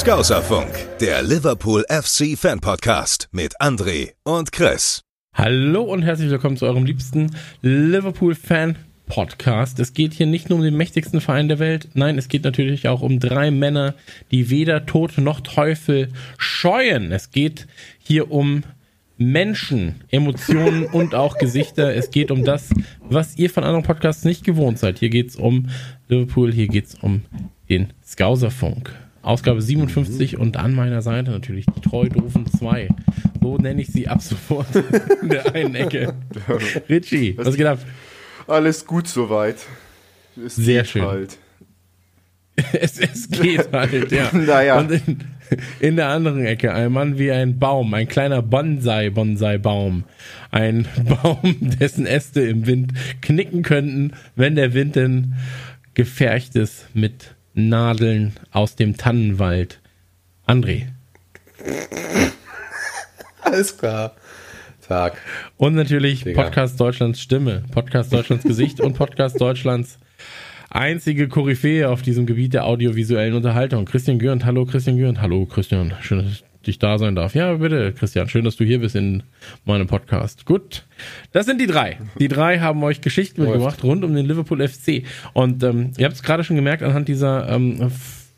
Skauserfunk, der Liverpool FC Fan Podcast mit André und Chris. Hallo und herzlich willkommen zu eurem liebsten Liverpool Fan Podcast. Es geht hier nicht nur um den mächtigsten Verein der Welt, nein, es geht natürlich auch um drei Männer, die weder Tod noch Teufel scheuen. Es geht hier um Menschen, Emotionen und auch Gesichter. Es geht um das, was ihr von anderen Podcasts nicht gewohnt seid. Hier geht es um Liverpool, hier geht es um den Skauserfunk. Ausgabe 57 und an meiner Seite natürlich die treu doofen zwei. So nenne ich sie ab sofort in der einen Ecke. Richie, was geht ab? Alles gut soweit. Es Sehr schön. Halt. Es, es geht halt, ja. Naja. Und in, in der anderen Ecke ein Mann wie ein Baum, ein kleiner Bonsai, Bonsai-Baum. Ein Baum, dessen Äste im Wind knicken könnten, wenn der Wind denn gefercht ist mit Nadeln aus dem Tannenwald. André. Alles klar. Tag. Und natürlich Digga. Podcast Deutschlands Stimme, Podcast Deutschlands Gesicht und Podcast Deutschlands einzige Koryphäe auf diesem Gebiet der audiovisuellen Unterhaltung. Christian Gürnt, hallo Christian Gürnt. Hallo Christian, schön, ich da sein darf. Ja, bitte Christian, schön, dass du hier bist in meinem Podcast. Gut, das sind die drei. Die drei haben euch Geschichten mitgebracht rund um den Liverpool FC. Und ähm, ihr habt es gerade schon gemerkt anhand dieser ähm,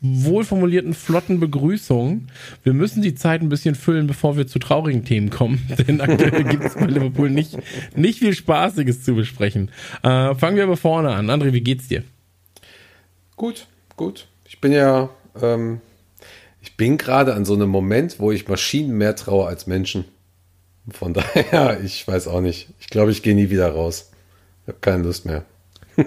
wohlformulierten, flotten Begrüßung. Wir müssen die Zeit ein bisschen füllen, bevor wir zu traurigen Themen kommen, denn aktuell gibt es bei Liverpool nicht, nicht viel Spaßiges zu besprechen. Äh, fangen wir aber vorne an. André, wie geht's dir? Gut, gut. Ich bin ja, ähm, ich bin gerade an so einem Moment, wo ich Maschinen mehr traue als Menschen. Von daher, ich weiß auch nicht. Ich glaube, ich gehe nie wieder raus. Ich habe keine Lust mehr.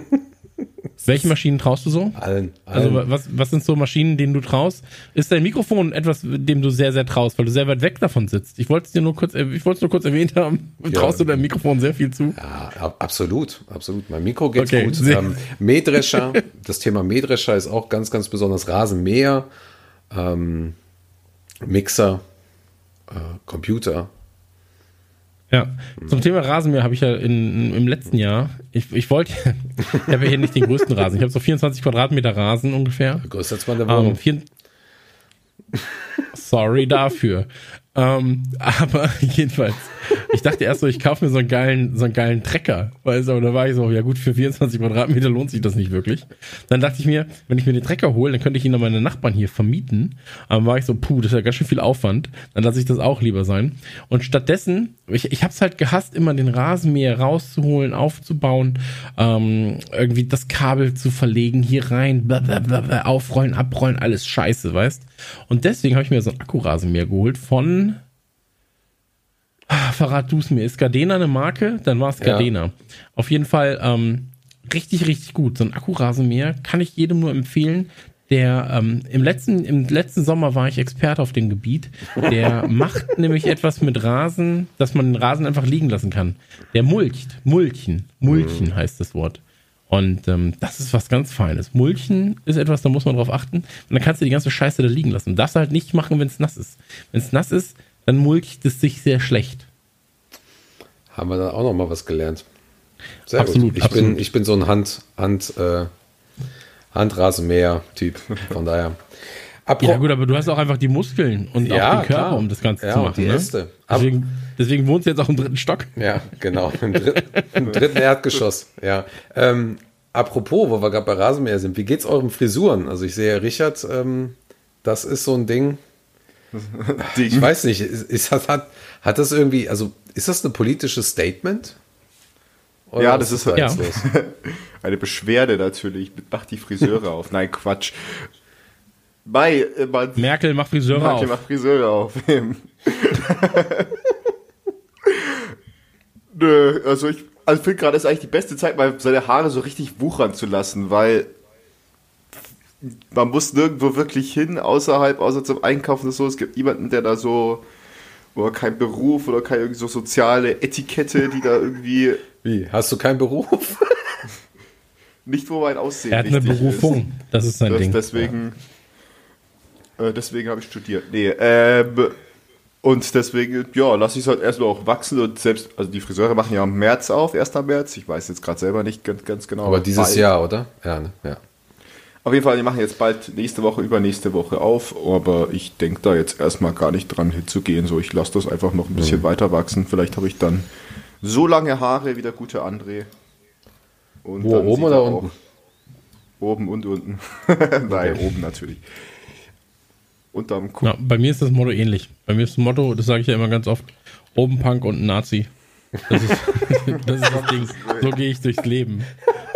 Welche Maschinen traust du so? Allen. Also allen. was, was sind so Maschinen, denen du traust? Ist dein Mikrofon etwas, dem du sehr, sehr traust, weil du sehr weit weg davon sitzt? Ich wollte es dir nur kurz, ich wollte es nur kurz erwähnt haben. Traust du deinem Mikrofon sehr viel zu? Ja, ab- absolut, absolut. Mein Mikro geht Okay, gut. Ähm, Mähdrescher, das Thema Mähdrescher ist auch ganz, ganz besonders. Rasenmäher, ähm, Mixer, äh, Computer. Ja, zum Thema Rasenmäher habe ich ja in, im letzten Jahr, ich, ich wollte, ich habe ja hier nicht den größten Rasen, ich habe so 24 Quadratmeter Rasen ungefähr. Größer als meine Ähm, Wohnung. vier, sorry dafür. Ähm, aber jedenfalls, ich dachte erst so, ich kaufe mir so einen geilen, so einen geilen Trecker. Weißt du, aber da war ich so, ja gut, für 24 Quadratmeter lohnt sich das nicht wirklich. Dann dachte ich mir, wenn ich mir den Trecker hole, dann könnte ich ihn an meine Nachbarn hier vermieten. Aber war ich so, puh, das ist ja ganz schön viel Aufwand. Dann lasse ich das auch lieber sein. Und stattdessen, ich, ich habe es halt gehasst, immer den Rasenmäher rauszuholen, aufzubauen, ähm, irgendwie das Kabel zu verlegen, hier rein, blablabla, aufrollen, abrollen, alles scheiße, weißt? Und deswegen habe ich mir so einen Akkurasenmäher geholt von Verrat du es mir. Ist Gardena eine Marke? Dann war es Ja. Gardena. Auf jeden Fall ähm, richtig, richtig gut. So ein Akkurasenmäher kann ich jedem nur empfehlen. Der ähm, im letzten im letzten Sommer war ich Experte auf dem Gebiet. Der macht nämlich etwas mit Rasen, dass man den Rasen einfach liegen lassen kann. Der mulcht, mulchen, mulchen heißt das Wort. Und ähm, das ist was ganz Feines. Mulchen ist etwas, da muss man drauf achten. Und dann kannst du die ganze Scheiße da liegen lassen. Darfst du halt nicht machen, wenn es nass ist. Wenn es nass ist, dann mulcht es sich sehr schlecht. Haben wir da auch noch mal was gelernt. Sehr Absolut, gut. Ich, absolut. Bin, ich bin so ein Hand, Hand, äh, Handrasenmäher-Typ. Von daher. Apro Ja gut, aber du hast auch einfach die Muskeln und Ja, auch den Körper, klar. um das Ganze Ja, zu machen. die ne? Äste. Ab- Deswegen, deswegen wohnst du jetzt auch im dritten Stock. Ja, genau. Im, dritt, im dritten Erdgeschoss. Ja. Ähm, apropos, wo wir gerade bei Rasenmäher sind, wie geht's euren Frisuren? Also ich sehe, Richard, ähm, das ist so ein Ding. Ich weiß nicht, ist, ist, hat, hat, hat das irgendwie, also ist das ein politisches Statement? Oder Ja, das ist halt los? eine Beschwerde natürlich. Mach die Friseure auf. Nein, Quatsch. Bei, äh, man, Merkel macht Friseure Merkel auf. macht Friseure auf. Nö, also ich also finde gerade ist eigentlich die beste Zeit, mal seine Haare so richtig wuchern zu lassen, weil man muss nirgendwo wirklich hin, außerhalb, außer zum Einkaufen und so. Es gibt niemanden, der da so, oder kein Beruf oder keine irgendwie so soziale Etikette, die da irgendwie Wie? Hast du keinen Beruf? nicht, wo mein Aussehen Er hat eine Berufung. Ist. Das ist sein Das, Ding. deswegen, äh, deswegen habe ich studiert. Nee, ähm, und deswegen, ja, lasse ich es halt erstmal auch wachsen und selbst, also die Friseure machen ja im März auf, 1. März. Ich weiß jetzt gerade selber nicht ganz, ganz genau. Aber dieses bald. Jahr, oder? Ja, ne? Ja. Auf jeden Fall, die machen jetzt bald nächste Woche, übernächste Woche auf, aber ich denke da jetzt erstmal gar nicht dran hinzugehen. So, ich lasse das einfach noch ein bisschen weiter wachsen. Vielleicht habe ich dann so lange Haare wie der gute André. Und Wo, oben oder er unten? Oben und unten. Nein, oben natürlich. Unterm Kopf. Ja, bei mir ist das Motto ähnlich. Bei mir ist das Motto, das sage ich ja immer ganz oft, oben Punk und Nazi. Das ist das, ist das Ding. So gehe ich durchs Leben.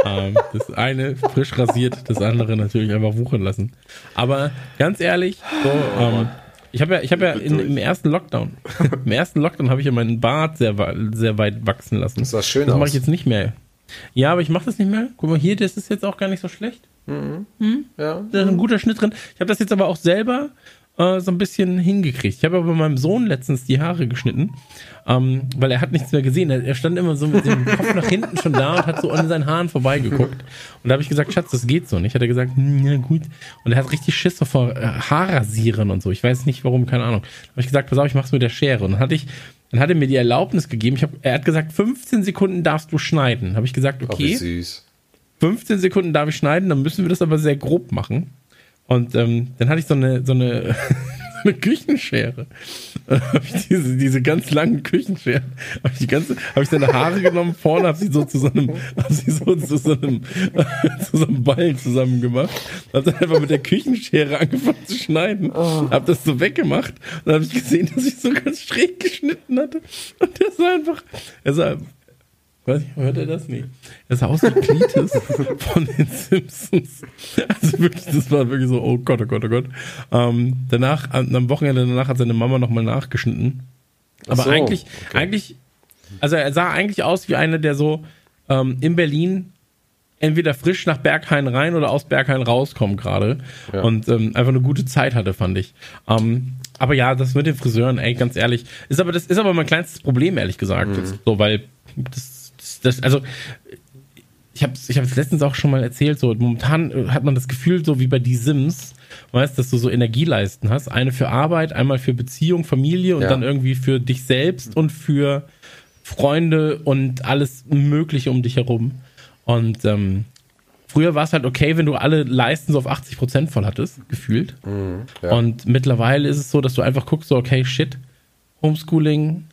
Ähm, das eine frisch rasiert, das andere natürlich einfach wuchern lassen. Aber ganz ehrlich, so, ähm, ich habe ja, ich habe ja in, im ersten Lockdown, im ersten Lockdown habe ich ja meinen Bart sehr, sehr weit wachsen lassen. Das sah schön Das mache ich jetzt nicht mehr. Ja, aber ich mache das nicht mehr. Guck mal hier, das ist jetzt auch gar nicht so schlecht. Ja. Da ist ein guter Schnitt drin. Ich habe das jetzt aber auch selber äh, so ein bisschen hingekriegt. Ich habe aber meinem Sohn letztens die Haare geschnitten, ähm, weil er hat nichts mehr gesehen. Er, er stand immer so mit dem Kopf nach hinten schon da und hat so an seinen Haaren vorbeigeguckt. Und da habe ich gesagt, Schatz, das geht so nicht. Hat er gesagt, hm, ja gut. Und er hat richtig Schiss vor äh, Haarrasieren und so. Ich weiß nicht warum, keine Ahnung. Da habe ich gesagt, pass auf, ich mach's mit der Schere. Und dann hatte ich dann hat er mir die Erlaubnis gegeben. Ich hab, er hat gesagt, 15 Sekunden darfst du schneiden. Habe ich gesagt, Oh, okay. süß. 15 Sekunden darf ich schneiden, dann müssen wir das aber sehr grob machen. Und ähm, dann hatte ich so eine, so eine, so eine Küchenschere. Dann habe ich diese, diese ganz langen Küchenscheren, habe ich die ganze, habe ich seine Haare genommen, vorne habe sie so zu so einem, habe sie so zu so einem, zu so einem Ball zusammen gemacht. Habe dann einfach mit der Küchenschere angefangen zu schneiden, habe das so weggemacht. Und dann habe ich gesehen, dass ich so ganz schräg geschnitten hatte. Und der sah einfach, er sah Weiß ich, hört er das? Nee. Er sah aus wie Cletus von den Simpsons. Also wirklich, das war wirklich so, oh Gott, oh Gott, oh Gott. Ähm, danach, am Wochenende danach hat seine Mama nochmal nachgeschnitten. Aber so, eigentlich, okay. eigentlich, also er sah eigentlich aus wie einer, der so ähm, in Berlin entweder frisch nach Berghain rein oder aus Berghain rauskommt gerade Ja. und ähm, einfach eine gute Zeit hatte, fand ich. Ähm, aber ja, das mit den Friseuren, ey, ganz ehrlich, ist aber das ist aber mein kleinstes Problem, ehrlich gesagt, so weil das, das, also ich habe ich es letztens auch schon mal erzählt, so momentan äh, hat man das Gefühl, so wie bei die Sims, weißt, dass du so Energieleisten hast, eine für Arbeit, einmal für Beziehung, Familie und Ja. dann irgendwie für dich selbst und für Freunde und alles Mögliche um dich herum. Und ähm, früher war es halt okay, wenn du alle Leisten so auf 80 Prozent voll hattest, gefühlt. Ja. Und mittlerweile ist es so, dass du einfach guckst, so, okay, shit, Homeschooling,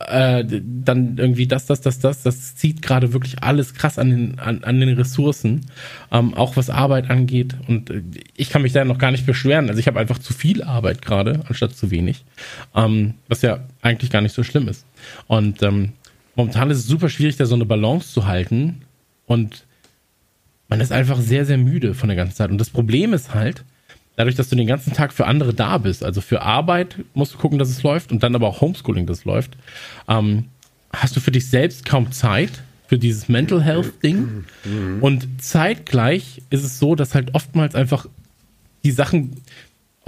äh, dann irgendwie das, das, das, das, das zieht gerade wirklich alles krass an den, an, an den Ressourcen, ähm, auch was Arbeit angeht. Und äh, ich kann mich da noch gar nicht beschweren. Also ich habe einfach zu viel Arbeit gerade, anstatt zu wenig. Ähm, was ja eigentlich gar nicht so schlimm ist. Und ähm, momentan ist es super schwierig, da so eine Balance zu halten. Und man ist einfach sehr, sehr müde von der ganzen Zeit. Und das Problem ist halt, dadurch, dass du den ganzen Tag für andere da bist, also für Arbeit musst du gucken, dass es läuft und dann aber auch Homeschooling, dass es läuft, ähm, hast du für dich selbst kaum Zeit für dieses Mental Health Ding. Und zeitgleich ist es so, dass halt oftmals einfach die Sachen,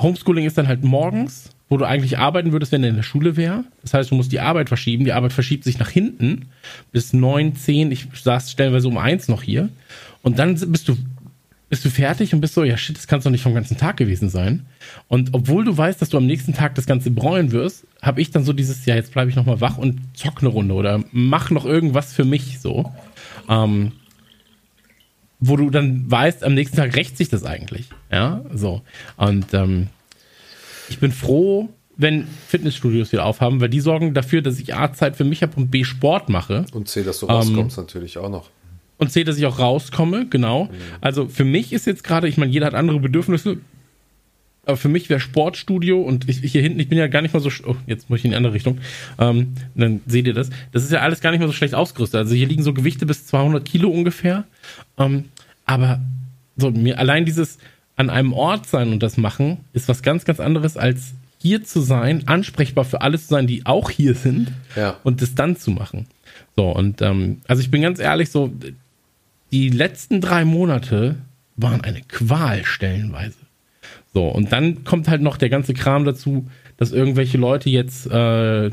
Homeschooling ist dann halt morgens, wo du eigentlich arbeiten würdest, wenn du in der Schule wäre. Das heißt, du musst die Arbeit verschieben. Die Arbeit verschiebt sich nach hinten bis neun, zehn. Ich saß stellenweise um eins noch hier. Und dann bist du, bist du fertig und bist so, ja shit, das kann doch nicht vom ganzen Tag gewesen sein. Und obwohl du weißt, dass du am nächsten Tag das Ganze bereuen wirst, habe ich dann so dieses, ja, jetzt bleibe ich noch mal wach und zock eine Runde oder mach noch irgendwas für mich so. Ähm, wo du dann weißt, am nächsten Tag rächt sich das eigentlich. Ja, so. Und ähm, ich bin froh, wenn Fitnessstudios wieder aufhaben, weil die sorgen dafür, dass ich A, Zeit für mich habe und B, Sport mache Und C, dass du Ähm, rauskommst natürlich auch noch. Und C, dass ich auch rauskomme, genau. Also für mich ist jetzt gerade, ich meine, jeder hat andere Bedürfnisse, aber für mich wäre Sportstudio und ich, ich hier hinten, ich bin ja gar nicht mal so, oh, jetzt muss ich in die andere Richtung, ähm, dann seht ihr das. Das ist ja alles gar nicht mal so schlecht ausgerüstet. Also hier liegen so Gewichte bis 200 Kilo ungefähr. Ähm, aber so mir allein dieses an einem Ort sein und das machen ist was ganz, ganz anderes als hier zu sein, ansprechbar für alle zu sein, die auch hier sind Ja. und das dann zu machen. So, und ähm, also ich bin ganz ehrlich, so die letzten drei Monate waren eine Qual stellenweise. So, und dann kommt halt noch der ganze Kram dazu, dass irgendwelche Leute jetzt äh,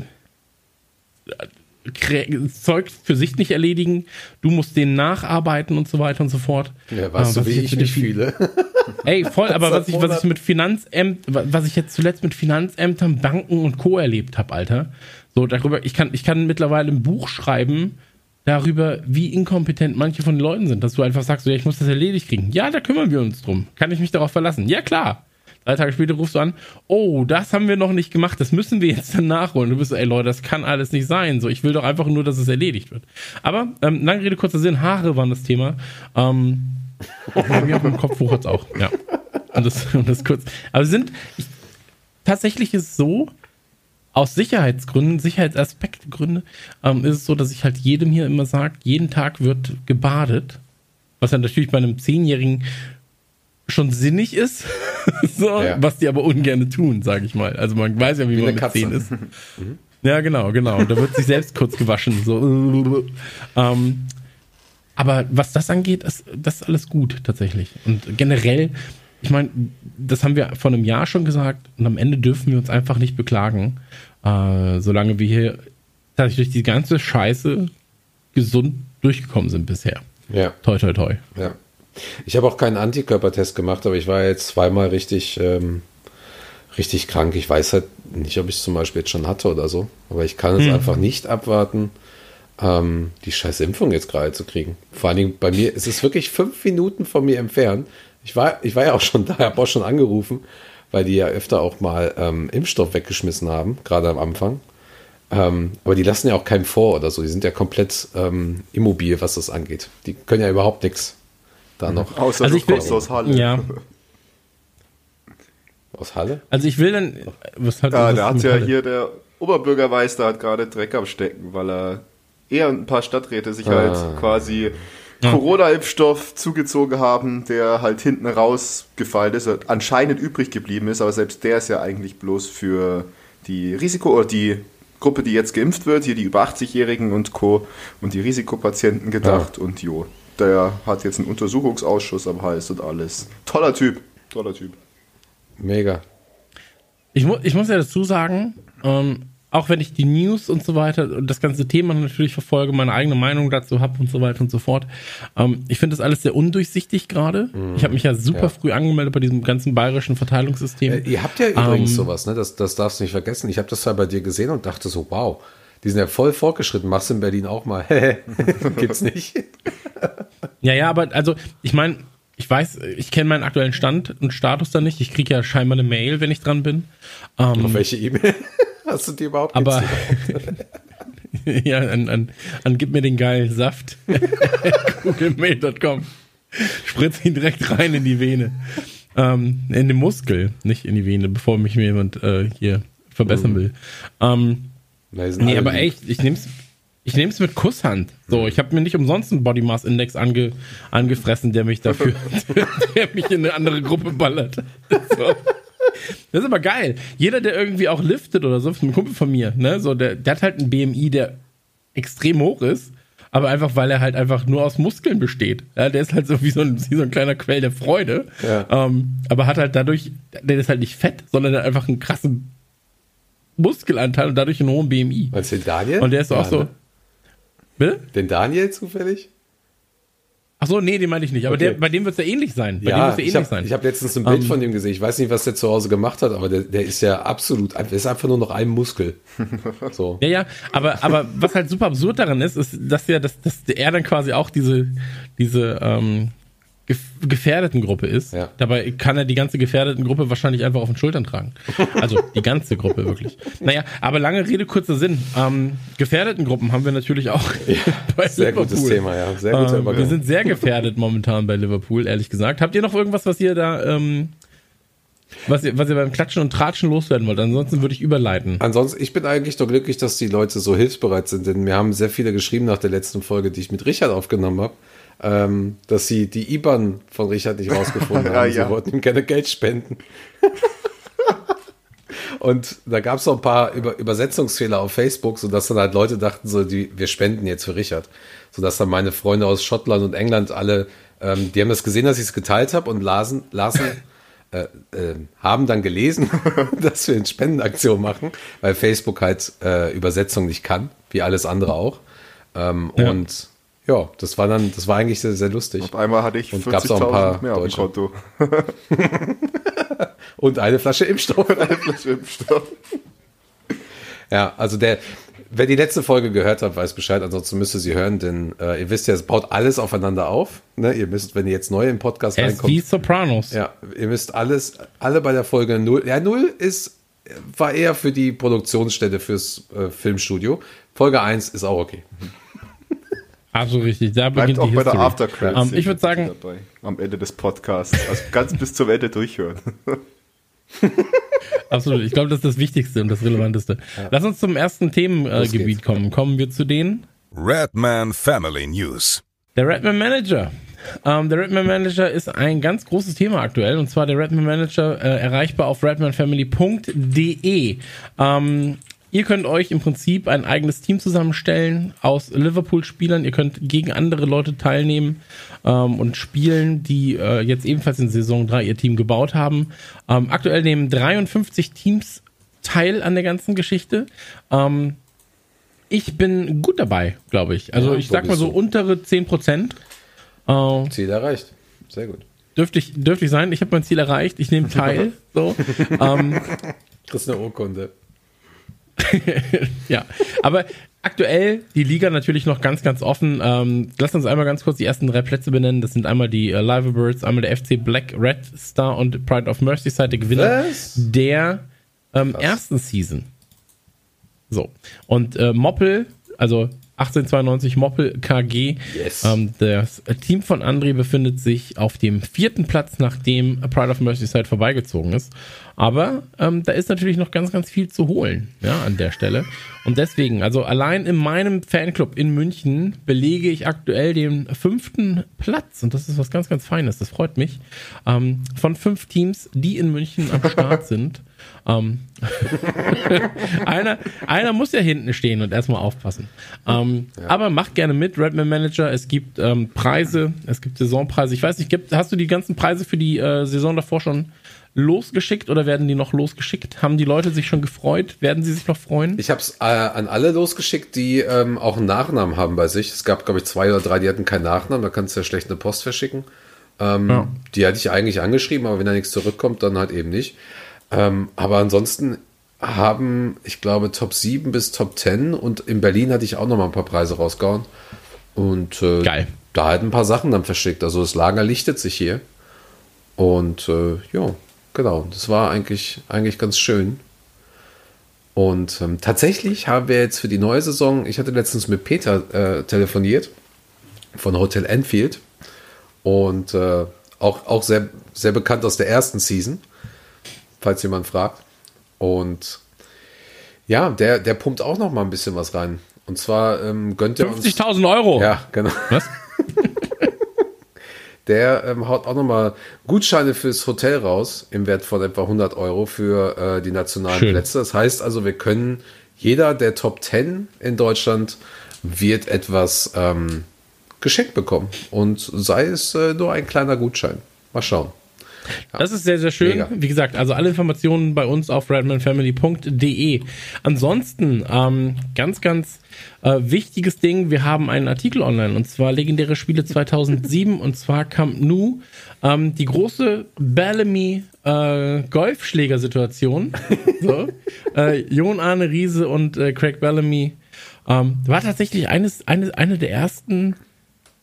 Zeug für sich nicht erledigen, du musst den nacharbeiten und so weiter und so fort. Ja, weißt Äh, du, wie ich den- fühle? Ey, voll, aber was ich, was ich mit Finanzämtern, was ich jetzt zuletzt mit Finanzämtern, Banken und Co. erlebt habe, Alter. So, darüber, ich kann, ich kann mittlerweile ein Buch schreiben darüber, wie inkompetent manche von den Leuten sind, dass du einfach sagst, so, ja, ich muss das erledigt kriegen. Ja, da kümmern wir uns drum. Kann ich mich darauf verlassen? Ja, klar. Drei Tage später rufst du an, oh, das haben wir noch nicht gemacht, das müssen wir jetzt dann nachholen. Du bist so, ey Leute, das kann alles nicht sein. So, ich will doch einfach nur, dass es erledigt wird. Aber, ähm, lange Rede, kurzer Sinn, Haare waren das Thema. Ähm, bei mir auf dem Kopf wuchert's auch, ja. Und das, und das kurz. Aber sind, ich, tatsächlich ist es so, aus Sicherheitsgründen, Sicherheitsaspektgründe, ähm, ist es so, dass ich halt jedem hier immer sage, jeden Tag wird gebadet. Was ja natürlich bei einem Zehnjährigen schon sinnig ist, so, Ja. was die aber ungern tun, sage ich mal. Also man weiß ja, wie, Wie man mit Katze. zehn ist. Ja, genau, genau. Da wird sich selbst kurz gewaschen. So. Ähm, aber was das angeht, ist das ist alles gut tatsächlich. Und generell, ich meine, das haben wir vor einem Jahr schon gesagt und am Ende dürfen wir uns einfach nicht beklagen, äh, solange wir hier tatsächlich durch die ganze Scheiße gesund durchgekommen sind bisher. Ja, Toi, toi, toi. ja. Ich habe auch keinen Antikörpertest gemacht, aber ich war jetzt zweimal richtig, ähm, richtig krank. Ich weiß halt nicht, ob ich es zum Beispiel jetzt schon hatte oder so. Aber ich kann es einfach nicht abwarten, ähm, die scheiß Impfung jetzt gerade zu kriegen. Vor allen Dingen bei mir ist es wirklich fünf Minuten von mir entfernt. Ich war, ich war ja auch schon da, habe auch schon angerufen, weil die ja öfter auch mal ähm, Impfstoff weggeschmissen haben, gerade am Anfang. Ähm, aber die lassen ja auch keinen vor oder so. Die sind ja komplett ähm, immobil, was das angeht. Die können ja überhaupt nichts da noch Außer Also du ich will- aus Halle. Ja, aus Halle. also ich will dann. Was hat Ja, da hat ja Halle? hier der Oberbürgermeister hat gerade Dreck am Stecken, weil er er und ein paar Stadträte sich halt quasi Corona-Impfstoff zugezogen haben, der halt hinten rausgefallen ist, anscheinend übrig geblieben ist, aber selbst der ist ja eigentlich bloß für die Risiko- oder die Gruppe, die jetzt geimpft wird, hier die über 80-Jährigen und Co. und die Risikopatienten gedacht und jo, der hat jetzt einen Untersuchungsausschuss am Hals und alles. Toller Typ, toller Typ. Mega. Ich, mu ich muss ja dazu sagen, ähm, auch wenn ich die News und so weiter und das ganze Thema natürlich verfolge, meine eigene Meinung dazu habe und so weiter und so fort, ähm, ich finde das alles sehr undurchsichtig gerade. Ich habe mich ja super Ja. früh angemeldet bei diesem ganzen bayerischen Verteilungssystem. Äh, ihr habt ja übrigens Ähm, sowas, ne? Das, das darfst du nicht vergessen. Ich habe das ja bei dir gesehen und dachte so, wow, die sind ja voll fortgeschritten. Machst du in Berlin auch mal? Gibt's nicht. Ja, ja, aber also ich meine, ich weiß, ich kenne meinen aktuellen Stand und Status da nicht. Ich kriege ja scheinbar eine Mail, wenn ich dran bin. Ähm, Auf welche E-Mail hast du die überhaupt aber ja, an, an, an gib mir den geilen Saft. Googlemail.com. Spritz ihn direkt rein in die Vene. Ähm, in den Muskel, nicht in die Vene, bevor mich mir jemand äh, hier verbessern will. Ähm, sind Nee, aber echt, ich nehm's, ich nehm's mit Kusshand. So, ich habe mir nicht umsonst einen Body Mass Index ange, angefressen, der mich dafür, der mich in eine andere Gruppe ballert. So. Das ist aber geil. Jeder, der irgendwie auch liftet oder so, ist ein Kumpel von mir, ne, so, der, der hat halt einen BMI, der extrem hoch ist, aber einfach, weil er halt einfach nur aus Muskeln besteht. Ja, der ist halt so wie so ein, wie so ein kleiner Quell der Freude. Ja. Ähm, aber hat halt dadurch, der ist halt nicht fett, sondern der hat einfach einen krassen Muskelanteil und dadurch einen hohen BMI. Meinst du den Daniel? Und der ist auch Ja, so. ne? Bitte? Den Daniel zufällig? Ach so, nee, den meinte ich nicht. Aber Okay. der, bei dem wird es ja ähnlich sein. Bei dem Ja, wird's ja ich ähnlich habe sein. hab letztens ein Bild Ähm, von dem gesehen. Ich weiß nicht, was der zu Hause gemacht hat, aber der, der ist ja absolut, der ist einfach nur noch ein Muskel. So. Ja, ja, aber, aber was halt super absurd daran ist, ist, dass ja, dass, dass er dann quasi auch diese, diese ähm, gefährdeten Gruppe ist. Ja. Dabei kann er die ganze gefährdeten Gruppe wahrscheinlich einfach auf den Schultern tragen. Also die ganze Gruppe wirklich. Naja, aber lange Rede, kurzer Sinn. Ähm, gefährdeten Gruppen haben wir natürlich auch bei Sehr gutes Thema, ja. Sehr guter Ähm, wir sind sehr gefährdet momentan bei Liverpool, ehrlich gesagt. Habt ihr noch irgendwas, was ihr da, ähm, was ihr, was ihr beim Klatschen und Tratschen loswerden wollt? Ansonsten würde ich überleiten. Ansonsten, ich bin eigentlich doch glücklich, dass die Leute so hilfsbereit sind, denn mir haben sehr viele geschrieben nach der letzten Folge, die ich mit Richard aufgenommen habe, ähm, dass sie die IBAN von Richard nicht rausgefunden Ja, haben. ja. Sie wollten ihm gerne Geld spenden. Und da gab es noch ein paar Über Übersetzungsfehler auf Facebook, sodass dann halt Leute dachten, so, die, wir spenden jetzt für Richard. Sodass dann meine Freunde aus Schottland und England alle, ähm, die haben das gesehen, dass ich es geteilt habe und lasen, lasen äh, äh, haben dann gelesen, dass wir eine Spendenaktion machen, weil Facebook halt äh, Übersetzung nicht kann, wie alles andere auch. Ähm, Ja. Und ja, das war dann, das war eigentlich sehr, sehr lustig. Auf einmal hatte ich Und gab's auch ein paar 40.000 mehr auf dem. Konto. Und eine Flasche Impfstoff. Eine Flasche Impfstoff. Ja, also der, wer die letzte Folge gehört hat, weiß Bescheid, ansonsten müsst ihr sie hören, denn äh, ihr wisst ja, es baut alles aufeinander auf. Ne? Ihr müsst, wenn ihr jetzt neu im Podcast Er ist wie reinkommt, Sopranos. ja, ihr müsst alles, alle bei der Folge null. Ja, null ist, war eher für die Produktionsstätte fürs äh, Filmstudio. Folge 1 ist auch okay. Absolut richtig. Da Bleibt beginnt auch die bei der History. After Credits. Ähm, ich würde sagen, dabei, am Ende des Podcasts. Also ganz bis zum Ende durchhören. absolut. Ich glaube, das ist das Wichtigste und das Relevanteste. Lass uns zum ersten Themengebiet äh, kommen. Kommen wir zu den Redman Family News. Der Redman Manager. Ähm, der Redman Manager ist ein ganz großes Thema aktuell und zwar der Redman Manager äh, erreichbar auf redmanfamily.de. Ähm, ihr könnt euch im Prinzip ein eigenes Team zusammenstellen aus Liverpool-Spielern. Ihr könnt gegen andere Leute teilnehmen ähm, und spielen, die äh, jetzt ebenfalls in Saison 3 ihr Team gebaut haben. Ähm, aktuell nehmen 53 Teams teil an der ganzen Geschichte. Ähm, ich bin gut dabei, glaube ich. Also Ja, ich sag mal so du? untere 10 Prozent. Äh, Ziel erreicht. Sehr gut. dürfte ich, dürfte ich sein. Ich habe mein Ziel erreicht. Ich nehme teil. so. ähm, Kriegst eine Urkunde. ja, aber aktuell die Liga natürlich noch ganz, ganz offen. Ähm, lass uns einmal ganz kurz die ersten drei Plätze benennen. Das sind einmal die äh, Liverbirds, einmal der FC Black Red Star und Pride of Merseyside, der Gewinner Was? der ähm, ersten Season. So. Und äh, Moppel, also 1892 Moppel KG, Yes. ähm, das Team von André befindet sich auf dem vierten Platz, nachdem Pride of Merseyside vorbeigezogen ist. Aber ähm, da ist natürlich noch ganz, ganz viel zu holen, ja, an der Stelle. Und deswegen, also allein in meinem Fanclub in München belege ich aktuell den fünften Platz. Und das ist was ganz, ganz Feines. Das freut mich. Ähm, von fünf Teams, die in München am Start sind. Ähm, einer, einer muss ja hinten stehen und erstmal aufpassen. Ähm, Aber macht gerne mit, Redman Manager. Es gibt ähm, Preise, es gibt Saisonpreise. Ich weiß nicht, gibt, hast du die ganzen Preise für die äh, Saison davor schon losgeschickt oder werden die noch losgeschickt? Haben die Leute sich schon gefreut? Werden sie sich noch freuen? Ich habe es äh, an alle losgeschickt, die ähm, auch einen Nachnamen haben bei sich. Es gab, glaube ich, zwei oder drei, die hatten keinen Nachnamen. Da kannst du ja schlecht eine Post verschicken. Ähm, Ja. Die hatte ich eigentlich angeschrieben, aber wenn da nichts zurückkommt, dann halt eben nicht. Ähm, aber ansonsten haben, ich glaube, Top 7 bis Top 10 und in Berlin hatte ich auch noch mal ein paar Preise rausgehauen. Und äh, Geil. da halt ein paar Sachen dann verschickt. Also das Lager lichtet sich hier. Und äh, ja, genau. Das war eigentlich, eigentlich ganz schön. Und ähm, tatsächlich haben wir jetzt für die neue Saison, ich hatte letztens mit Peter äh, telefoniert von Hotel Enfield und äh, auch, auch sehr, sehr bekannt aus der ersten Season, falls jemand fragt. Und ja, der, der pumpt auch noch mal ein bisschen was rein. Und zwar ähm, gönnt er uns. 50.000 Euro. Ja, genau. Was? Der ähm, haut auch nochmal Gutscheine fürs Hotel raus im Wert von etwa 100 Euro für äh, die nationalen Schön. Plätze. Das heißt also, wir können, jeder der Top 10 in Deutschland wird etwas ähm, geschenkt bekommen. Und sei es äh, nur ein kleiner Gutschein. Mal schauen. Das ist sehr, sehr schön. Mega. Wie gesagt, also alle Informationen bei uns auf redmanfamily.de. Ansonsten, ähm, ganz, ganz äh, wichtiges Ding, wir haben einen Artikel online und zwar legendäre Spiele 2007 und zwar Camp Nou. Ähm, die große Bellamy äh, Golfschläger-Situation. so. äh, Jon Arne Riese und äh, Craig Bellamy ähm, war tatsächlich eines, eines, eine der ersten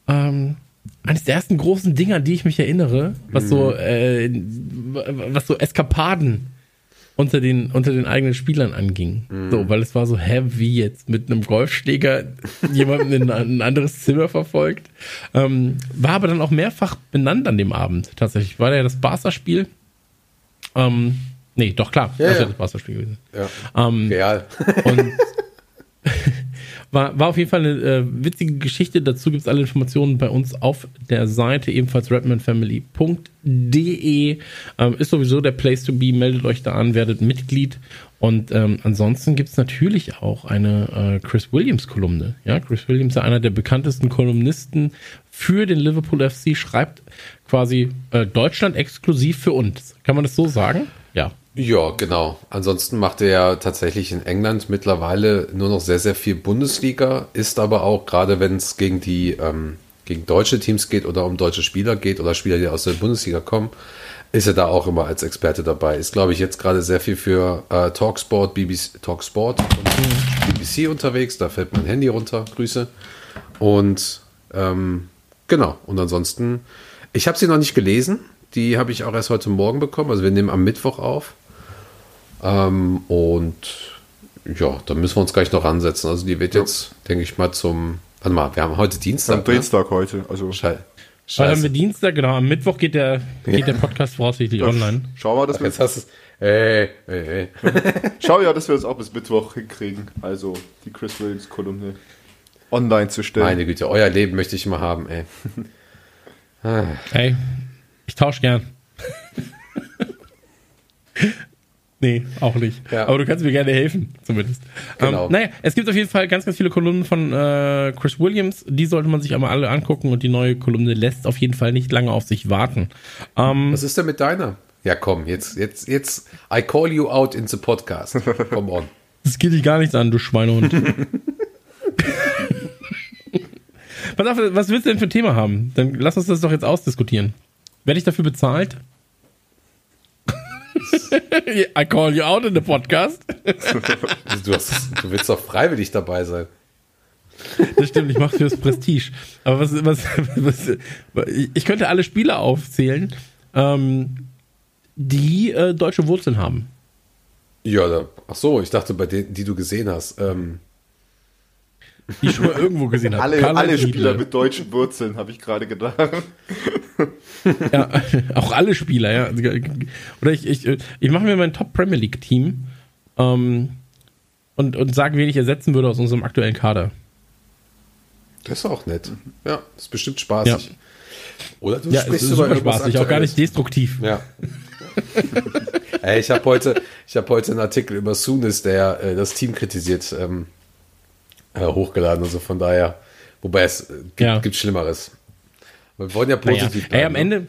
ähm, eines der ersten großen Dinger, die ich mich erinnere, was so, äh, was so Eskapaden unter den, unter den eigenen Spielern anging. So, weil es war so, hä, wie jetzt mit einem Golfschläger jemanden in ein anderes Zimmer verfolgt. Ähm, war aber dann auch mehrfach benannt an dem Abend, tatsächlich. War ja das Barca-Spiel. Ähm, nee, doch klar, Ja, das ja das Barca-Spiel gewesen. Ja. Ähm, Real. und war, war auf jeden Fall eine äh, witzige Geschichte. Dazu gibt es alle Informationen bei uns auf der Seite, ebenfalls redmanfamily.de. Ähm, ist sowieso der Place to be. Meldet euch da an, werdet Mitglied. Und ähm, ansonsten gibt es natürlich auch eine äh, Chris Williams-Kolumne. Ja, Chris Williams ist einer der bekanntesten Kolumnisten für den Liverpool FC, schreibt quasi äh, Deutschland exklusiv für uns. Kann man das so sagen? Ja. Ja, genau. Ansonsten macht er ja tatsächlich in England mittlerweile nur noch sehr, sehr viel Bundesliga, ist aber auch, gerade wenn es gegen die ähm, gegen deutsche Teams geht oder um deutsche Spieler geht oder Spieler, die aus der Bundesliga kommen, ist er da auch immer als Experte dabei. Ist, glaube ich, jetzt gerade sehr viel für äh, Talksport, BBC, Talksport und BBC unterwegs. Da fällt mein Handy runter. Grüße. Und ähm, genau. Und ansonsten, ich habe sie noch nicht gelesen. Die habe ich auch erst heute Morgen bekommen. Also wir nehmen am Mittwoch auf. Ähm, und ja, da müssen wir uns gleich noch ransetzen. Also die wird jetzt, denke ich mal, zum. Warte mal, wir haben heute Dienstag. Am Dienstag heute. Also Schei Weil haben wir Dienstag, genau, am Mittwoch geht der, geht der Podcast voraussichtlich online. schau mal, dass wir Jetzt hast es. Ey, ey, ey. schau ja, dass wir das auch bis Mittwoch hinkriegen. Also die Chris Williams Kolumne online zu stellen. Meine Güte, euer Leben möchte ich mal haben, ey. Hey, ich tausche gern. nee, auch nicht. Ja. Aber du kannst mir gerne helfen, zumindest. Genau. Ähm, naja, es gibt auf jeden Fall ganz, ganz viele Kolumnen von äh, Chris Williams. Die sollte man sich einmal alle angucken und die neue Kolumne lässt auf jeden Fall nicht lange auf sich warten. Ähm, Was ist denn mit deiner? Ja, komm, jetzt, jetzt, jetzt, I call you out in the podcast. Come on. das geht dich gar nichts an, du Schweinehund. Pass auf, was willst du denn für ein Thema haben? Dann lass uns das doch jetzt ausdiskutieren. Werde ich dafür bezahlt? I call you out in the podcast. Du, hast, du willst doch freiwillig dabei sein. Das stimmt, ich mache fürs Prestige. Aber was, was, was, ich könnte alle Spieler aufzählen, ähm, die äh, deutsche Wurzeln haben. Ja, da, ach so, ich dachte bei denen, die du gesehen hast. Ähm, Die ich schon mal irgendwo gesehen habe. alle alle Spieler mit deutschen Wurzeln, habe ich gerade gedacht. Ja, auch alle Spieler, ja. Oder ich, ich, ich mache mir mein Top Premier League Team ähm, und, und sage, wen ich ersetzen würde aus unserem aktuellen Kader. das ist auch nett. Ja, ist bestimmt spaßig. Ja. Oder du Ja, es ist super spaßig, auch gar nicht destruktiv. Ja. Ey, ich habe heute, ich habe heute einen Artikel über Sunis, der äh, das Team kritisiert, ähm, äh, hochgeladen. Also von daher, wobei es äh, gibt, Ja. gibt Schlimmeres. Wir wollen ja Naja. positiv Ey, am ne? Ende,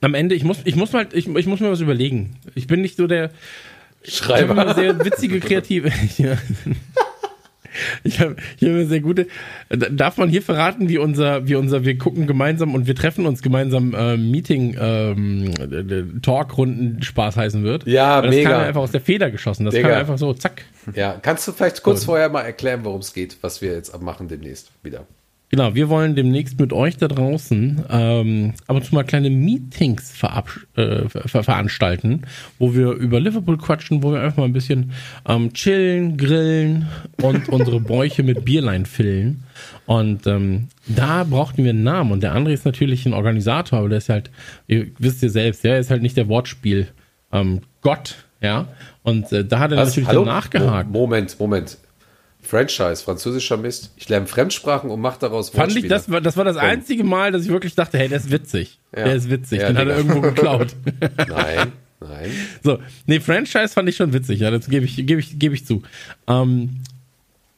am Ende, ich muss, ich muss mal, ich, ich muss mir was überlegen. Ich bin nicht so der, Ich habe immer Schreiber. sehr witzige kreative. ja. Ich habe hab eine sehr gute. Darf man hier verraten, wie unser, wie unser, wir gucken gemeinsam und wir treffen uns gemeinsam äh, Meeting ähm, äh, Talkrunden Spaß heißen wird? Ja, Weil das mega. kam mir einfach aus der Feder geschossen. Das Digga. kam einfach so, zack. Ja, kannst du vielleicht kurz vorher mal erklären, worum es geht, was wir jetzt machen demnächst wieder? Genau, wir wollen demnächst mit euch da draußen ähm, ab und zu mal kleine Meetings verabsch äh, ver veranstalten, wo wir über Liverpool quatschen, wo wir einfach mal ein bisschen ähm, chillen, grillen und unsere Bäuche mit Bierlein füllen. Und ähm, da brauchten wir einen Namen. Und der André ist natürlich ein Organisator, aber der ist halt, ihr wisst ihr selbst, der ist halt nicht der Wortspiel ähm, Gott, ja. Und äh, da hat er natürlich dann nachgehakt. Mo Moment, Moment. Franchise, französischer Mist. Ich lerne Fremdsprachen und mache daraus Fand ich, das war, das war das einzige Mal, dass ich wirklich dachte, hey, der ist witzig. Ja. Der ist witzig. Ja, Den hat er Digga. irgendwo geklaut. Nein, nein. so, nee, Franchise fand ich schon witzig, ja, das gebe ich, gebe ich, gebe ich zu. Ähm,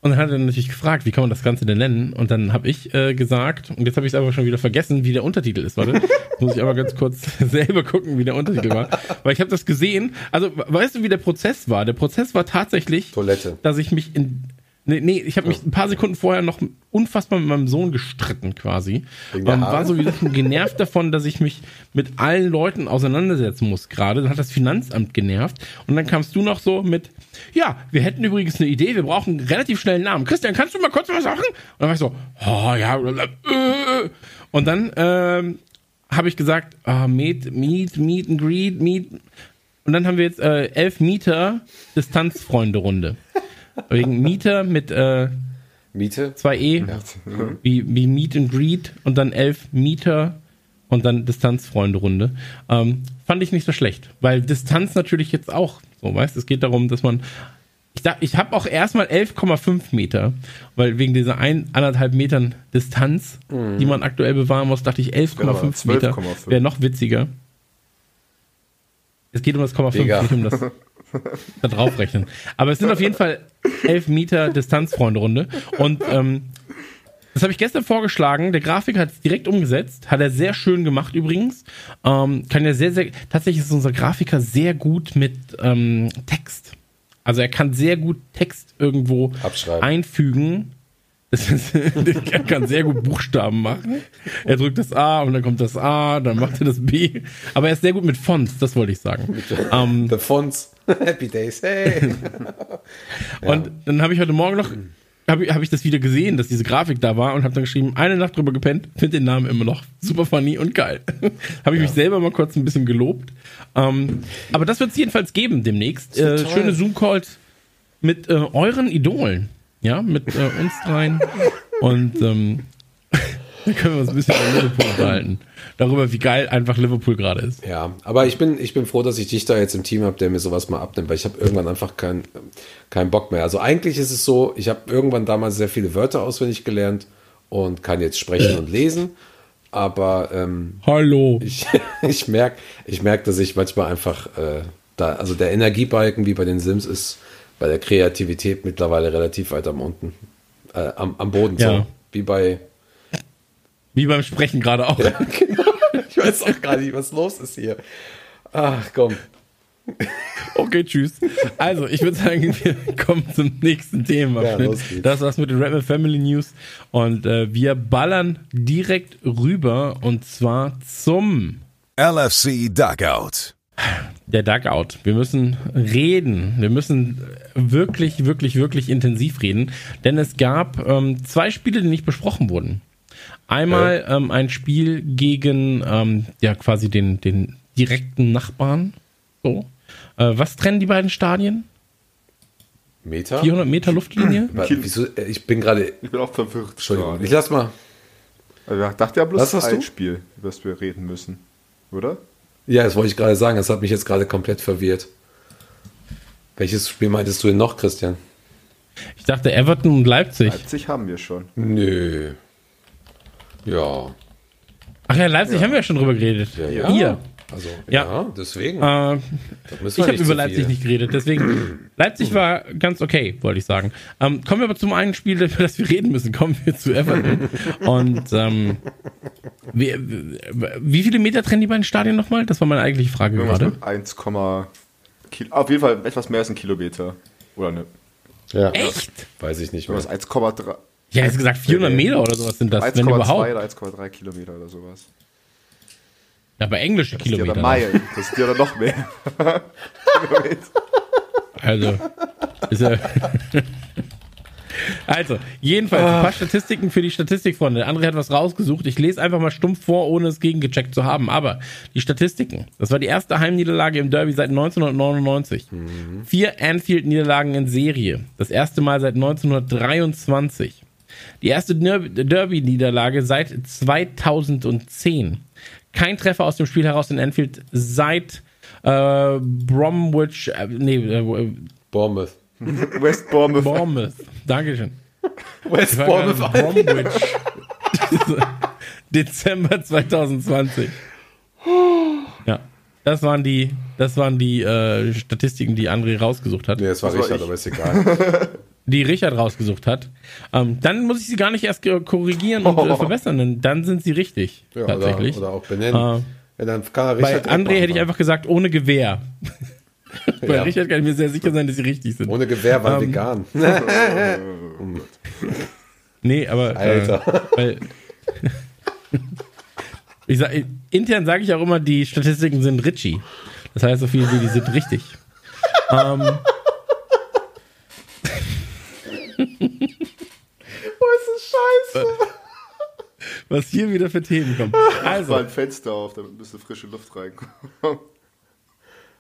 und dann hat er natürlich gefragt, wie kann man das Ganze denn nennen? Und dann habe ich äh, gesagt, und jetzt habe ich es aber schon wieder vergessen, wie der Untertitel ist. Warte, muss ich aber ganz kurz selber gucken, wie der Untertitel war. Weil ich habe das gesehen. Also, weißt du, wie der Prozess war? Der Prozess war tatsächlich, Toilette. dass ich mich in. Nee, nee ich habe mich ein paar Sekunden vorher noch unfassbar mit meinem Sohn gestritten quasi. Und Haare? war so wie genervt davon, dass ich mich mit allen Leuten auseinandersetzen muss gerade. Dann hat das Finanzamt genervt. Und dann kamst du noch so mit, ja, wir hätten übrigens eine Idee, wir brauchen einen relativ schnellen Namen. Christian, kannst du mal kurz was sagen? Und dann war ich so, oh ja, äh. Und dann ähm, habe ich gesagt, ah, Meet, Meet, Meet and Greet, Meet. Und dann haben wir jetzt äh, elf Mieter Distanzfreunde-Runde. Wegen Mieter mit äh, Miete? 2E, wie, wie Meet and Greet und dann elf Mieter und dann Distanzfreunde-Runde. Ähm, fand ich nicht so schlecht, weil Distanz natürlich jetzt auch, so weißt es geht darum, dass man. Ich, da- ich habe auch erstmal 11,5 Meter, weil wegen dieser ein, anderthalb Metern Distanz, die man aktuell bewahren muss, dachte ich 11,5 Genau, Meter 12,5. wäre noch witziger. Es geht um das Komma 5, Digga. nicht um das. da drauf rechnen. Aber es sind auf jeden Fall elf Meter Distanzfreunde-Runde. Und ähm, das habe ich gestern vorgeschlagen. Der Grafiker hat es direkt umgesetzt. Hat er sehr schön gemacht übrigens. Ähm, kann ja sehr, sehr. Tatsächlich ist unser Grafiker sehr gut mit ähm, Text. Also er kann sehr gut Text irgendwo einfügen. Das ist, er kann sehr gut Buchstaben machen. Er drückt das A und dann kommt das A, dann macht er das B. Aber er ist sehr gut mit Fonts, das wollte ich sagen. Ähm, The Fonts. Happy Days. Hey. Und dann habe ich heute Morgen noch, habe ich, hab ich das wieder gesehen, dass diese Grafik da war und habe dann geschrieben, eine Nacht drüber gepennt, finde den Namen immer noch super funny und geil. habe ich mich selber mal kurz ein bisschen gelobt. Ähm, aber das wird es jedenfalls geben demnächst. Äh, schöne Zoom-Calls mit äh, euren Idolen. Ja, mit äh, uns dreien. Und ähm, da können wir uns ein bisschen über Liverpool unterhalten. Darüber, wie geil einfach Liverpool gerade ist. Ja, aber ich bin, ich bin froh, dass ich dich da jetzt im Team habe, der mir sowas mal abnimmt, weil ich habe irgendwann einfach keinen keinen Bock mehr. Also eigentlich ist es so, ich habe irgendwann damals sehr viele Wörter auswendig gelernt und kann jetzt sprechen und lesen, aber ähm, Hallo. ich, ich merke, ich merk, dass ich manchmal einfach äh, da, also der Energiebalken wie bei den Sims ist bei der Kreativität mittlerweile relativ weit am unten, äh, am, am Boden Ja. so, wie bei Wie beim Sprechen gerade auch. genau. Ich weiß auch gar nicht, was los ist hier. Ach komm. Okay, tschüss. Also, ich würde sagen, wir kommen zum nächsten Themenabschnitt. Ja, das war's mit den Redman Family News. Und äh, wir ballern direkt rüber und zwar zum LFC Dugout. der Dugout. Wir müssen reden. Wir müssen wirklich, wirklich, wirklich intensiv reden. Denn es gab ähm, zwei Spiele, die nicht besprochen wurden. Einmal ähm, ein Spiel gegen ähm, ja quasi den, den direkten Nachbarn. So. Äh, was trennen die beiden Stadien? Meter? 400 Meter Luftlinie? Wieso, äh, ich bin gerade. Ich bin auch verwirrt. Entschuldigung, gerade. ich lass mal. Also ich dachte ja bloß Was hast ein du? Spiel, über das wir reden müssen. Oder? Ja, das wollte ich gerade sagen. Das hat mich jetzt gerade komplett verwirrt. Welches Spiel meintest du denn noch, Christian? Ich dachte Everton und Leipzig. Leipzig haben wir schon. Nö. Ja. Ach ja, Leipzig haben wir ja schon drüber geredet. Ja, ja. Hier. Also, Ja. ja, deswegen. Äh, ich habe über Leipzig viel. nicht geredet, deswegen Leipzig war ganz okay, wollte ich sagen. Ähm, kommen wir aber zum einen Spiel, über das wir reden müssen. Kommen wir zu Everton. Und ähm, wie, wie viele Meter trennen die beiden Stadien nochmal? Das war meine eigentliche Frage Irgendwas gerade. mit 1, Kil auf jeden Fall etwas mehr als ein Kilometer. Oder ne? Ja. Echt? Weiß ich nicht mehr. Irgendwas 1,3 Ich hätte jetzt gesagt 400 Meter oder sowas sind das, wenn 1,2 überhaupt. oder 1,3 Kilometer oder sowas. Aber englische Das ist ja Kilometer. dann Meilen. Das ist ja dann noch mehr. Also, ist ja. Also, jedenfalls, ein paar Statistiken für die Statistikfreunde. André hat was rausgesucht. Ich lese einfach mal stumpf vor, ohne es gegengecheckt zu haben. Aber die Statistiken. Das war die erste Heimniederlage im Derby seit 1999. Vier Anfield-Niederlagen in Serie. Das erste Mal seit 1923. Die erste Derby- Derby-Niederlage seit 2010. Kein Treffer aus dem Spiel heraus in Anfield seit äh, Bromwich, äh, nee, äh, Bournemouth. West Bournemouth. Bournemouth. Dankeschön. West war in Bromwich. Dezember 2020. Ja, das waren die, das waren die äh, Statistiken, die André rausgesucht hat, Nee, es war Das war Richard, ich. aber ist egal. Die Richard rausgesucht hat. Ähm, dann muss ich sie gar nicht erst äh, korrigigen und äh, verbessern, denn dann sind sie richtig. Ja, tatsächlich. Oder, oder auch benennen. Äh, ja, dann kann er Bei André hätte ich einfach gesagt, ohne Gewehr. Bei Ja. Richard kann ich mir sehr sicher sein, dass sie richtig sind. Ohne Gewehr war Ähm, vegan. Nee, aber. Alter. Äh, weil, ich sag, intern sage ich auch immer, die Statistiken sind Richie. Das heißt, so viele wie die sind richtig. ähm, was hier wieder für Themen kommen. Also, ein Fenster auf, damit ein bisschen frische Luft reinkommt.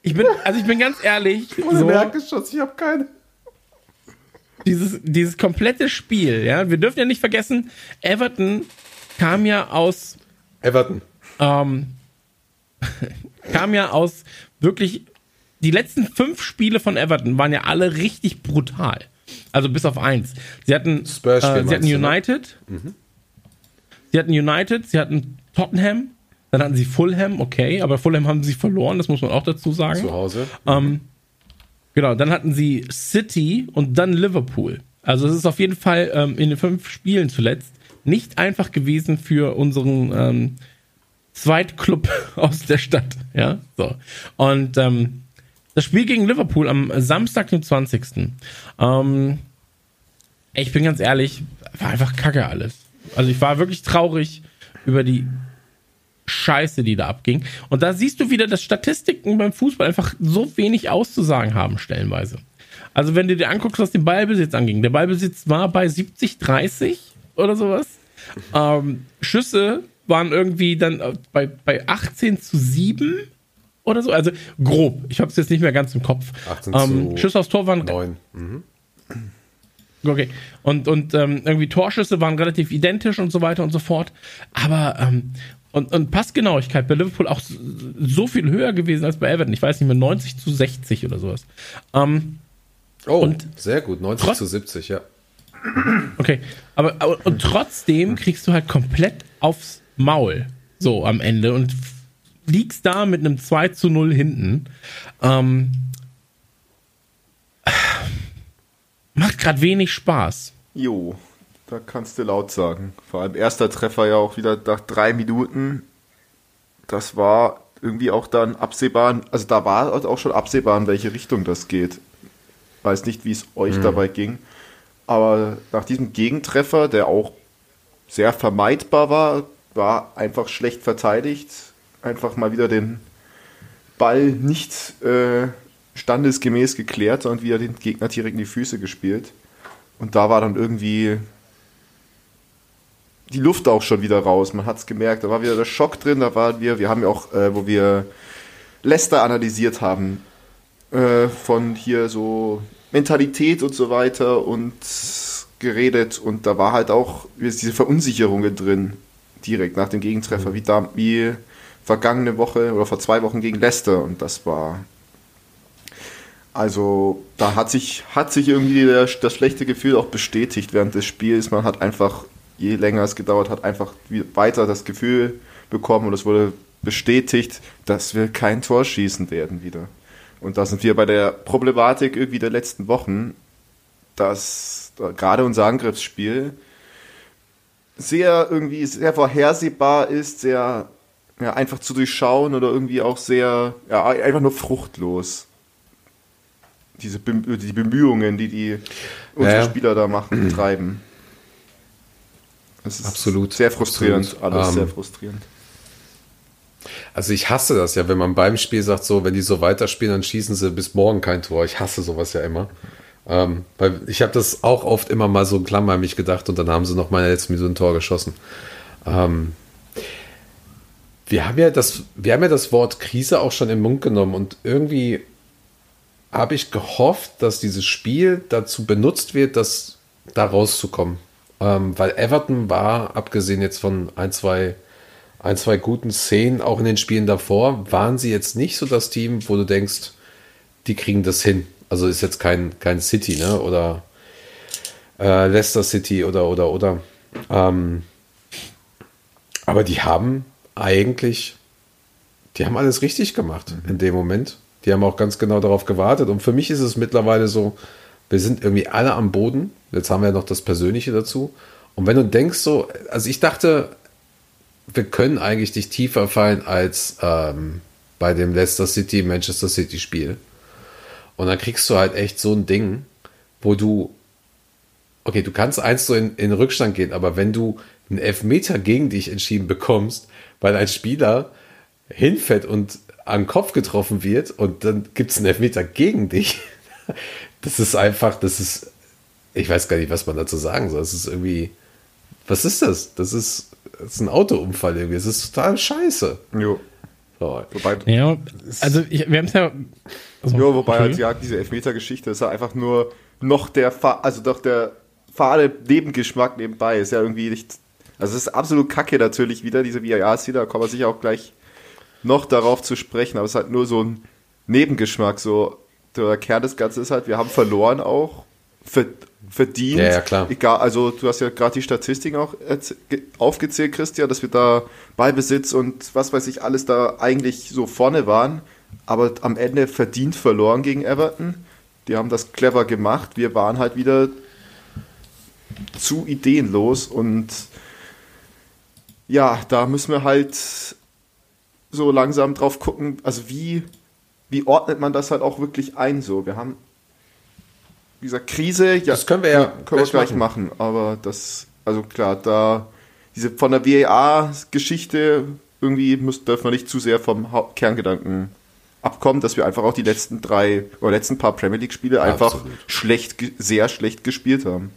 ich bin, also ich bin ganz ehrlich, Ohne so, Merkgeschutz, ich habe keine. dieses, dieses komplette Spiel, ja, wir dürfen ja nicht vergessen, Everton kam ja aus Everton. ähm, kam ja aus wirklich. Die letzten fünf Spiele von Everton waren ja alle richtig brutal. Also bis auf eins. Sie hatten, Spurs-Spiel äh, sie hatten du, ne? United. Sie hatten United, sie hatten Tottenham, dann hatten sie Fulham, okay, aber Fulham haben sie verloren, das muss man auch dazu sagen. Zu Hause. Ähm, Genau, dann hatten sie City und dann Liverpool. Also es ist auf jeden Fall ähm, in den fünf Spielen zuletzt nicht einfach gewesen für unseren ähm, Zweitclub aus der Stadt. Ja, so. Und ähm, das Spiel gegen Liverpool am Samstag, den 20. Ähm, ich bin ganz ehrlich, war einfach kacke alles. Also ich war wirklich traurig über die Scheiße, die da abging. Und da siehst du wieder, dass Statistiken beim Fußball einfach so wenig auszusagen haben, stellenweise. Also wenn du dir anguckst, was den Ballbesitz anging. Der Ballbesitz war bei 70, 30 oder sowas. Ähm, Schüsse waren irgendwie dann bei, bei 18 zu 7 oder so. Also grob. Ich habe es jetzt nicht mehr ganz im Kopf. 18 ähm, Schüsse aufs Tor waren 9. Mhm. Okay. Und, und ähm, irgendwie Torschüsse waren relativ identisch und so weiter und so fort. Aber ähm, und, und Passgenauigkeit bei Liverpool auch so viel höher gewesen als bei Everton. Ich weiß nicht mehr, 90 zu 60 oder sowas. Ähm, Oh, Und sehr gut. 90 trotz- zu 70, ja. okay. Aber, aber und trotzdem kriegst du halt komplett aufs Maul. So am Ende und liegst da mit einem 2 zu 0 hinten. Ähm, macht gerade wenig Spaß. Jo, da kannst du laut sagen. Vor allem erster Treffer ja auch wieder nach drei Minuten. Das war irgendwie auch dann absehbar. Also da war auch schon absehbar, in welche Richtung das geht. Weiß nicht, wie es euch dabei ging. Aber nach diesem Gegentreffer, der auch sehr vermeidbar war, war einfach schlecht verteidigt. Einfach mal wieder den Ball nicht äh, standesgemäß geklärt, sondern wieder den Gegner direkt in die Füße gespielt. Und da war dann irgendwie die Luft auch schon wieder raus. Man hat es gemerkt. Da war wieder der Schock drin. Da waren wir, wir haben ja auch, äh, wo wir Leicester analysiert haben, äh, von hier so Mentalität und so weiter und geredet. Und da war halt auch diese Verunsicherungen drin, direkt nach dem Gegentreffer, wie, da, wie vergangene Woche oder vor zwei Wochen gegen Leicester. Und das war also da hat sich, hat sich irgendwie der, das schlechte Gefühl auch bestätigt während des Spiels. Man hat einfach, je länger es gedauert hat, einfach weiter das Gefühl bekommen und es wurde bestätigt, dass wir kein Tor schießen werden wieder. Und da sind wir bei der Problematik irgendwie der letzten Wochen, dass da gerade unser Angriffsspiel sehr irgendwie sehr vorhersehbar ist, sehr ja, einfach zu durchschauen oder irgendwie auch sehr, ja, einfach nur fruchtlos diese Bem die Bemühungen, die die unsere Ja. Spieler da machen, treiben. Es ist Absolut, sehr frustrierend, absolut. alles Ähm, sehr frustrierend. Also ich hasse das ja, wenn man beim Spiel sagt, so, wenn die so weiterspielen, dann schießen sie bis morgen kein Tor. Ich hasse sowas ja immer. Ähm, weil ich habe das auch oft immer mal so klammheimlich gedacht und dann haben sie noch mal der letzten Minute ein Tor geschossen. Ähm, wir haben ja das, wir haben ja das Wort Krise auch schon im Mund genommen und irgendwie habe ich gehofft, dass dieses Spiel dazu benutzt wird, dass da rauszukommen. Ähm, weil Everton war, abgesehen jetzt von ein, zwei, ein, zwei guten Szenen, auch in den Spielen davor, waren sie jetzt nicht so das Team, wo du denkst, die kriegen das hin. Also ist jetzt kein, kein City, ne? Oder äh, Leicester City oder oder oder. Ähm, aber die haben eigentlich, die haben alles richtig gemacht in dem Moment. Die haben auch ganz genau darauf gewartet. Und für mich ist es mittlerweile so, wir sind irgendwie alle am Boden. Jetzt haben wir ja noch das Persönliche dazu. Und wenn du denkst so, also ich dachte, wir können eigentlich nicht tiefer fallen als ähm, bei dem Leicester City, Manchester City Spiel. Und dann kriegst du halt echt so ein Ding, wo du, okay, du kannst eins so in, in Rückstand gehen, aber wenn du einen Elfmeter gegen dich entschieden bekommst, weil ein Spieler hinfällt und an den Kopf getroffen wird und dann gibt es einen Elfmeter gegen dich, das ist einfach, das ist, ich weiß gar nicht, was man dazu sagen soll. Das ist irgendwie, was ist das? Das ist, das ist ein Autounfall irgendwie. Das ist total scheiße. Jo. So. Wobei, Ja, also ich, wir haben es ja. Also, ja, wobei halt, ja, diese Elfmeter-Geschichte ist ja einfach nur noch der, Fa also doch der fade Nebengeschmack nebenbei. Ist ja irgendwie nicht, also es ist absolut kacke natürlich wieder, diese VAR-Szene, da kommen wir sicher auch gleich noch darauf zu sprechen, aber es ist halt nur so ein Nebengeschmack, so der Kern des Ganzen ist halt, wir haben verloren auch, ver verdient. Ja, ja, klar. Egal, also du hast ja gerade die Statistiken auch aufgezählt, Christian, dass wir da Ballbesitz und was weiß ich alles da eigentlich so vorne waren, aber am Ende verdient verloren gegen Everton. die haben das clever gemacht. Wir waren halt wieder zu ideenlos und ja, da müssen wir halt so langsam drauf gucken, also wie, wie ordnet man das halt auch wirklich ein so. Wir haben, wie gesagt, Krise, ja, Das können wir ja können wir gleich gleich machen. aber das, also klar, da diese von der VAR-Geschichte irgendwie müssen, dürfen wir nicht zu sehr vom Haupt Kerngedanken abkommen, dass wir einfach auch die letzten drei oder letzten paar Premier League-Spiele einfach Absolut. schlecht, sehr schlecht gespielt haben.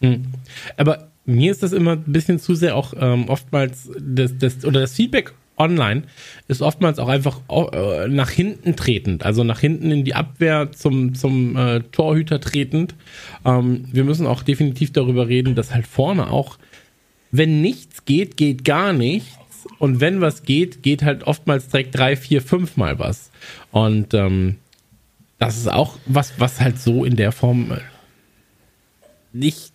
Hm. Aber mir ist das immer ein bisschen zu sehr auch ähm, oftmals das, das oder das Feedback online ist oftmals auch einfach äh, nach hinten tretend, also nach hinten in die Abwehr zum, zum äh, Torhüter tretend. Ähm, wir müssen auch definitiv darüber reden, dass halt vorne auch, wenn nichts geht, geht gar nichts. Und wenn was geht, geht halt oftmals direkt drei, vier, fünf Mal was. Und ähm, das ist auch was, was halt so in der Form äh, nicht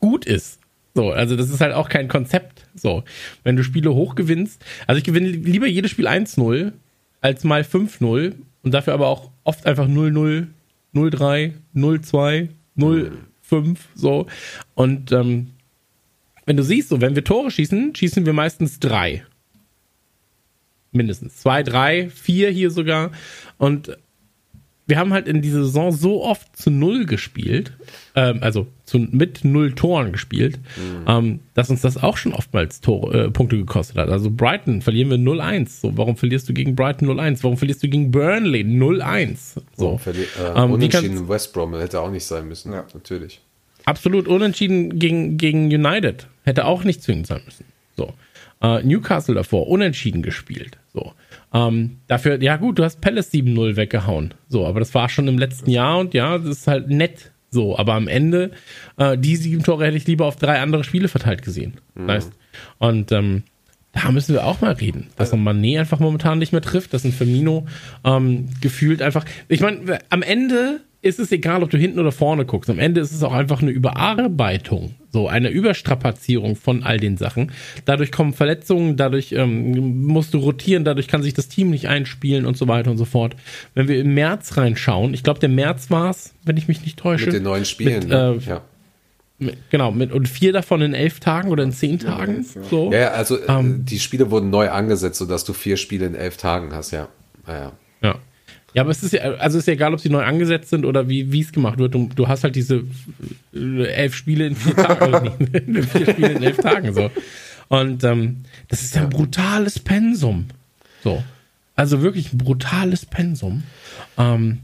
gut ist. So, also das ist halt auch kein Konzept. So, wenn du Spiele hoch gewinnst, also ich gewinne lieber jedes Spiel 1-0 als mal 5-0 und dafür aber auch oft einfach 0-0, 0-3, 0-2, 0-5, so. Und ähm, wenn du siehst, so, wenn wir Tore schießen, schießen wir meistens drei. Mindestens. Zwei, drei, vier hier sogar. Und wir haben halt in dieser Saison so oft zu null gespielt, ähm, also zu, mit null Toren gespielt, ähm, dass uns das auch schon oftmals Tore, äh, Punkte gekostet hat. Also Brighton verlieren wir 0-1. So, warum verlierst du gegen Brighton 0-1? Warum verlierst du gegen Burnley 0-1? So, äh, Ähm, unentschieden West Brom hätte auch nicht sein müssen. Ja. Natürlich. absolut unentschieden gegen, gegen United. Hätte auch nicht zwingend sein müssen. So. Äh, Newcastle davor, unentschieden gespielt. So. Ähm, dafür, ja gut, du hast Palace 7-0 weggehauen. So, aber das war schon im letzten Jahr und ja, das ist halt nett. So, aber am Ende, äh, die sieben Tore hätte ich lieber auf drei andere Spiele verteilt gesehen. Weißt? Und ähm, da müssen wir auch mal reden, dass ein Mané einfach momentan nicht mehr trifft, dass ein Firmino ähm, gefühlt einfach. Ich meine, am Ende ist es egal, ob du hinten oder vorne guckst. Am Ende ist es auch einfach eine Überarbeitung, so eine Überstrapazierung von all den Sachen. Dadurch kommen Verletzungen, dadurch ähm, musst du rotieren, dadurch kann sich das Team nicht einspielen und so weiter und so fort. Wenn wir im März reinschauen, ich glaube, der März war es, wenn ich mich nicht täusche. Mit den neuen Spielen. Mit, ne? äh, ja. mit, genau, mit und vier davon in elf Tagen oder in zehn Tagen. ja. So. ja, ja, also äh, Ähm. die Spiele wurden neu angesetzt, sodass du vier Spiele in elf Tagen hast, ja. Ja, ja. Ja. Aber es ist ja, also es ist ja egal, ob sie neu angesetzt sind oder wie wie es gemacht wird. Du, du hast halt diese äh, elf Spiele in vier Tagen, nicht, vier Spiele in elf Tagen so. Und ähm, das ist ja ein brutales Pensum. So. Also wirklich ein brutales Pensum. Ähm,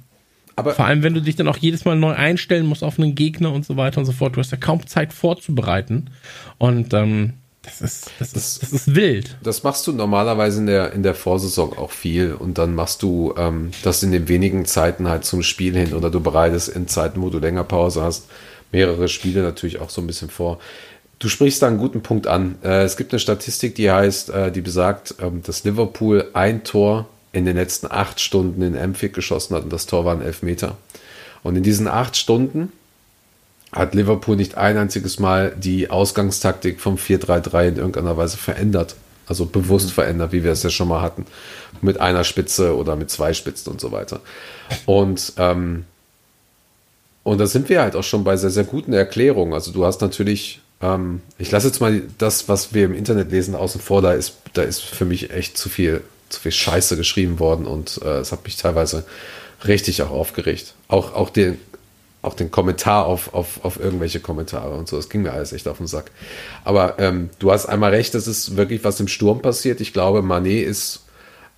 Aber vor allem, wenn du dich dann auch jedes Mal neu einstellen musst auf einen Gegner und so weiter und so fort. Du hast ja kaum Zeit vorzubereiten. Und ähm, das ist, das ist, das ist wild. das machst du normalerweise in der, in der Vorsaison auch viel und dann machst du ähm, das in den wenigen Zeiten halt zum Spiel hin oder du bereitest in Zeiten, wo du länger Pause hast, mehrere Spiele natürlich auch so ein bisschen vor. Du sprichst da einen guten Punkt an. Äh, es gibt eine Statistik, die heißt, äh, die besagt, ähm, dass Liverpool ein Tor in den letzten acht Stunden in Anfield geschossen hat und das Tor waren elf Meter. Und in diesen acht Stunden hat Liverpool nicht ein einziges Mal die Ausgangstaktik vom 4-3-3 in irgendeiner Weise verändert. Also bewusst verändert, wie wir es ja schon mal hatten. Mit einer Spitze oder mit zwei Spitzen und so weiter. Und, ähm, und da sind wir halt auch schon bei sehr, sehr guten Erklärungen. Also du hast natürlich, ähm, ich lasse jetzt mal das, was wir im Internet lesen, außen vor. Da ist, da ist für mich echt zu viel, zu viel Scheiße geschrieben worden und äh, es hat mich teilweise richtig auch aufgeregt. Auch, auch den, auch den Kommentar auf, auf, auf irgendwelche Kommentare und so. Das ging mir alles echt auf den Sack. Aber ähm, du hast einmal recht, das ist wirklich was im Sturm passiert. Ich glaube, Manet ist,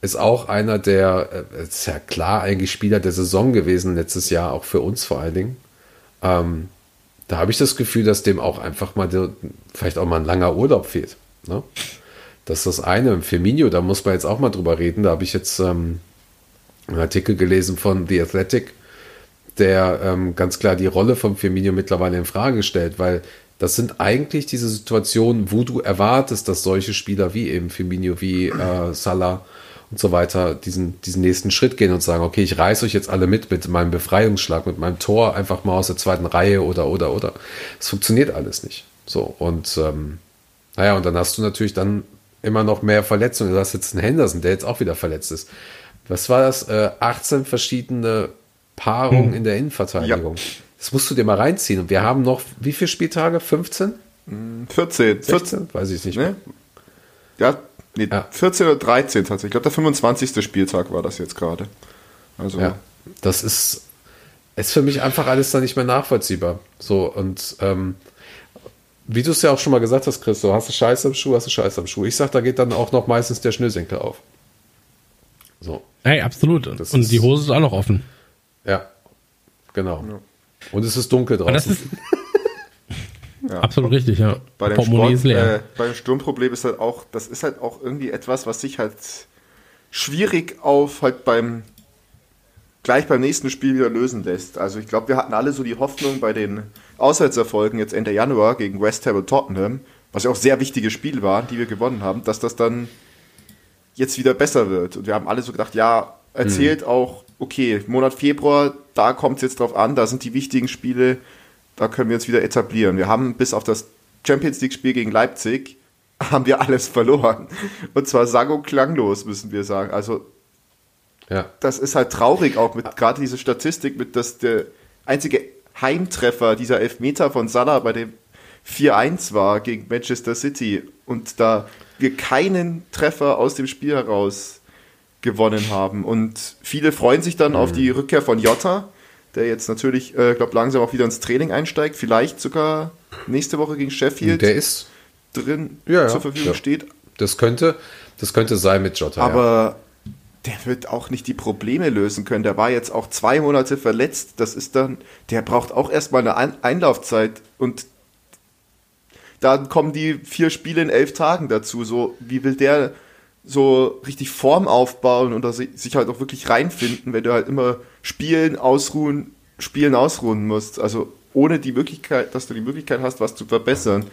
ist auch einer der, äh, ist ja klar eigentlich Spieler der Saison gewesen letztes Jahr, auch für uns vor allen Dingen. Ähm, da habe ich das Gefühl, dass dem auch einfach mal vielleicht auch mal ein langer Urlaub fehlt. Ne? Das ist das eine. Firmino, da muss man jetzt auch mal drüber reden. Da habe ich jetzt ähm, einen Artikel gelesen von The Athletic, der ähm, ganz klar die Rolle von Firmino mittlerweile in Frage stellt, weil das sind eigentlich diese Situationen, wo du erwartest, dass solche Spieler wie eben Firmino, wie äh, Salah und so weiter diesen, diesen nächsten Schritt gehen und sagen, okay, ich reiß euch jetzt alle mit mit meinem Befreiungsschlag, mit meinem Tor einfach mal aus der zweiten Reihe oder, oder, oder. Das funktioniert alles nicht. So, und ähm, naja, und dann hast du natürlich dann immer noch mehr Verletzungen. Du hast jetzt einen Henderson, der jetzt auch wieder verletzt ist. Was war das? Äh, 18 verschiedene Paarung Hm. in der Innenverteidigung. Das musst du dir mal reinziehen. Und wir haben noch, wie viele Spieltage? 15? 14. 14. 16? Weiß ich nicht. Ne? Ja, nee, Ja. 14 oder 13 tatsächlich. Ich glaube, der 25. Spieltag war das jetzt gerade. Also, Ja, das ist, ist für mich einfach alles dann nicht mehr nachvollziehbar. So, und ähm, wie du es ja auch schon mal gesagt hast, Chris, so hast du Scheiße am Schuh, hast du Scheiße am Schuh. Ich sag, da geht dann auch noch meistens der Schnürsenkel auf. So, Ey, absolut. Das Und die Hose ist auch noch offen. Ja, genau. Und es ist dunkel draußen. ist absolut richtig, ja. bei dem, Portemonnaie Sport, ist leer. äh, bei dem Sturmproblem ist halt auch, das ist halt auch irgendwie etwas, was sich halt schwierig auf halt beim gleich beim nächsten Spiel wieder lösen lässt. Also ich glaube, wir hatten alle so die Hoffnung bei den Auswärtserfolgen jetzt Ende Januar gegen West Ham und Tottenham, was ja auch sehr wichtige Spiele waren, die wir gewonnen haben, dass das dann jetzt wieder besser wird. Und wir haben alle so gedacht, ja, erzählt auch, okay, Monat Februar, da kommt es jetzt drauf an, da sind die wichtigen Spiele, da können wir uns wieder etablieren. Wir haben bis auf das Champions League-Spiel gegen Leipzig, haben wir alles verloren. Und zwar sang- und klanglos, müssen wir sagen. Also ja. das ist halt traurig auch mit gerade diese Statistik, mit dass der einzige Heimtreffer dieser Elfmeter von Salah bei dem 4-1 war gegen Manchester City und da wir keinen Treffer aus dem Spiel heraus gewonnen haben und viele freuen sich dann auf die Rückkehr von Jota, der jetzt natürlich, äh, glaube langsam auch wieder ins Training einsteigt, vielleicht sogar nächste Woche gegen Sheffield Der ist, drin Ja, ja, zur Verfügung ja. steht, das könnte, das könnte sein mit Jota. ja. aber der wird auch nicht die Probleme lösen können. Der war jetzt auch zwei Monate verletzt. Das ist dann, der braucht auch erstmal eine Ein Einlaufzeit und dann kommen die vier Spiele in elf Tagen dazu. So, wie will der so richtig Form aufbauen und sich halt auch wirklich reinfinden, wenn du halt immer spielen, ausruhen, spielen, ausruhen musst. Also ohne die Möglichkeit, dass du die Möglichkeit hast, was zu verbessern.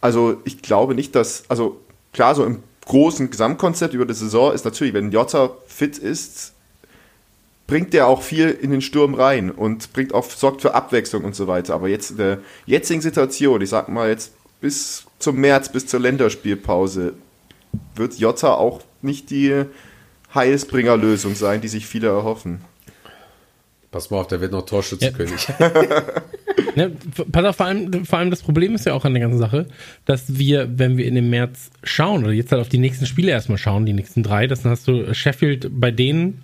Also ich glaube nicht, dass, also klar, so im großen Gesamtkonzept über die Saison ist natürlich, wenn Jota fit ist, bringt der auch viel in den Sturm rein und bringt auch, sorgt für Abwechslung und so weiter. Aber jetzt in der jetzigen Situation, ich sag mal jetzt bis zum März, bis zur Länderspielpause, wird Jota auch nicht die Heilsbringerlösung sein, die sich viele erhoffen. Pass mal auf, der wird noch Torschützenkönig. Ne, pass auf, vor allem, vor allem das Problem ist ja auch an der ganzen Sache, dass wir, wenn wir in den März schauen, oder jetzt halt auf die nächsten Spiele erstmal schauen, die nächsten drei, das hast du Sheffield bei denen,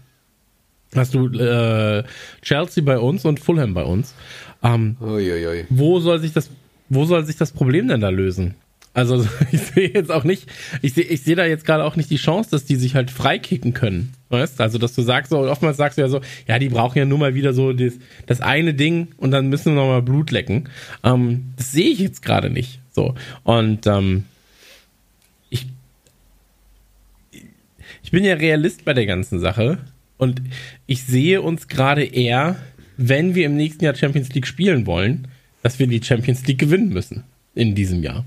hast du äh, Chelsea bei uns und Fulham bei uns. Ähm, Uiuiui. wo soll sich das, wo soll sich das Problem denn da lösen? Also ich sehe jetzt auch nicht, ich sehe, ich sehe da jetzt gerade auch nicht die Chance, dass die sich halt freikicken können. Weißt? Also dass du sagst so, oftmals sagst du ja so, ja, die brauchen ja nur mal wieder so das, das eine Ding und dann müssen wir noch mal Blut lecken. Ähm, das sehe ich jetzt gerade nicht. So und ähm, ich ich bin ja Realist bei der ganzen Sache und ich sehe uns gerade eher, wenn wir im nächsten Jahr Champions League spielen wollen, dass wir die Champions League gewinnen müssen in diesem Jahr.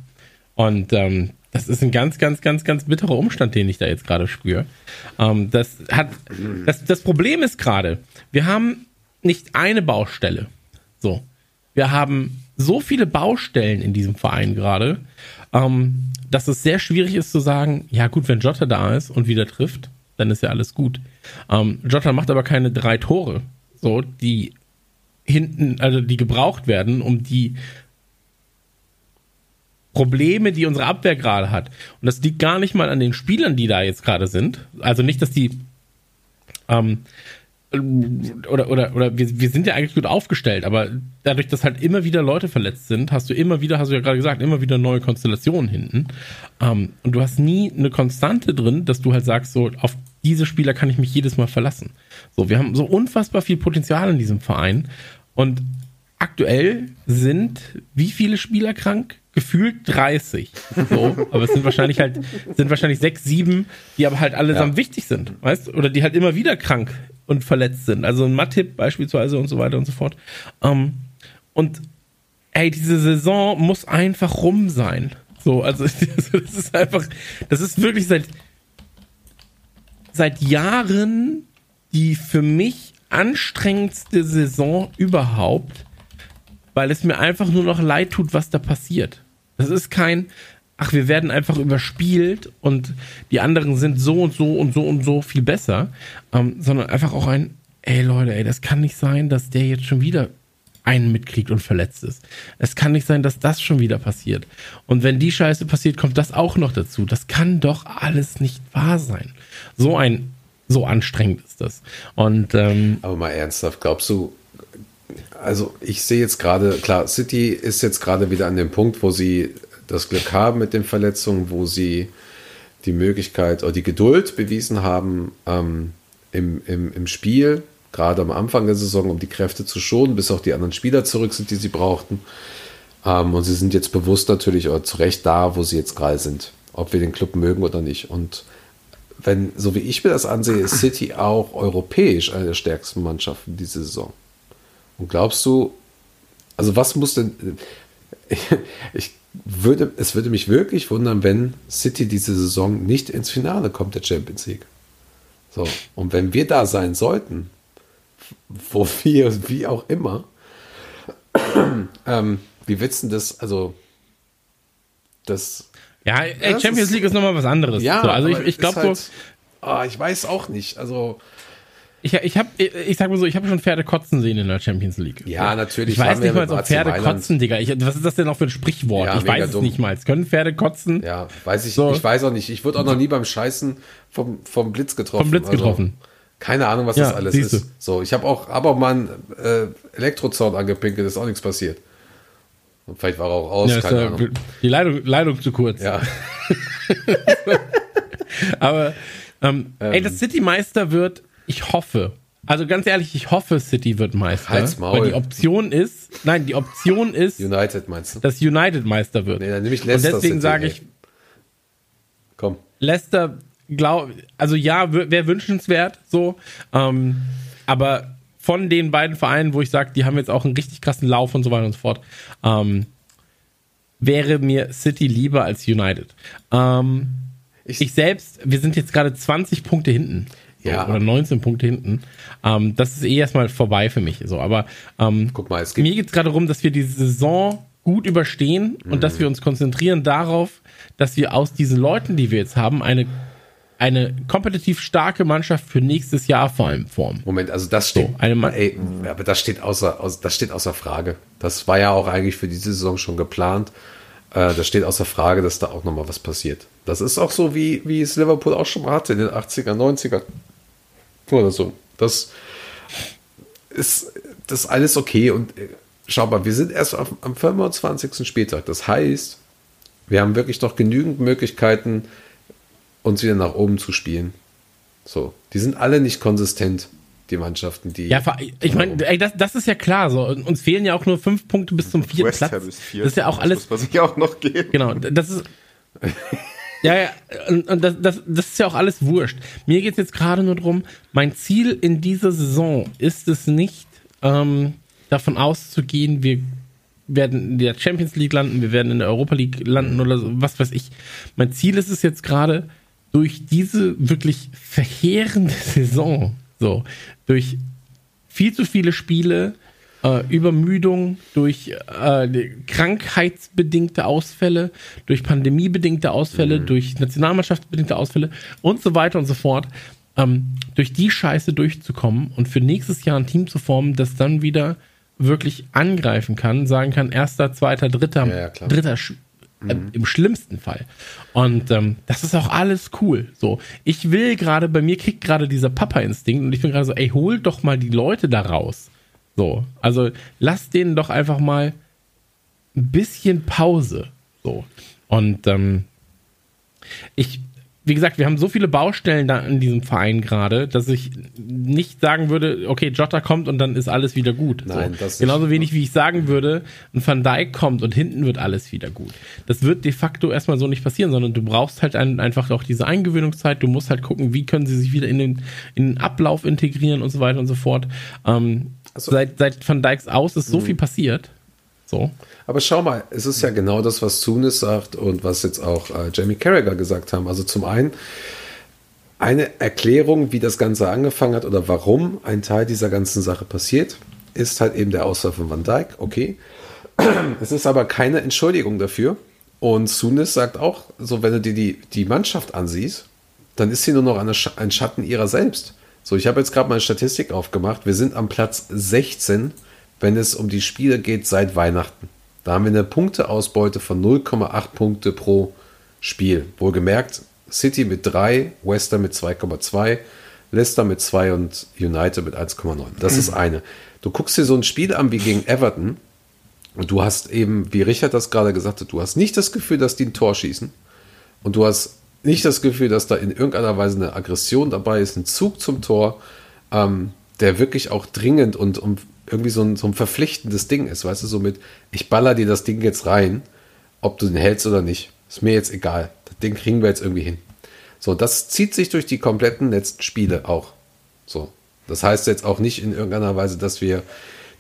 Und ähm, das ist ein ganz, ganz, ganz, ganz bitterer Umstand, den ich da jetzt gerade spüre. Ähm, das hat, das, das Problem ist gerade, wir haben nicht eine Baustelle. So. Wir haben so viele Baustellen in diesem Verein gerade, ähm, dass es sehr schwierig ist zu sagen, ja gut, wenn Jota da ist und wieder trifft, dann ist ja alles gut. Ähm, Jota macht aber keine drei Tore, so, die hinten, also die gebraucht werden, um die Probleme, die unsere Abwehr gerade hat. Und das liegt gar nicht mal an den Spielern, die da jetzt gerade sind. Also nicht, dass die ähm, oder, oder, oder wir, wir sind ja eigentlich gut aufgestellt, aber dadurch, dass halt immer wieder Leute verletzt sind, hast du immer wieder, hast du ja gerade gesagt, immer wieder neue Konstellationen hinten. Ähm, und du hast nie eine Konstante drin, dass du halt sagst, so, auf diese Spieler kann ich mich jedes Mal verlassen. So, wir haben so unfassbar viel Potenzial in diesem Verein. Und aktuell sind wie viele Spieler krank? Gefühlt 30. So, aber es sind wahrscheinlich halt, sind wahrscheinlich sechs, sieben, die aber halt allesamt Ja. wichtig sind, weißt? Oder die halt immer wieder krank und verletzt sind. Also ein Matip beispielsweise und so weiter und so fort. Ähm, und ey, diese Saison muss einfach rum sein. So, also das ist einfach, das ist wirklich seit seit Jahren die für mich anstrengendste Saison überhaupt, weil es mir einfach nur noch leid tut, was da passiert. Das ist kein, ach, wir werden einfach überspielt und die anderen sind so und so und so und so viel besser, ähm, sondern einfach auch ein, ey Leute, ey, das kann nicht sein, dass der jetzt schon wieder einen mitkriegt und verletzt ist. Es kann nicht sein, dass das schon wieder passiert. Und wenn die Scheiße passiert, kommt das auch noch dazu. Das kann doch alles nicht wahr sein. So ein, so anstrengend ist das. Und ähm, Aber mal ernsthaft, glaubst du, also ich sehe jetzt gerade, klar, City ist jetzt gerade wieder an dem Punkt, wo sie das Glück haben mit den Verletzungen, wo sie die Möglichkeit oder die Geduld bewiesen haben ähm, im, im, im Spiel, gerade am Anfang der Saison, um die Kräfte zu schonen, bis auch die anderen Spieler zurück sind, die sie brauchten. Ähm, und sie sind jetzt bewusst natürlich oder zu Recht da, wo sie jetzt gerade sind, ob wir den Club mögen oder nicht. Und wenn, so wie ich mir das ansehe, ist City auch europäisch eine der stärksten Mannschaften diese Saison. Und glaubst du, also was muss denn, ich würde, es würde mich wirklich wundern, wenn City diese Saison nicht ins Finale kommt der Champions League. So, und wenn wir da sein sollten, wo wir, wie auch immer, ähm, wie willst du das, also, das, ja, ey, das Champions ist- League ist nochmal was anderes. ja, so, also ich, aber ich ist glaube halt, so, ah, ich weiß auch nicht, also, ich, ich habe, ich sag mal so, ich habe schon Pferde kotzen sehen in der Champions League. Ja, natürlich, Ich weiß nicht mal, ob Pferde kotzen, Digga. Ich, was ist das denn auch für ein Sprichwort? Ja, ich weiß es dumm. nicht mal. Können Pferde kotzen? ja, weiß ich, So. ich weiß auch nicht, ich wurde auch noch nie beim Scheißen vom, vom Blitz getroffen. Vom Blitz also, getroffen. Keine Ahnung, was Ja, das alles siehst du. ist. So, ich habe auch, auch mal einen äh, Elektrozaun angepinkelt, ist auch nichts passiert. Und vielleicht war er auch aus, Ja, ist, keine äh, Ahnung. die Leitung, Leitung zu kurz. Ja, Aber ähm, ey, das City-Meister wird, ich hoffe, also ganz ehrlich, ich hoffe, City wird Meister. Halt's Maul. Weil die Option ist, nein, die Option ist, United meinst du? dass United Meister wird. Nee, dann nehme ich Und Leicester deswegen City, sage ich, Komm. Leicester, glaub, also ja, wäre wünschenswert, so. Ähm, aber von den beiden Vereinen, wo ich sage, die haben jetzt auch einen richtig krassen Lauf und so weiter und so fort, ähm, wäre mir City lieber als United. Ähm, Ich- ich, selbst, wir sind jetzt gerade 20 Punkte hinten. Ja. Oder 19 Punkte hinten. Ähm, das ist eh erstmal vorbei für mich. So, aber ähm, Guck mal, es gibt mir geht es gerade darum, dass wir die Saison gut überstehen und dass wir uns konzentrieren darauf, dass wir aus diesen Leuten, die wir jetzt haben, eine, eine kompetitiv starke Mannschaft für nächstes Jahr vor allem formen. Moment, also das steht, So, eine ey, aber das steht außer, das steht außer Frage. Das war ja auch eigentlich für diese Saison schon geplant. Äh, das steht außer Frage, dass da auch nochmal was passiert. Das ist auch so, wie, wie es Liverpool auch schon mal hatte in den 80er, 90er oder so. Das ist, das ist alles okay und äh, schau mal, wir sind erst auf, am 25. Spieltag. Das heißt, wir haben wirklich noch genügend Möglichkeiten, uns wieder nach oben zu spielen. So, die sind alle nicht konsistent, die Mannschaften, die. Ja, ich meine, ey, das, das ist ja klar. So. Uns fehlen ja auch nur fünf Punkte bis zum vierten West Platz. Ist vier. Das ist ja auch alles, muss man sich auch noch geben. Genau, das ist. Ja, ja, und, das, das, das ist ja auch alles wurscht. Mir geht es jetzt gerade nur darum, mein Ziel in dieser Saison ist es nicht, ähm, davon auszugehen, wir werden in der Champions League landen, wir werden in der Europa League landen oder so, was weiß ich. Mein Ziel ist es jetzt gerade, durch diese wirklich verheerende Saison, so, durch viel zu viele Spiele, äh, Übermüdung, durch äh, krankheitsbedingte Ausfälle, durch pandemiebedingte Ausfälle, durch nationalmannschaftsbedingte Ausfälle und so weiter und so fort, ähm, durch die Scheiße durchzukommen und für nächstes Jahr ein Team zu formen, das dann wieder wirklich angreifen kann, sagen kann, erster, zweiter, dritter, Ja, ja, dritter äh, im schlimmsten Fall. Und ähm, das ist auch alles cool. So, ich will gerade, bei mir kickt gerade dieser Papa-Instinkt und ich bin gerade so, ey, hol doch mal die Leute da raus. So, also lass denen doch einfach mal ein bisschen Pause. So. Und ähm, ich, wie gesagt, wir haben so viele Baustellen da in diesem Verein gerade, dass ich nicht sagen würde, okay, Jota kommt und dann ist alles wieder gut. Nein, so. Genauso wenig wie ich sagen würde, ein Van Dijk kommt und hinten wird alles wieder gut. Das wird de facto erstmal so nicht passieren, sondern du brauchst halt ein, einfach auch diese Eingewöhnungszeit. Du musst halt gucken, wie können sie sich wieder in den, in den Ablauf integrieren und so weiter und so fort. Ähm, Also- seit, seit Van Dijks aus ist so viel passiert. So. Aber schau mal, es ist ja genau das, was Zunis sagt und was jetzt auch äh, Jamie Carragher gesagt haben. Also zum einen eine Erklärung, wie das Ganze angefangen hat oder warum ein Teil dieser ganzen Sache passiert, ist halt eben der Ausfall von Van Dijk. Okay. Es ist aber keine Entschuldigung dafür. Und Sunis sagt auch, so wenn du dir die, die Mannschaft ansiehst, dann ist sie nur noch eine ein Schatten ihrer selbst. So, ich habe jetzt gerade mal eine Statistik aufgemacht. Wir sind am Platz 16, wenn es um die Spiele geht seit Weihnachten. Da haben wir eine Punkteausbeute von 0,8 Punkte pro Spiel. Wohlgemerkt, City mit 3, Wester mit 2,2, Leicester mit 2 und United mit 1,9. Das ist eine. Du guckst dir so ein Spiel an wie gegen Everton und du hast eben, wie Richard das gerade gesagt hat, du hast nicht das Gefühl, dass die ein Tor schießen und du hast nicht das Gefühl, dass da in irgendeiner Weise eine Aggression dabei ist, ein Zug zum Tor, ähm, der wirklich auch dringend und, und irgendwie so ein, so ein verpflichtendes Ding ist, weißt du, so mit, ich baller dir das Ding jetzt rein, ob du den hältst oder nicht. Ist mir jetzt egal. Das Ding kriegen wir jetzt irgendwie hin. So, das zieht sich durch die kompletten letzten Spiele auch. So. Das heißt jetzt auch nicht in irgendeiner Weise, dass wir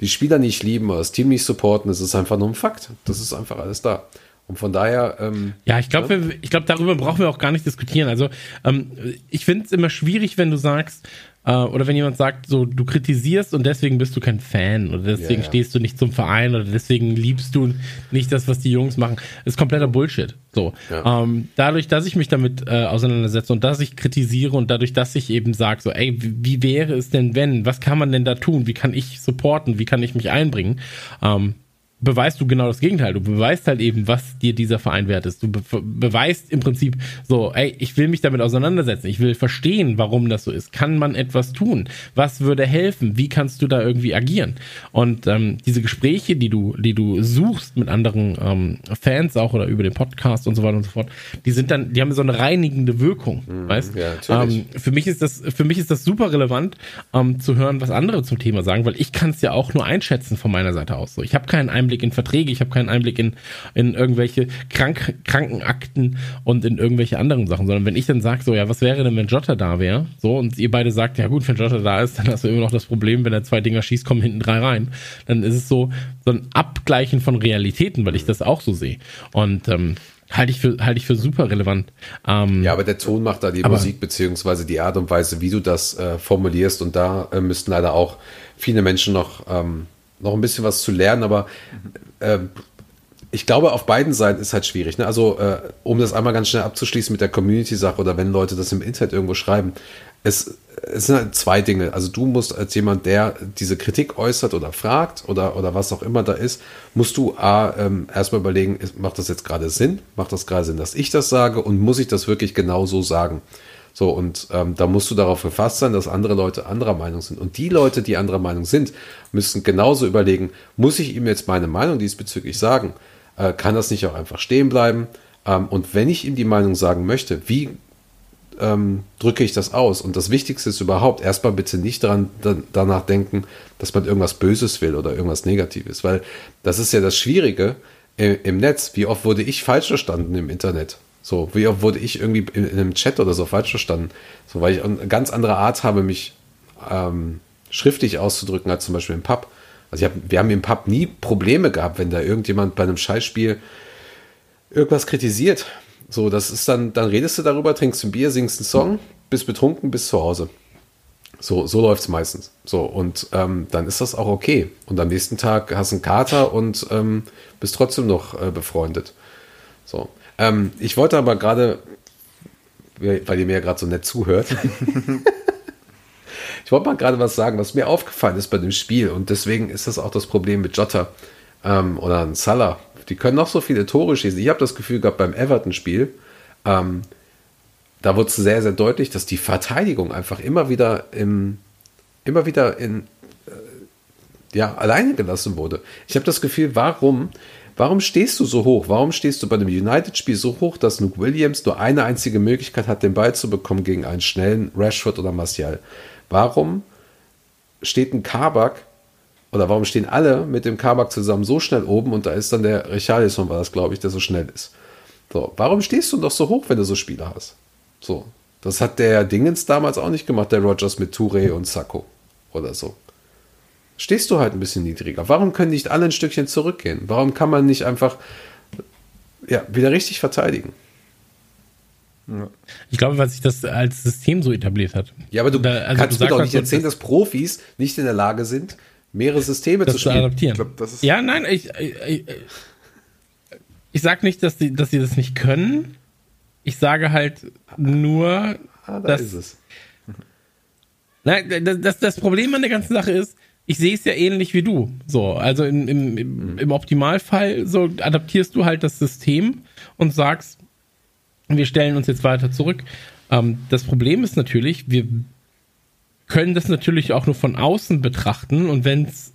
die Spieler nicht lieben oder das Team nicht supporten. Das ist einfach nur ein Fakt. Das ist einfach alles da. Und von daher. Ähm, Ja, ich glaube, ne? ich glaube, darüber brauchen wir auch gar nicht diskutieren. Also ähm, ich finde es immer schwierig, wenn du sagst, äh, oder wenn jemand sagt, so du kritisierst und deswegen bist du kein Fan oder deswegen Ja, ja. stehst du nicht zum Verein oder deswegen liebst du nicht das, was die Jungs machen, ist kompletter Bullshit. So, ähm, dadurch, dass ich mich damit äh, auseinandersetze und dass ich kritisiere und dadurch, dass ich eben sage, so, ey, wie, wie wäre es denn, wenn? Was kann man denn da tun? Wie kann ich supporten? Wie kann ich mich einbringen? Ähm, beweist du genau das Gegenteil. Du beweist halt eben, was dir dieser Verein wert ist. Du be beweist im Prinzip so, ey, ich will mich damit auseinandersetzen. Ich will verstehen, warum das so ist. Kann man etwas tun? Was würde helfen? Wie kannst du da irgendwie agieren? Und ähm, diese Gespräche, die du, die du suchst mit anderen ähm, Fans auch oder über den Podcast und so weiter und so fort, die sind dann, die haben so eine reinigende Wirkung, weißt? ja. Ähm, für mich ist das, für mich ist das super relevant, ähm, zu hören, was andere zum Thema sagen, weil ich kann es ja auch nur einschätzen von meiner Seite aus. So, ich habe keinen Einblick in Verträge, ich habe keinen Einblick in, in irgendwelche Krank Krankenakten und in irgendwelche anderen Sachen, sondern wenn ich dann sage, so, ja, was wäre denn, wenn Jota da wäre? So, und ihr beide sagt, ja gut, wenn Jota da ist, dann hast du immer noch das Problem, wenn er zwei Dinger schießt, kommen hinten drei rein. Dann ist es so, so ein Abgleichen von Realitäten, weil ich das auch so sehe. Und ähm, halte ich für, halte ich für super relevant. Ähm, Ja, aber der Ton macht da die Aber- Musik, beziehungsweise die Art und Weise, wie du das äh, formulierst. Und da äh, müssten leider auch viele Menschen noch, ähm, noch ein bisschen was zu lernen. Aber ähm, ich glaube, auf beiden Seiten ist halt schwierig. Ne? Also, äh, um das einmal ganz schnell abzuschließen mit der Community-Sache oder wenn Leute das im Internet irgendwo schreiben, es, es sind halt zwei Dinge. Also, du musst als jemand, der diese Kritik äußert oder fragt oder, oder was auch immer da ist, musst du A, ähm, erstmal überlegen, macht das jetzt gerade Sinn? Macht das gerade Sinn, dass ich das sage? Und muss ich das wirklich genau so sagen? So, und ähm, da musst du darauf gefasst sein, dass andere Leute anderer Meinung sind. Und die Leute, die anderer Meinung sind, müssen genauso überlegen, muss ich ihm jetzt meine Meinung diesbezüglich sagen? Äh, kann das nicht auch einfach stehen bleiben? Ähm, und wenn ich ihm die Meinung sagen möchte, wie ähm, drücke ich das aus? Und das Wichtigste ist überhaupt, erstmal bitte nicht daran, da, danach denken, dass man irgendwas Böses will oder irgendwas Negatives, weil das ist ja das Schwierige im, im Netz. Wie oft wurde ich falsch verstanden im Internet? So, wie wurde ich irgendwie in, in einem Chat oder so falsch verstanden? So, weil ich eine ganz andere Art habe, mich ähm, schriftlich auszudrücken als zum Beispiel im Pub. Also hab, wir haben im Pub nie Probleme gehabt, wenn da irgendjemand bei einem Scheißspiel irgendwas kritisiert. So, das ist dann, dann redest du darüber, trinkst ein Bier, singst einen Song, bist betrunken, bist zu Hause. So, so läuft es meistens. So, und ähm, dann ist das auch okay. Und am nächsten Tag hast du einen Kater und ähm, bist trotzdem noch äh, befreundet. So. Ähm, ich wollte aber gerade, weil ihr mir ja gerade so nett zuhört, ich wollte mal gerade was sagen, was mir aufgefallen ist bei dem Spiel. Und deswegen ist das auch das Problem mit Jota ähm, oder Salah. Die können noch so viele Tore schießen. Ich habe das Gefühl gehabt beim Everton-Spiel, ähm, da wurde es sehr, sehr deutlich, dass die Verteidigung einfach immer wieder im, immer wieder in, äh, ja, alleine gelassen wurde. Ich habe das Gefühl, warum, warum stehst du so hoch? Warum stehst du bei dem United-Spiel so hoch, dass Luke Williams nur eine einzige Möglichkeit hat, den Ball zu bekommen gegen einen schnellen Rashford oder Martial? Warum steht ein Kabak oder warum stehen alle mit dem Kabak zusammen so schnell oben und da ist dann der Richarlison, war das, glaube ich, der so schnell ist. So, warum stehst du doch so hoch, wenn du so Spieler hast? So, das hat der Dingens damals auch nicht gemacht, der Rogers mit Touré und Sacco oder so. Stehst du halt ein bisschen niedriger. Warum können nicht alle ein Stückchen zurückgehen? Warum kann man nicht einfach ja, wieder richtig verteidigen? Ich glaube, weil sich das als System so etabliert hat. Ja, aber du Da- also kannst du mir doch sagst nicht halt, erzählen, dass Profis nicht in der Lage sind, mehrere Systeme das zu spielen. adaptieren. Ich glaub, das ist- ja, nein, ich, ich, ich, ich sag nicht, dass sie, dass sie das nicht können. Ich sage halt nur, Ah, da dass ist es. Das, das, das Problem an der ganzen Sache ist, ich sehe es ja ähnlich wie du. So, also im, im, im, im Optimalfall so adaptierst du halt das System und sagst, wir stellen uns jetzt weiter zurück. Ähm, das Problem ist natürlich, wir können das natürlich auch nur von außen betrachten und wenn es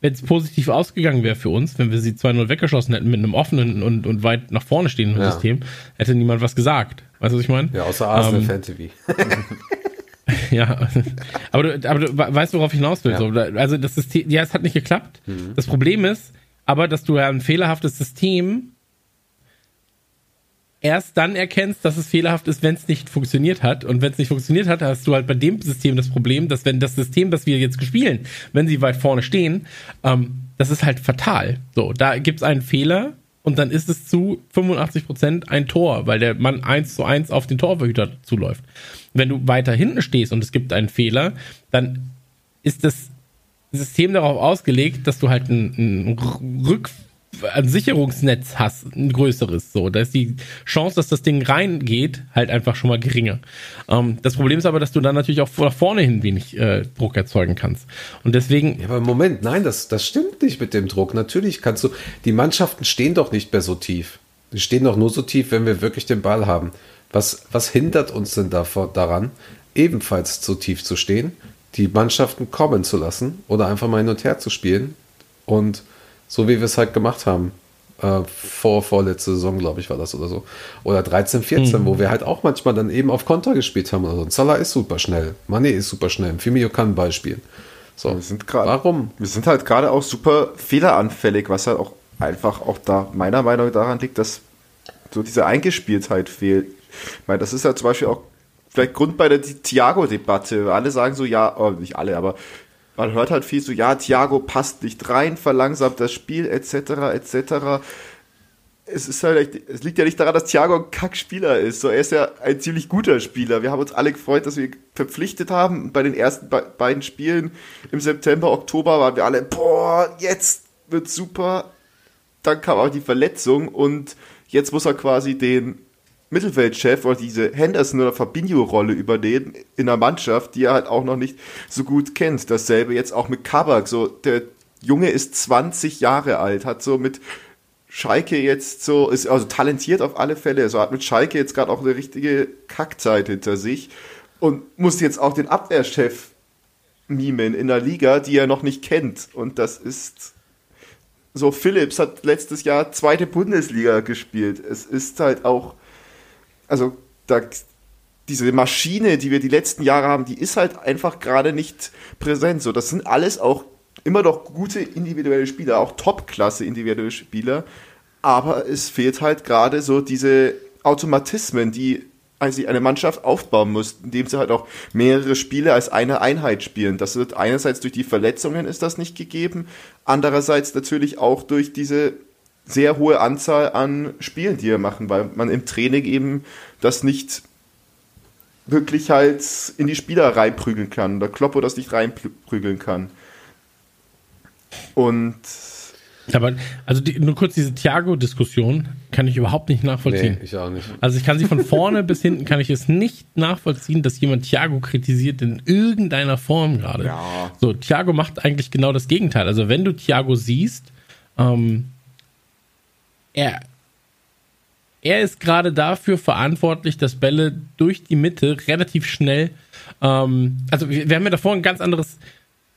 wenn es positiv ausgegangen wäre für uns, wenn wir sie 2-0 weggeschossen hätten mit einem offenen und, und weit nach vorne stehenden Ja. System, hätte niemand was gesagt. Weißt du, was ich meine? Ja, außer Arsenal Ähm, Fan TV. Ja, aber du, aber du we- weißt, worauf ich hinaus will. Ja. Mhm. So, also das System, ja, es hat nicht geklappt. Das Problem ist, aber dass du ja ein fehlerhaftes System erst dann erkennst, dass es fehlerhaft ist, wenn es nicht funktioniert hat. Und wenn es nicht funktioniert hat, hast du halt bei dem System das Problem, dass wenn das System, das wir jetzt spielen, wenn sie weit vorne stehen, ähm, das ist halt fatal. So, da gibt's einen Fehler und dann ist es zu 85% ein Tor, weil der Mann eins zu eins auf den Torverhüter zuläuft. Wenn du weiter hinten stehst und es gibt einen Fehler, dann ist das System darauf ausgelegt, dass du halt ein, ein Rück ein Sicherungsnetz hast, ein größeres. So, da ist die Chance, dass das Ding reingeht, halt einfach schon mal geringer. Ähm, das Problem ist aber, dass du dann natürlich auch nach vorne hin wenig äh, Druck erzeugen kannst. Und deswegen, Ja, aber Moment, nein, das, das stimmt nicht mit dem Druck. Natürlich kannst du, die Mannschaften stehen doch nicht mehr so tief. Die stehen doch nur so tief, wenn wir wirklich den Ball haben. Was, was hindert uns denn davor, daran, ebenfalls so tief zu stehen, die Mannschaften kommen zu lassen oder einfach mal hin und her zu spielen und so wie wir es halt gemacht haben, äh, vor, vorletzte Saison, glaube ich, war das oder so. Oder 13, 14, wo wir halt auch manchmal dann eben auf Konter gespielt haben oder so. Und Salah ist super schnell, Mané ist super schnell, Firmino kann Ball spielen. So, Wir sind gerade. Warum? Wir sind halt gerade auch super fehleranfällig, was halt auch einfach auch da meiner Meinung nach daran liegt, dass so diese Eingespieltheit fehlt. Meine, das ist ja zum Beispiel auch vielleicht Grund bei der Thiago-Debatte. Alle sagen so, ja, oh, nicht alle, aber man hört halt viel so, ja, Thiago passt nicht rein, verlangsamt das Spiel, etc., etc. Es ist halt, echt- es liegt ja nicht daran, dass Thiago ein Kackspieler ist. So, er ist ja ein ziemlich guter Spieler. Wir haben uns alle gefreut, dass wir ihn verpflichtet haben. Bei den ersten be beiden Spielen im September, Oktober waren wir alle, boah, jetzt wird super. Dann kam auch die Verletzung und jetzt muss er quasi den Mittelfeldchef oder diese Henderson- oder Fabinho-Rolle übernehmen in einer Mannschaft, die er halt auch noch nicht so gut kennt. Dasselbe jetzt auch mit Kabak. So, der Junge ist 20 Jahre alt, hat so mit Schalke jetzt so, ist also talentiert auf alle Fälle, so hat mit Schalke jetzt gerade auch eine richtige Kackzeit hinter sich und muss jetzt auch den Abwehrchef mimen in der Liga, die er noch nicht kennt. Und das ist so, Phillips hat letztes Jahr zweite Bundesliga gespielt. Es ist halt auch, also da, diese Maschine, die wir die letzten Jahre haben, die ist halt einfach gerade nicht präsent. So, das sind alles auch immer noch gute individuelle Spieler, auch Top-Klasse individuelle Spieler. Aber es fehlt halt gerade so diese Automatismen, die also eine Mannschaft aufbauen muss, indem sie halt auch mehrere Spiele als eine Einheit spielen. Das wird einerseits durch die Verletzungen ist das nicht gegeben, andererseits natürlich auch durch diese sehr hohe Anzahl an Spielen, die wir machen, weil man im Training eben das nicht wirklich halt in die Spieler reinprügeln kann oder Kloppo das nicht reinprügeln kann. Und aber also die, nur kurz diese Thiago-Diskussion kann ich überhaupt nicht nachvollziehen. Nee, ich auch nicht. Also ich kann sie von vorne bis hinten kann ich es nicht nachvollziehen, dass jemand Thiago kritisiert in irgendeiner Form gerade. Ja. So, Thiago macht eigentlich genau das Gegenteil. Also wenn du Thiago siehst, ähm, er, er ist gerade dafür verantwortlich, dass Bälle durch die Mitte relativ schnell, ähm, also wir, wir haben ja davor ein ganz anderes,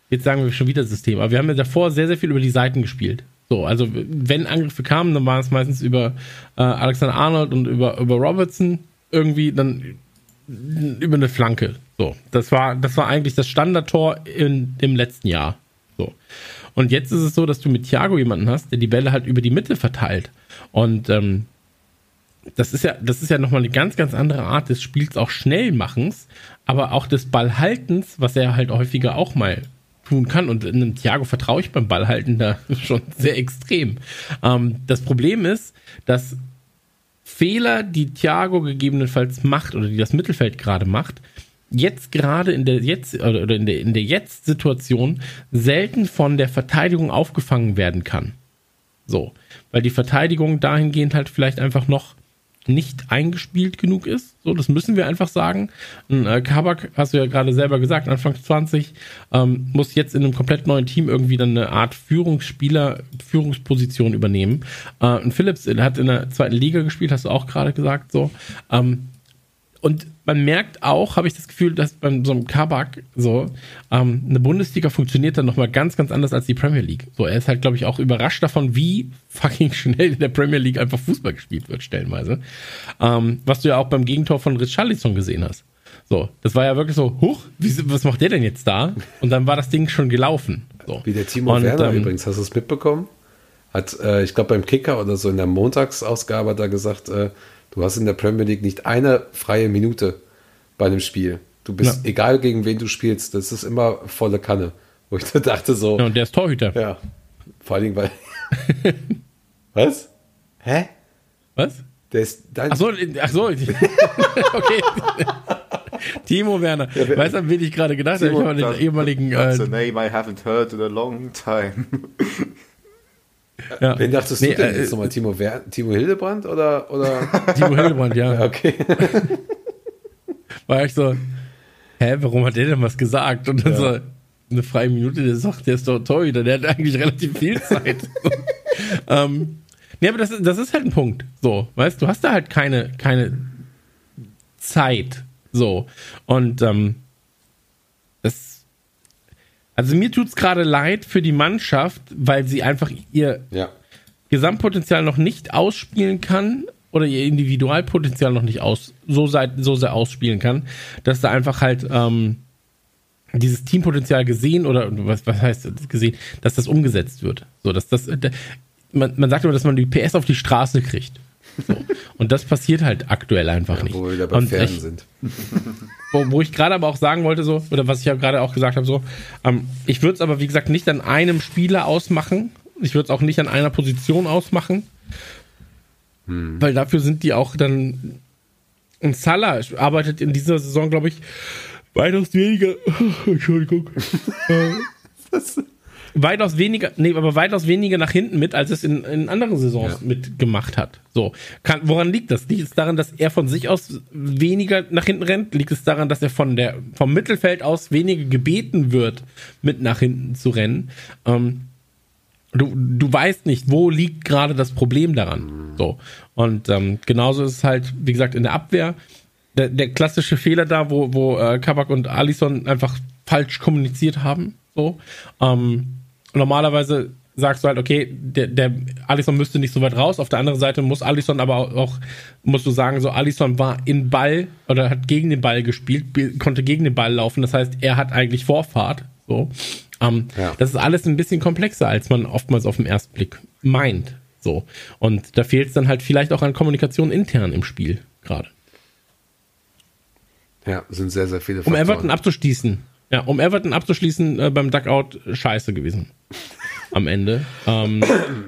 jetzt sagen wir schon wieder System, aber wir haben ja davor sehr, sehr viel über die Seiten gespielt. So, also wenn Angriffe kamen, dann waren es meistens über äh, Alexander Arnold und über, über Robertson irgendwie dann über eine Flanke. So, das war, das war eigentlich das Standardtor in dem letzten Jahr. So. Und jetzt ist es so, dass du mit Thiago jemanden hast, der die Bälle halt über die Mitte verteilt. Und ähm, das ist ja, das ist ja nochmal eine ganz, ganz andere Art des Spiels, auch Schnellmachens, aber auch des Ballhaltens, was er halt häufiger auch mal tun kann. Und in einem Thiago vertraue ich beim Ballhalten da schon sehr extrem. Ähm, das Problem ist, dass Fehler, die Thiago gegebenenfalls macht oder die das Mittelfeld gerade macht, jetzt gerade in der jetzt oder in der in der jetzt Situation selten von der Verteidigung aufgefangen werden kann. So, weil die Verteidigung dahingehend halt vielleicht einfach noch nicht eingespielt genug ist. So, das müssen wir einfach sagen. Ein, äh, Kabak, hast du ja gerade selber gesagt, Anfang 20, ähm, muss jetzt in einem komplett neuen Team irgendwie dann eine Art Führungsspieler, Führungsposition übernehmen. Äh, ein Phillips hat in der zweiten Liga gespielt, hast du auch gerade gesagt, so. Ähm, und man merkt auch, habe ich das Gefühl, dass bei so einem Kabak so ähm, eine Bundesliga funktioniert dann nochmal ganz, ganz anders als die Premier League. So, er ist halt, glaube ich, auch überrascht davon, wie fucking schnell in der Premier League einfach Fußball gespielt wird, stellenweise. Ähm, was du ja auch beim Gegentor von Richarlison gesehen hast. So, das war ja wirklich so, huch, wie, was macht der denn jetzt da? Und dann war das Ding schon gelaufen. So. Wie der Timo Und, Werner ähm, übrigens, hast du es mitbekommen? Hat, äh, ich glaube, beim Kicker oder so in der Montagsausgabe er gesagt, äh, du hast in der Premier League nicht eine freie Minute bei einem Spiel. Du bist, Ja. egal gegen wen du spielst, das ist immer volle Kanne. Wo ich da dachte so, Ja, und der ist Torhüter. ja, vor allen Dingen, weil. Was? Hä? Was? Der ist dein. Ach so, ach so. okay. Timo Werner. weißt du, an wen ich gerade gedacht habe? Ich habe an den Das- ehemaligen. That's Äh, a name I haven't heard in a long time. Ja. Wen dachtest Nee, du denn äh, jetzt nochmal? Timo, Wer Timo Hildebrand oder. oder? Timo Hildebrand, ja. okay. War ich so, hä, warum hat der denn was gesagt? Und dann so, eine freie Minute, der sagt, der ist doch Torhüter, der hat eigentlich relativ viel Zeit. ähm, nee, aber das, ist- das ist halt ein Punkt. So, weißt du, hast da halt keine, keine Zeit. So. Und ähm. Also mir tut's gerade leid für die Mannschaft, weil sie einfach ihr Ja. Gesamtpotenzial noch nicht ausspielen kann oder ihr Individualpotenzial noch nicht aus, so, seit, so sehr ausspielen kann, dass da einfach halt ähm, dieses Teampotenzial gesehen oder was, was heißt das gesehen, dass das umgesetzt wird. So, dass das, da, man, man sagt immer, dass man die PS auf die Straße kriegt. So. Und das passiert halt aktuell einfach nicht. Wo wir wieder bei Pferden sind. wo, wo ich gerade aber auch sagen wollte, so, oder was ich ja gerade auch gesagt habe, so, ähm, ich würde es aber, wie gesagt, nicht an einem Spieler ausmachen. Ich würde es auch nicht an einer Position ausmachen. Weil dafür sind die auch dann. Und Salah arbeitet in dieser Saison, glaube ich, weitaus weniger. Entschuldigung. Äh, weitaus weniger, nee, aber weitaus weniger nach hinten mit, als es in, in anderen Saisons Ja. mitgemacht hat. So. Kann, woran liegt das? Liegt es daran, dass er von sich aus weniger nach hinten rennt? Liegt es daran, dass er von der, vom Mittelfeld aus weniger gebeten wird, mit nach hinten zu rennen? Ähm, du, du weißt nicht, wo liegt gerade das Problem daran. So. Und ähm, genauso ist es halt, wie gesagt, in der Abwehr. Der, der klassische Fehler da, wo, wo äh, Kabak und Alisson einfach falsch kommuniziert haben. So. Ähm, normalerweise sagst du halt, okay, der, der Alisson müsste nicht so weit raus. Auf der anderen Seite muss Alisson aber auch, auch musst du sagen, so Alisson war in Ball oder hat gegen den Ball gespielt, konnte gegen den Ball laufen. Das heißt, er hat eigentlich Vorfahrt. So. Ähm, Ja. Das ist alles ein bisschen komplexer, als man oftmals auf den ersten Blick meint. So. Und da fehlt es dann halt vielleicht auch an Kommunikation intern im Spiel gerade. Ja, sind sehr, sehr viele Um Everton abzuschließen. Ja, um Everton abzuschließen, äh, beim Duckout scheiße gewesen. Am Ende. Ähm,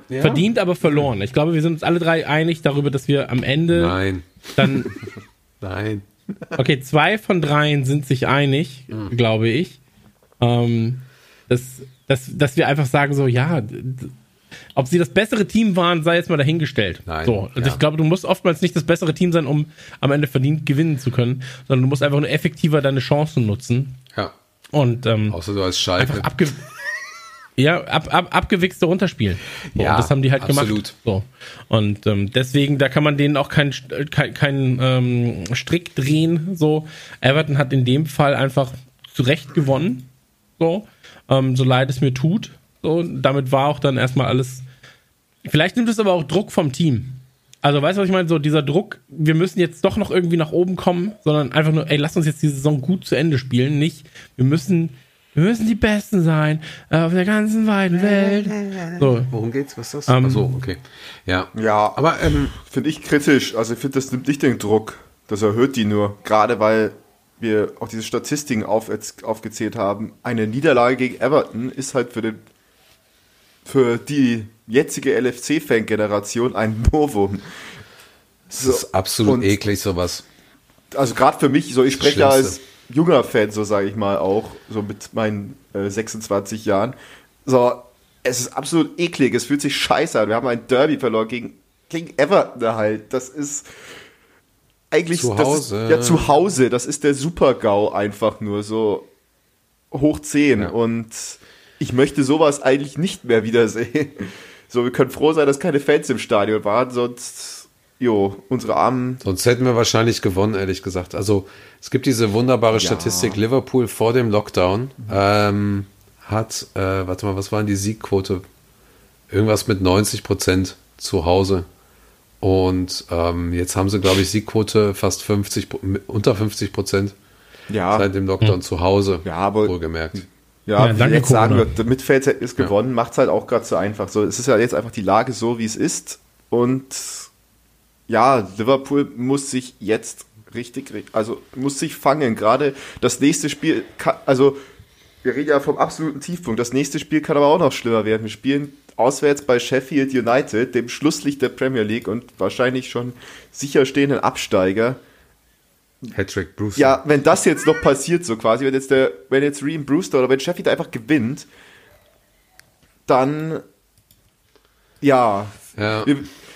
Verdient, aber verloren. Ich glaube, wir sind uns alle drei einig darüber, dass wir am Ende Nein, dann. nein. Okay, zwei von dreien sind sich einig, glaube ich. Ähm, dass, dass, dass wir einfach sagen, so, ja, ob sie das bessere Team waren, sei jetzt mal dahingestellt. Nein, So, also ja. ich glaube, du musst oftmals nicht das bessere Team sein, um am Ende verdient gewinnen zu können, sondern du musst einfach nur effektiver deine Chancen nutzen. Ja, Und ähm, außer du als Schalke. einfach abge ja, ab, ab, abgewichste runterspielen. So, Ja, das haben die halt absolut. gemacht. So. Und ähm, deswegen, da kann man denen auch keinen kein, kein, ähm, Strick drehen. So. Everton hat in dem Fall einfach zu Recht gewonnen. So. Ähm, so leid es mir tut. So. Damit war auch dann erstmal alles. Vielleicht nimmt es aber auch Druck vom Team. Also, weißt du, was ich meine? So dieser Druck, wir müssen jetzt doch noch irgendwie nach oben kommen, sondern einfach nur, ey, lass uns jetzt die Saison gut zu Ende spielen. Nicht, wir müssen, wir müssen die Besten sein äh, auf der ganzen weiten Welt. So, Worum geht's? Was ist das? Ähm, Ach so, okay. Ja. Ja, Aber ähm, finde ich kritisch. Also ich finde, das nimmt nicht den Druck. Das erhöht die nur. Gerade weil wir auch diese Statistiken auf, aufgezählt haben. Eine Niederlage gegen Everton ist halt für, den, für die jetzige LFC-Fan-Generation ein Novum. es ist absolut eklig, sowas. Also gerade für mich, so ich spreche ja Schlimmste. als junger Fan, so sage ich mal auch, so mit meinen äh, 26 Jahren. So, es ist absolut eklig, es fühlt sich scheiße an. Wir haben ein Derby verloren gegen, gegen Everton halt. Das ist, eigentlich Zu das Hause. Ist, ja, zu Hause, das ist der Super-GAU einfach nur so hoch 10 Ja. und ich möchte sowas eigentlich nicht mehr wiedersehen. So, wir können froh sein, dass keine Fans im Stadion waren, sonst, jo, unsere armen, Sonst hätten wir wahrscheinlich gewonnen, ehrlich gesagt. Also es gibt diese wunderbare Statistik, Liverpool vor dem Lockdown ähm, hat, äh, warte mal, was waren die Siegquote? Irgendwas mit 90 Prozent zu Hause. Und ähm, jetzt haben sie, glaube ich, Siegquote fast 50, Pro- unter 50 Prozent ja, seit dem Lockdown zu Hause. Ja, aber- wohlgemerkt. Ja, Ja, jetzt sagen wir, mit Fans hätten es gewonnen, macht es halt auch gerade so einfach. So, es ist ja jetzt einfach die Lage so, wie es ist. Und ja, Liverpool muss sich jetzt richtig, also muss sich fangen. Gerade das nächste Spiel, also wir reden ja vom absoluten Tiefpunkt. Das nächste Spiel kann aber auch noch schlimmer werden. Wir spielen auswärts bei Sheffield United, dem Schlusslicht der Premier League und wahrscheinlich schon sicher stehenden Absteiger. Hattrick Bruce. Ja, wenn das jetzt noch passiert, so quasi, wenn jetzt der, wenn jetzt Ream Brewster oder wenn Sheffield einfach gewinnt, dann ja, Ja.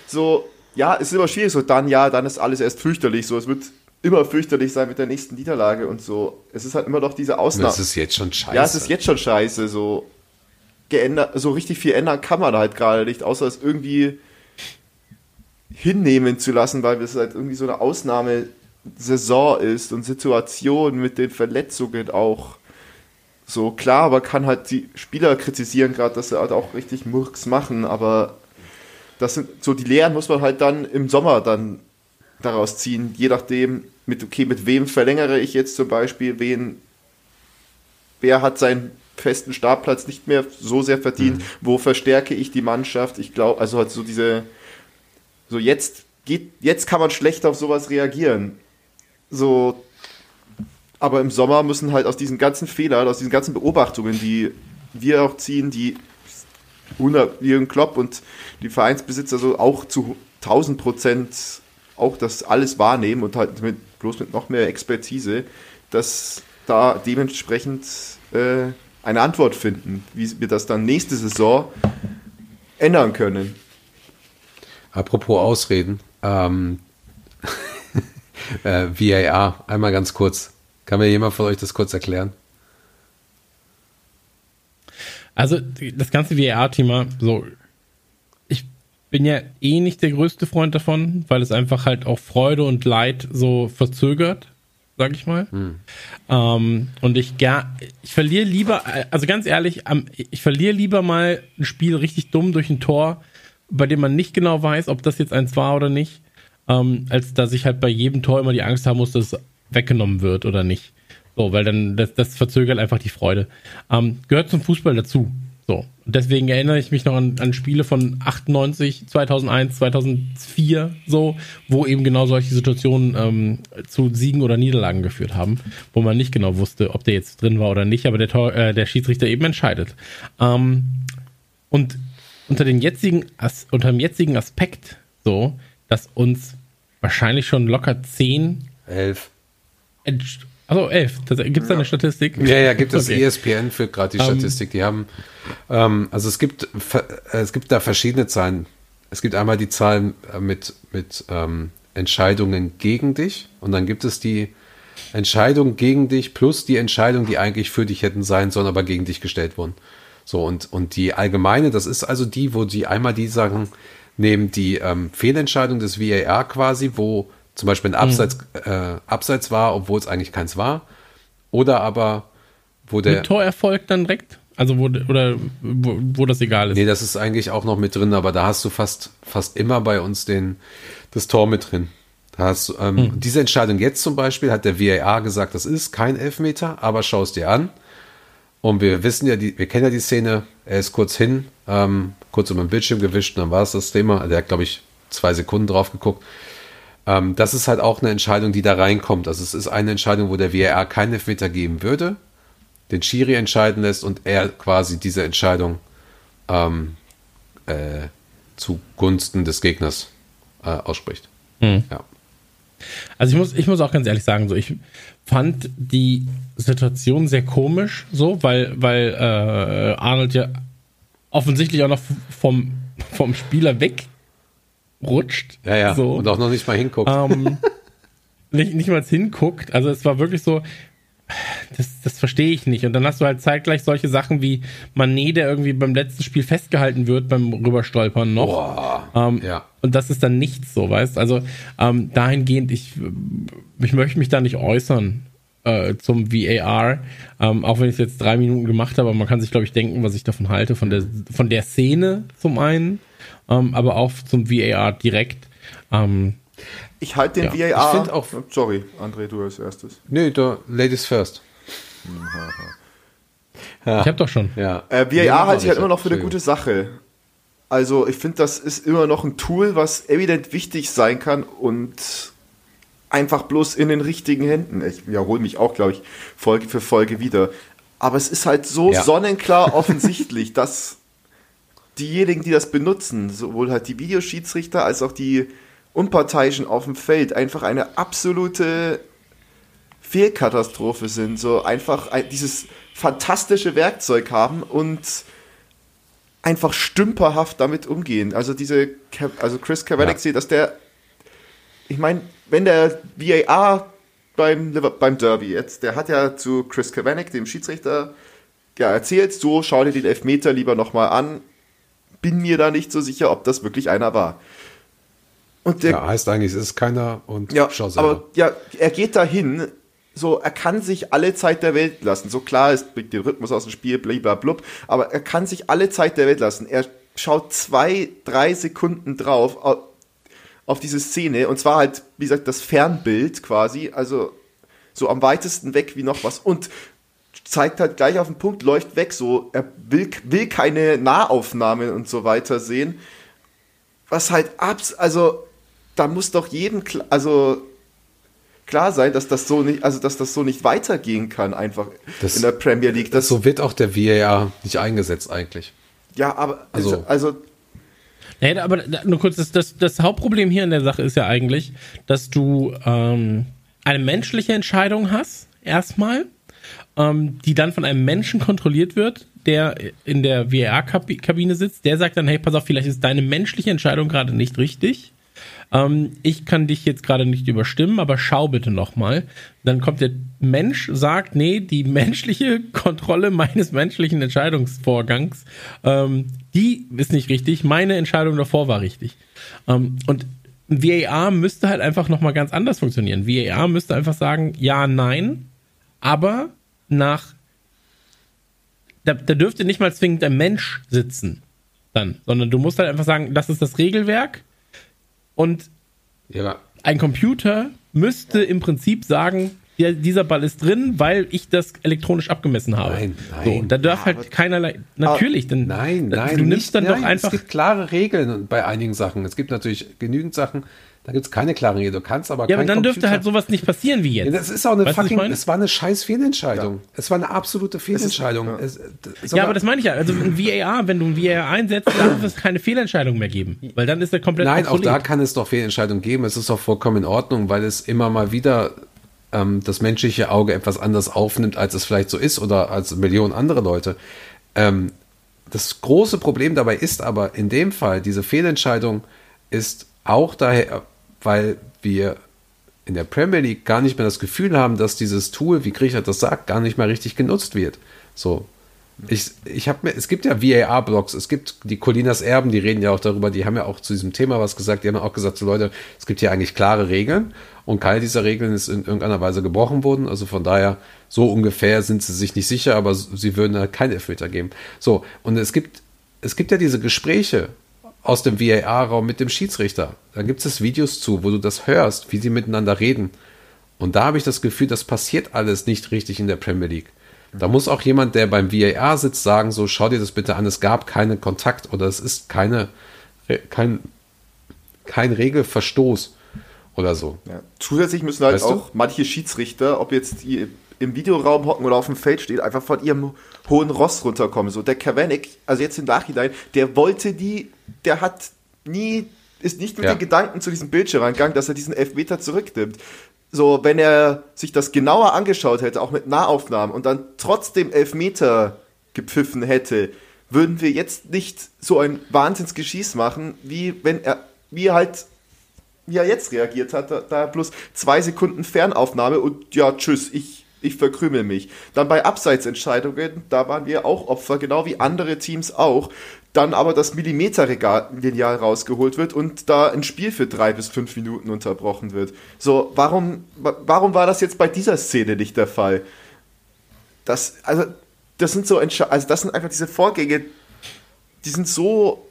so, ja, es ist immer schwierig, so dann, ja, dann ist alles erst fürchterlich, so, es wird immer fürchterlich sein mit der nächsten Niederlage und so. Es ist halt immer noch diese Ausnahme. Das ist jetzt schon scheiße. Ja, es ist jetzt schon scheiße, so geändert, so richtig viel ändern kann man halt gerade nicht, außer es irgendwie hinnehmen zu lassen, weil es halt irgendwie so eine Ausnahmesaison ist und Situation mit den Verletzungen auch so klar, aber kann halt die Spieler kritisieren gerade, dass sie halt auch richtig Murks machen, aber das sind so die Lehren muss man halt dann im Sommer dann daraus ziehen, je nachdem mit okay mit wem verlängere ich jetzt zum Beispiel, wen wer hat seinen festen Startplatz nicht mehr so sehr verdient, wo verstärke ich die Mannschaft? Ich glaube, also halt so diese, so jetzt geht, jetzt kann man schlecht auf sowas reagieren. So, aber im Sommer müssen halt aus diesen ganzen Fehlern, aus diesen ganzen Beobachtungen, die wir auch ziehen, die 100 Jürgen Klopp und die Vereinsbesitzer so auch zu 1000 Prozent auch das alles wahrnehmen und halt mit, bloß mit noch mehr Expertise, dass da dementsprechend äh, eine Antwort finden, wie wir das dann nächste Saison ändern können. Apropos Ausreden, ähm, äh, VAR, einmal ganz kurz. Kann mir jemand von euch das kurz erklären? Also das ganze VAR-Thema, so, ich bin ja eh nicht der größte Freund davon, weil es einfach halt auch Freude und Leid so verzögert, sag ich mal. Ähm, und ich gar, ich verliere lieber, also ganz ehrlich, ich verliere lieber mal ein Spiel richtig dumm durch ein Tor, bei dem man nicht genau weiß, ob das jetzt eins war oder nicht, ähm, als dass ich halt bei jedem Tor immer die Angst haben muss, dass es weggenommen wird oder nicht. So, weil dann, das, das verzögert einfach die Freude. Ähm, gehört zum Fußball dazu. So. Deswegen erinnere ich mich noch an, an Spiele von 98, 2001, 2004, so, wo eben genau solche Situationen ähm, zu Siegen oder Niederlagen geführt haben, wo man nicht genau wusste, ob der jetzt drin war oder nicht, aber der, Tor, äh, der Schiedsrichter eben entscheidet. Ähm, und unter, den jetzigen As unter dem jetzigen Aspekt, so, dass uns wahrscheinlich schon locker 10, 11, also elf. Gibt es da eine Statistik? Ja, ja, gibt es Okay. ESPN führt gerade die Statistik. Die haben, ähm, also es gibt, äh, es gibt da verschiedene Zahlen. Es gibt einmal die Zahlen äh, mit, mit ähm, Entscheidungen gegen dich und dann gibt es die Entscheidung gegen dich plus die Entscheidung, die eigentlich für dich hätten sein sollen, aber gegen dich gestellt wurden. So, und, und die allgemeine, das ist also die, wo die einmal die Sachen nehmen, die ähm, Fehlentscheidung des VAR quasi, wo zum Beispiel ein Abseits, äh, Abseits war, obwohl es eigentlich keins war. Oder aber, wo der. Mit Torerfolg dann direkt? Also wo, oder wo, wo das egal ist. Nee, das ist eigentlich auch noch mit drin, aber da hast du fast, fast immer bei uns den, das Tor mit drin. Da hast du, ähm, Diese Entscheidung jetzt zum Beispiel hat der VAR gesagt, das ist kein Elfmeter, aber schau es dir an. Und wir wissen ja, die, wir kennen ja die Szene, er ist kurz hin, ähm, kurz um den Bildschirm gewischt und dann war es das Thema. Der hat, glaube ich, zwei Sekunden drauf geguckt. Ähm, das ist halt auch eine Entscheidung, die da reinkommt. Also es ist eine Entscheidung, wo der VAR keinen Elfmeter geben würde, den Schiri entscheiden lässt und er quasi diese Entscheidung ähm, äh, zugunsten des Gegners äh, ausspricht. Hm. Ja. Also ich muss, ich muss auch ganz ehrlich sagen, so ich fand die Situation sehr komisch, so, weil, weil äh, Arnold ja offensichtlich auch noch vom, vom Spieler wegrutscht. Ja, ja. So. Und auch noch nicht mal hinguckt. Ähm, nicht, nicht mal hinguckt. Also es war wirklich so, das, das verstehe ich nicht. Und dann hast du halt zeitgleich solche Sachen wie Manet, der irgendwie beim letzten Spiel festgehalten wird beim Rüberstolpern noch. Boah, ähm, ja. Und das ist dann nichts so, weißt Also ähm, dahingehend, ich, ich möchte mich da nicht äußern äh, zum VAR, ähm, auch wenn ich es jetzt drei Minuten gemacht habe, aber man kann sich, glaube ich, denken, was ich davon halte, von der, von der Szene zum einen, ähm, aber auch zum VAR direkt. Ähm, Ich halte den Ja. VAR. Ich auch- Sorry, André, du als erstes. Nö, da, Ladies first. Ich habe doch schon. Ja. Äh, VAR Ja, halte ich halt immer noch für eine gute Sache. Also ich finde, das ist immer noch ein Tool, was evident wichtig sein kann und einfach bloß in den richtigen Händen. Ich wiederhole mich auch, glaube ich, Folge für Folge wieder. Aber es ist halt so Ja. sonnenklar offensichtlich, dass diejenigen, die das benutzen, sowohl halt die Videoschiedsrichter als auch die Unparteiischen auf dem Feld, einfach eine absolute Fehlkatastrophe sind. So einfach ein, dieses fantastische Werkzeug haben und einfach stümperhaft damit umgehen. Also diese, also Chris Kavanagh, Ja. dass der, ich meine, wenn der VAR beim, beim Derby jetzt, der hat ja zu Chris Kavanagh, dem Schiedsrichter, ja, erzählt, so, schau dir den Elfmeter lieber nochmal an. Bin mir da nicht so sicher, ob das wirklich einer war. Und der, Ja, heißt eigentlich, es ist keiner und ja, schau selber. aber ja, er geht dahin, so, er kann sich alle Zeit der Welt lassen. So klar, es bringt den Rhythmus aus dem Spiel, blub, aber er kann sich alle Zeit der Welt lassen. Er schaut zwei, drei Sekunden drauf auf, auf diese Szene und zwar halt, wie gesagt, das Fernbild quasi, also so am weitesten weg wie noch was und zeigt halt gleich auf den Punkt, läuft weg, so, er will, will keine Nahaufnahmen und so weiter sehen. Was halt abs, also, da muss doch jedem, kl- also, klar sein, dass das so nicht, also, dass das so nicht weitergehen kann, einfach Das- in der Premier League. Das, so wird auch der VAR nicht eingesetzt eigentlich. ja, aber, Also- also, also, Nee, aber nur kurz, das, das, das Hauptproblem hier in der Sache ist ja eigentlich, dass du ähm, eine menschliche Entscheidung hast, erstmal, ähm, die dann von einem Menschen kontrolliert wird, der in der VR-Kabine sitzt. Der sagt dann, hey, pass auf, vielleicht ist deine menschliche Entscheidung gerade nicht richtig. Ähm, ich kann dich jetzt gerade nicht überstimmen, aber schau bitte nochmal. Dann kommt der Mensch, sagt, nee, die menschliche Kontrolle meines menschlichen Entscheidungsvorgangs, ähm, die ist nicht richtig. Meine Entscheidung davor war richtig. Ähm, und VAR müsste halt einfach nochmal ganz anders funktionieren. VAR müsste einfach sagen, ja, nein, aber nach, da, da dürfte nicht mal zwingend ein Mensch sitzen dann, sondern du musst halt einfach sagen, das ist das Regelwerk und Ja, ein Computer müsste im Prinzip sagen, ja, dieser Ball ist drin, weil ich das elektronisch abgemessen habe. Nein, nein. So, da darf halt keinerlei. Natürlich, dann. Nein, da- nein. Du nimmst nicht, dann doch einfach. Es gibt klare Regeln bei einigen Sachen. Es gibt natürlich genügend Sachen, da gibt es keine klaren Regeln. Du kannst aber Ja, aber dann dürfte Computer- halt sowas nicht passieren wie Ja, jetzt. das ist auch eine Weißt fucking, es war eine scheiß Fehlentscheidung. Es war eine absolute Fehlentscheidung. Es, es, Ja, aber das meine ich ja. Also ein VAR, wenn du ein VAR einsetzt, darf es keine Fehlentscheidung mehr geben. Weil dann ist er komplett Nein, auch da kann es doch Fehlentscheidungen geben. Es ist auch vollkommen in Ordnung, weil es immer mal wieder ähm, das menschliche Auge etwas anders aufnimmt, als es vielleicht so ist oder als Millionen andere Leute. Ähm, das große Problem dabei ist aber in dem Fall, diese Fehlentscheidung ist auch daher, weil wir in der Premier League gar nicht mehr das Gefühl haben, dass dieses Tool, wie Griechert das sagt, gar nicht mehr richtig genutzt wird. So. Ich, ich habe mir, es gibt ja VAR-Blogs, es gibt die Colinas Erben, die reden ja auch darüber, die haben ja auch zu diesem Thema was gesagt, die haben auch gesagt, so Leute, es gibt hier eigentlich klare Regeln und keine dieser Regeln ist in irgendeiner Weise gebrochen worden, also von daher, so ungefähr sind sie sich nicht sicher, aber sie würden halt keinen Elfmeter geben. So, und es gibt, es gibt ja diese Gespräche aus dem VAR-Raum mit dem Schiedsrichter. Da gibt es Videos zu, wo du das hörst, wie sie miteinander reden. Und da habe ich das Gefühl, das passiert alles nicht richtig in der Premier League. Da muss auch jemand, der beim VAR sitzt, sagen, so schau dir das bitte an, es gab keinen Kontakt oder es ist keine, kein, kein Regelverstoß oder so. Ja. Zusätzlich müssen halt Weißt du? auch manche Schiedsrichter, ob jetzt die im Videoraum hocken oder auf dem Feld stehen, einfach von ihrem hohen Ross runterkommen. So der Kavanagh, also jetzt im Nachhinein, der wollte die, der hat nie, ist nicht mit Ja. den Gedanken zu diesem Bildschirm rangegangen, dass er diesen Elfmeter zurücknimmt. So, wenn er sich das genauer angeschaut hätte, auch mit Nahaufnahmen und dann trotzdem Elfmeter gepfiffen hätte, würden wir jetzt nicht so ein Wahnsinnsgeschieß machen, wie wenn er, wie halt wie er jetzt reagiert hat, da, da bloß zwei Sekunden Fernaufnahme und ja, tschüss, ich, ich verkrümel mich. Dann bei Abseitsentscheidungen, da waren wir auch Opfer, genau wie andere Teams auch. Dann aber das Millimeterlineal rausgeholt wird und da ein Spiel für drei bis fünf Minuten unterbrochen wird. So, warum, wa- warum war das jetzt bei dieser Szene nicht der Fall? Das, also, das sind so, also das sind einfach diese Vorgänge, die sind so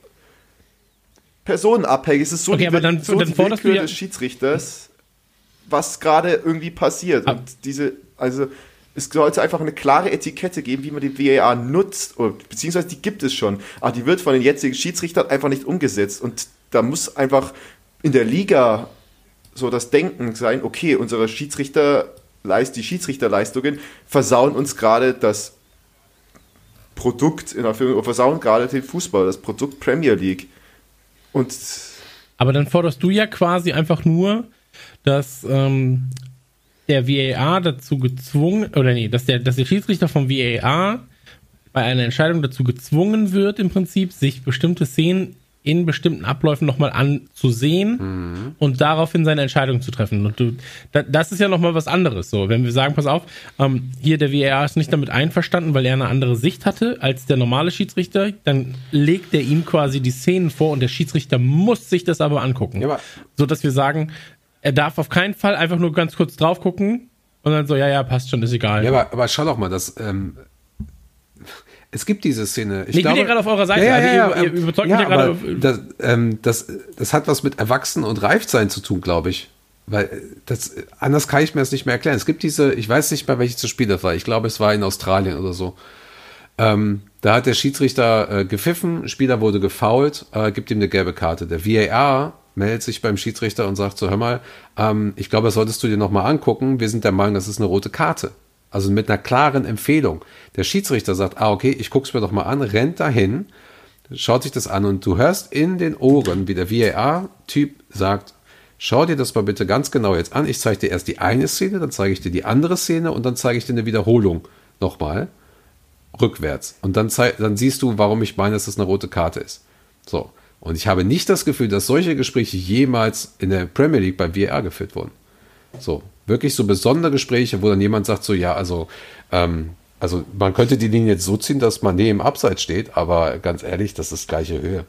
personenabhängig. Es ist so Okay, die, aber dann- so dann die Willkür ja- des Schiedsrichters, was gerade irgendwie passiert. Ah. Und diese, also es sollte einfach eine klare Etikette geben, wie man die VAR nutzt, beziehungsweise die gibt es schon, aber die wird von den jetzigen Schiedsrichtern einfach nicht umgesetzt. Und da muss einfach in der Liga so das Denken sein, okay, unsere Schiedsrichter, die Schiedsrichterleistungen versauen uns gerade das Produkt, in Anführungszeichen, versauen gerade den Fußball, das Produkt Premier League. Und Aber dann forderst du ja quasi einfach nur, dass ähm, der VAR dazu gezwungen, oder nee, dass der, dass der Schiedsrichter vom VAR bei einer Entscheidung dazu gezwungen wird, im Prinzip, sich bestimmte Szenen in bestimmten Abläufen nochmal anzusehen und daraufhin seine Entscheidung zu treffen. Und du, da, das ist ja nochmal was anderes. So, wenn wir sagen, pass auf, ähm, hier der VAR ist nicht damit einverstanden, weil er eine andere Sicht hatte als der normale Schiedsrichter, dann legt er ihm quasi die Szenen vor und der Schiedsrichter muss sich das aber angucken. Ja, aber- so dass wir sagen, er darf auf keinen Fall einfach nur ganz kurz drauf gucken und dann so, ja, ja, passt schon, ist egal. Ja, aber, aber schau doch mal, das, ähm, es gibt diese Szene. Ich, Nee, ich bin ja gerade auf eurer Seite, Ja, ja, also ja, ihr- ihr ähm, überzeugt mich ja gerade Das, ähm, das, das hat was mit Erwachsen und Reiftsein zu tun, glaube ich. Weil äh, das, anders kann ich mir das nicht mehr erklären. Es gibt diese, ich weiß nicht mehr, welches Spiel das war. Ich glaube, es war in Australien oder so. Ähm, da hat der Schiedsrichter äh, gepfiffen, Spieler wurde gefoult, äh, gibt ihm eine gelbe Karte. Der VAR meldet sich beim Schiedsrichter und sagt so, hör mal, ähm, ich glaube, das solltest du dir nochmal angucken. Wir sind der Meinung, das ist eine rote Karte. Also mit einer klaren Empfehlung. Der Schiedsrichter sagt, ah, okay, ich guck's mir doch mal an, rennt dahin, schaut sich das an und du hörst in den Ohren, wie der VAR-Typ sagt, schau dir das mal bitte ganz genau jetzt an. Ich zeige dir erst die eine Szene, dann zeige ich dir die andere Szene und dann zeige ich dir eine Wiederholung nochmal rückwärts. Und dann, dann siehst du, warum ich meine, dass das eine rote Karte ist. So. Und ich habe nicht das Gefühl, dass solche Gespräche jemals in der Premier League beim VAR geführt wurden. So. Wirklich so besondere Gespräche, wo dann jemand sagt, so, ja, also, ähm, also man könnte die Linie jetzt so ziehen, dass man neben Abseits steht, aber ganz ehrlich, das ist gleiche Höhe.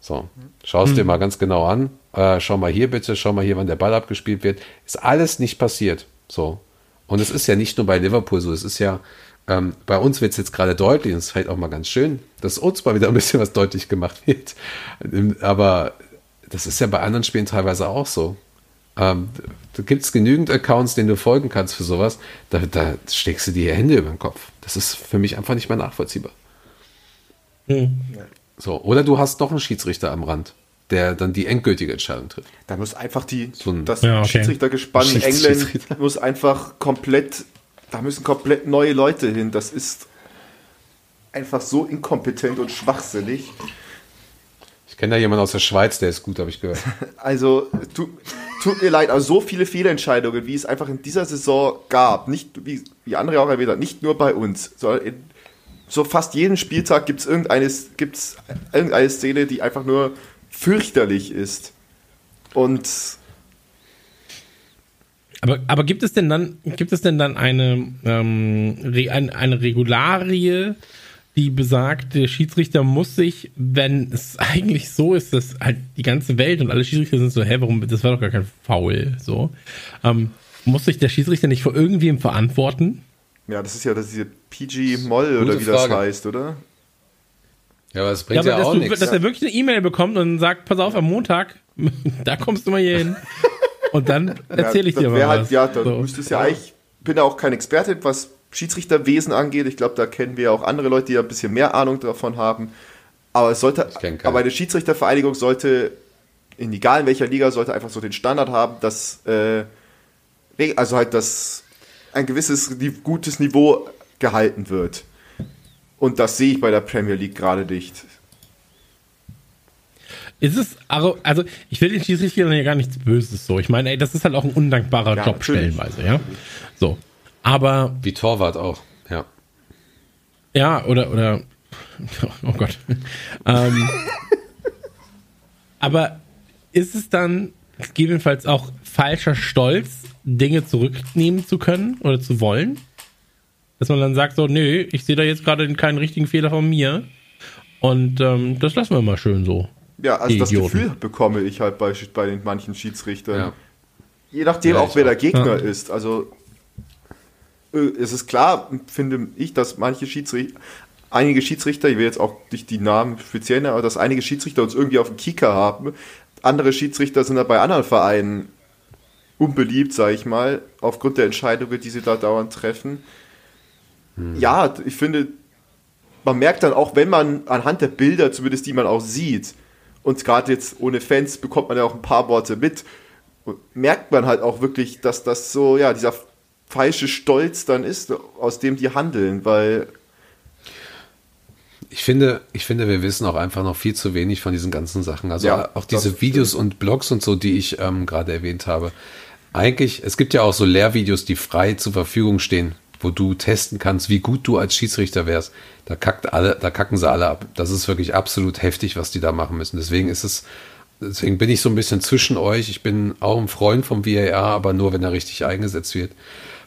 So, schau es dir mal ganz genau an. Äh, schau mal hier bitte, schau mal hier, wann der Ball abgespielt wird. Ist alles nicht passiert. So. Und es ist ja nicht nur bei Liverpool so, es ist ja, ähm, bei uns wird es jetzt gerade deutlich, und es fällt auch mal ganz schön, dass uns mal wieder ein bisschen was deutlich gemacht wird. Ähm, Aber das ist ja bei anderen Spielen teilweise auch so. Ähm, da gibt es genügend Accounts, denen du folgen kannst für sowas. Da, da steckst du dir die Hände über den Kopf. Das ist für mich einfach nicht mehr nachvollziehbar. Hm. So, oder du hast doch einen Schiedsrichter am Rand, der dann die endgültige Entscheidung trifft. Da muss einfach die, So ein- das Ja, okay. Schiedsrichtergespann in Schiedsrichter. England muss einfach komplett, da müssen komplett neue Leute hin. Das ist einfach so inkompetent und schwachsinnig. Ich kenne da jemanden aus der Schweiz, der ist gut, habe ich gehört. Also, tut, tut mir leid, aber so viele Fehlentscheidungen, wie es einfach in dieser Saison gab, nicht, wie, wie andere auch erwähnt haben, nicht nur bei uns, sondern in so fast jeden Spieltag gibt es irgendeine, gibt's irgendeine Szene, die einfach nur fürchterlich ist. Und Aber, aber gibt es denn dann, gibt es denn dann eine, ähm, Re, ein, eine Regularie, die besagt, der Schiedsrichter muss sich, wenn es eigentlich so ist, dass halt die ganze Welt und alle Schiedsrichter sind so, hä, warum, das war doch gar kein Foul, so, ähm, muss sich der Schiedsrichter nicht vor irgendwem verantworten? ja, das ist ja das, diese PG-Moll oder wie das Frage. heißt, oder? Ja, aber das Ja, bringt aber ja, dass, auch nichts. dass er wirklich eine E-Mail bekommt und sagt, pass auf, am Montag, da kommst du mal hier hin. Und dann erzähle ich ja, dir mal wär was. Halt, ja, da So. müsste es ja eigentlich, bin ja auch kein Experte, was Schiedsrichterwesen angeht. Ich glaube, da kennen wir auch andere Leute, die ja ein bisschen mehr Ahnung davon haben. Aber es sollte, aber eine Schiedsrichtervereinigung sollte, in egal in welcher Liga, sollte einfach so den Standard haben, dass, äh, also halt, dass ein gewisses gutes Niveau gehalten wird. Und das sehe ich bei der Premier League gerade nicht. Ist es, also, also ich will den Schiedsrichtern ja gar nichts Böses so. Ich meine, ey, das ist halt auch ein undankbarer Ja, Job natürlich. stellenweise, ja. So. Aber, Wie Torwart auch, ja. ja, oder, oder, oh Gott. ähm, aber ist es dann, gegebenenfalls auch falscher Stolz, Dinge zurücknehmen zu können oder zu wollen. Dass man dann sagt so, nö, ich sehe da jetzt gerade keinen richtigen Fehler von mir. Und ähm, das lassen wir mal schön so. Ja, also das Idioten. Gefühl bekomme ich halt bei, bei den manchen Schiedsrichtern. Ja. Je nachdem Ja, auch, wer der. Gegner Ja. ist. Also äh, es ist klar, finde ich, dass manche Schiedsrichter, einige Schiedsrichter, ich will jetzt auch nicht die Namen speziell nennen, aber dass einige Schiedsrichter uns irgendwie auf dem Kicker haben. Andere Schiedsrichter sind ja bei anderen Vereinen unbeliebt, sage ich mal, aufgrund der Entscheidungen, die sie da dauernd treffen. Ja, ich finde, man merkt dann auch, wenn man anhand der Bilder, zumindest die man auch sieht, und gerade jetzt ohne Fans bekommt man ja auch ein paar Worte mit, und merkt man halt auch wirklich, dass das so, ja, dieser falsche Stolz dann ist, aus dem die handeln, weil Ich finde, ich finde, wir wissen auch einfach noch viel zu wenig von diesen ganzen Sachen. Also Ja, auch diese Videos und Blogs und so, die ich ähm, gerade erwähnt habe. Eigentlich, es gibt ja auch so Lehrvideos, die frei zur Verfügung stehen, wo du testen kannst, wie gut du als Schiedsrichter wärst. Da kackt alle, da kacken sie alle ab. Das ist wirklich absolut heftig, was die da machen müssen. Deswegen ist es, deswegen bin ich so ein bisschen zwischen euch. Ich bin auch ein Freund vom VAR, aber nur, wenn er richtig eingesetzt wird.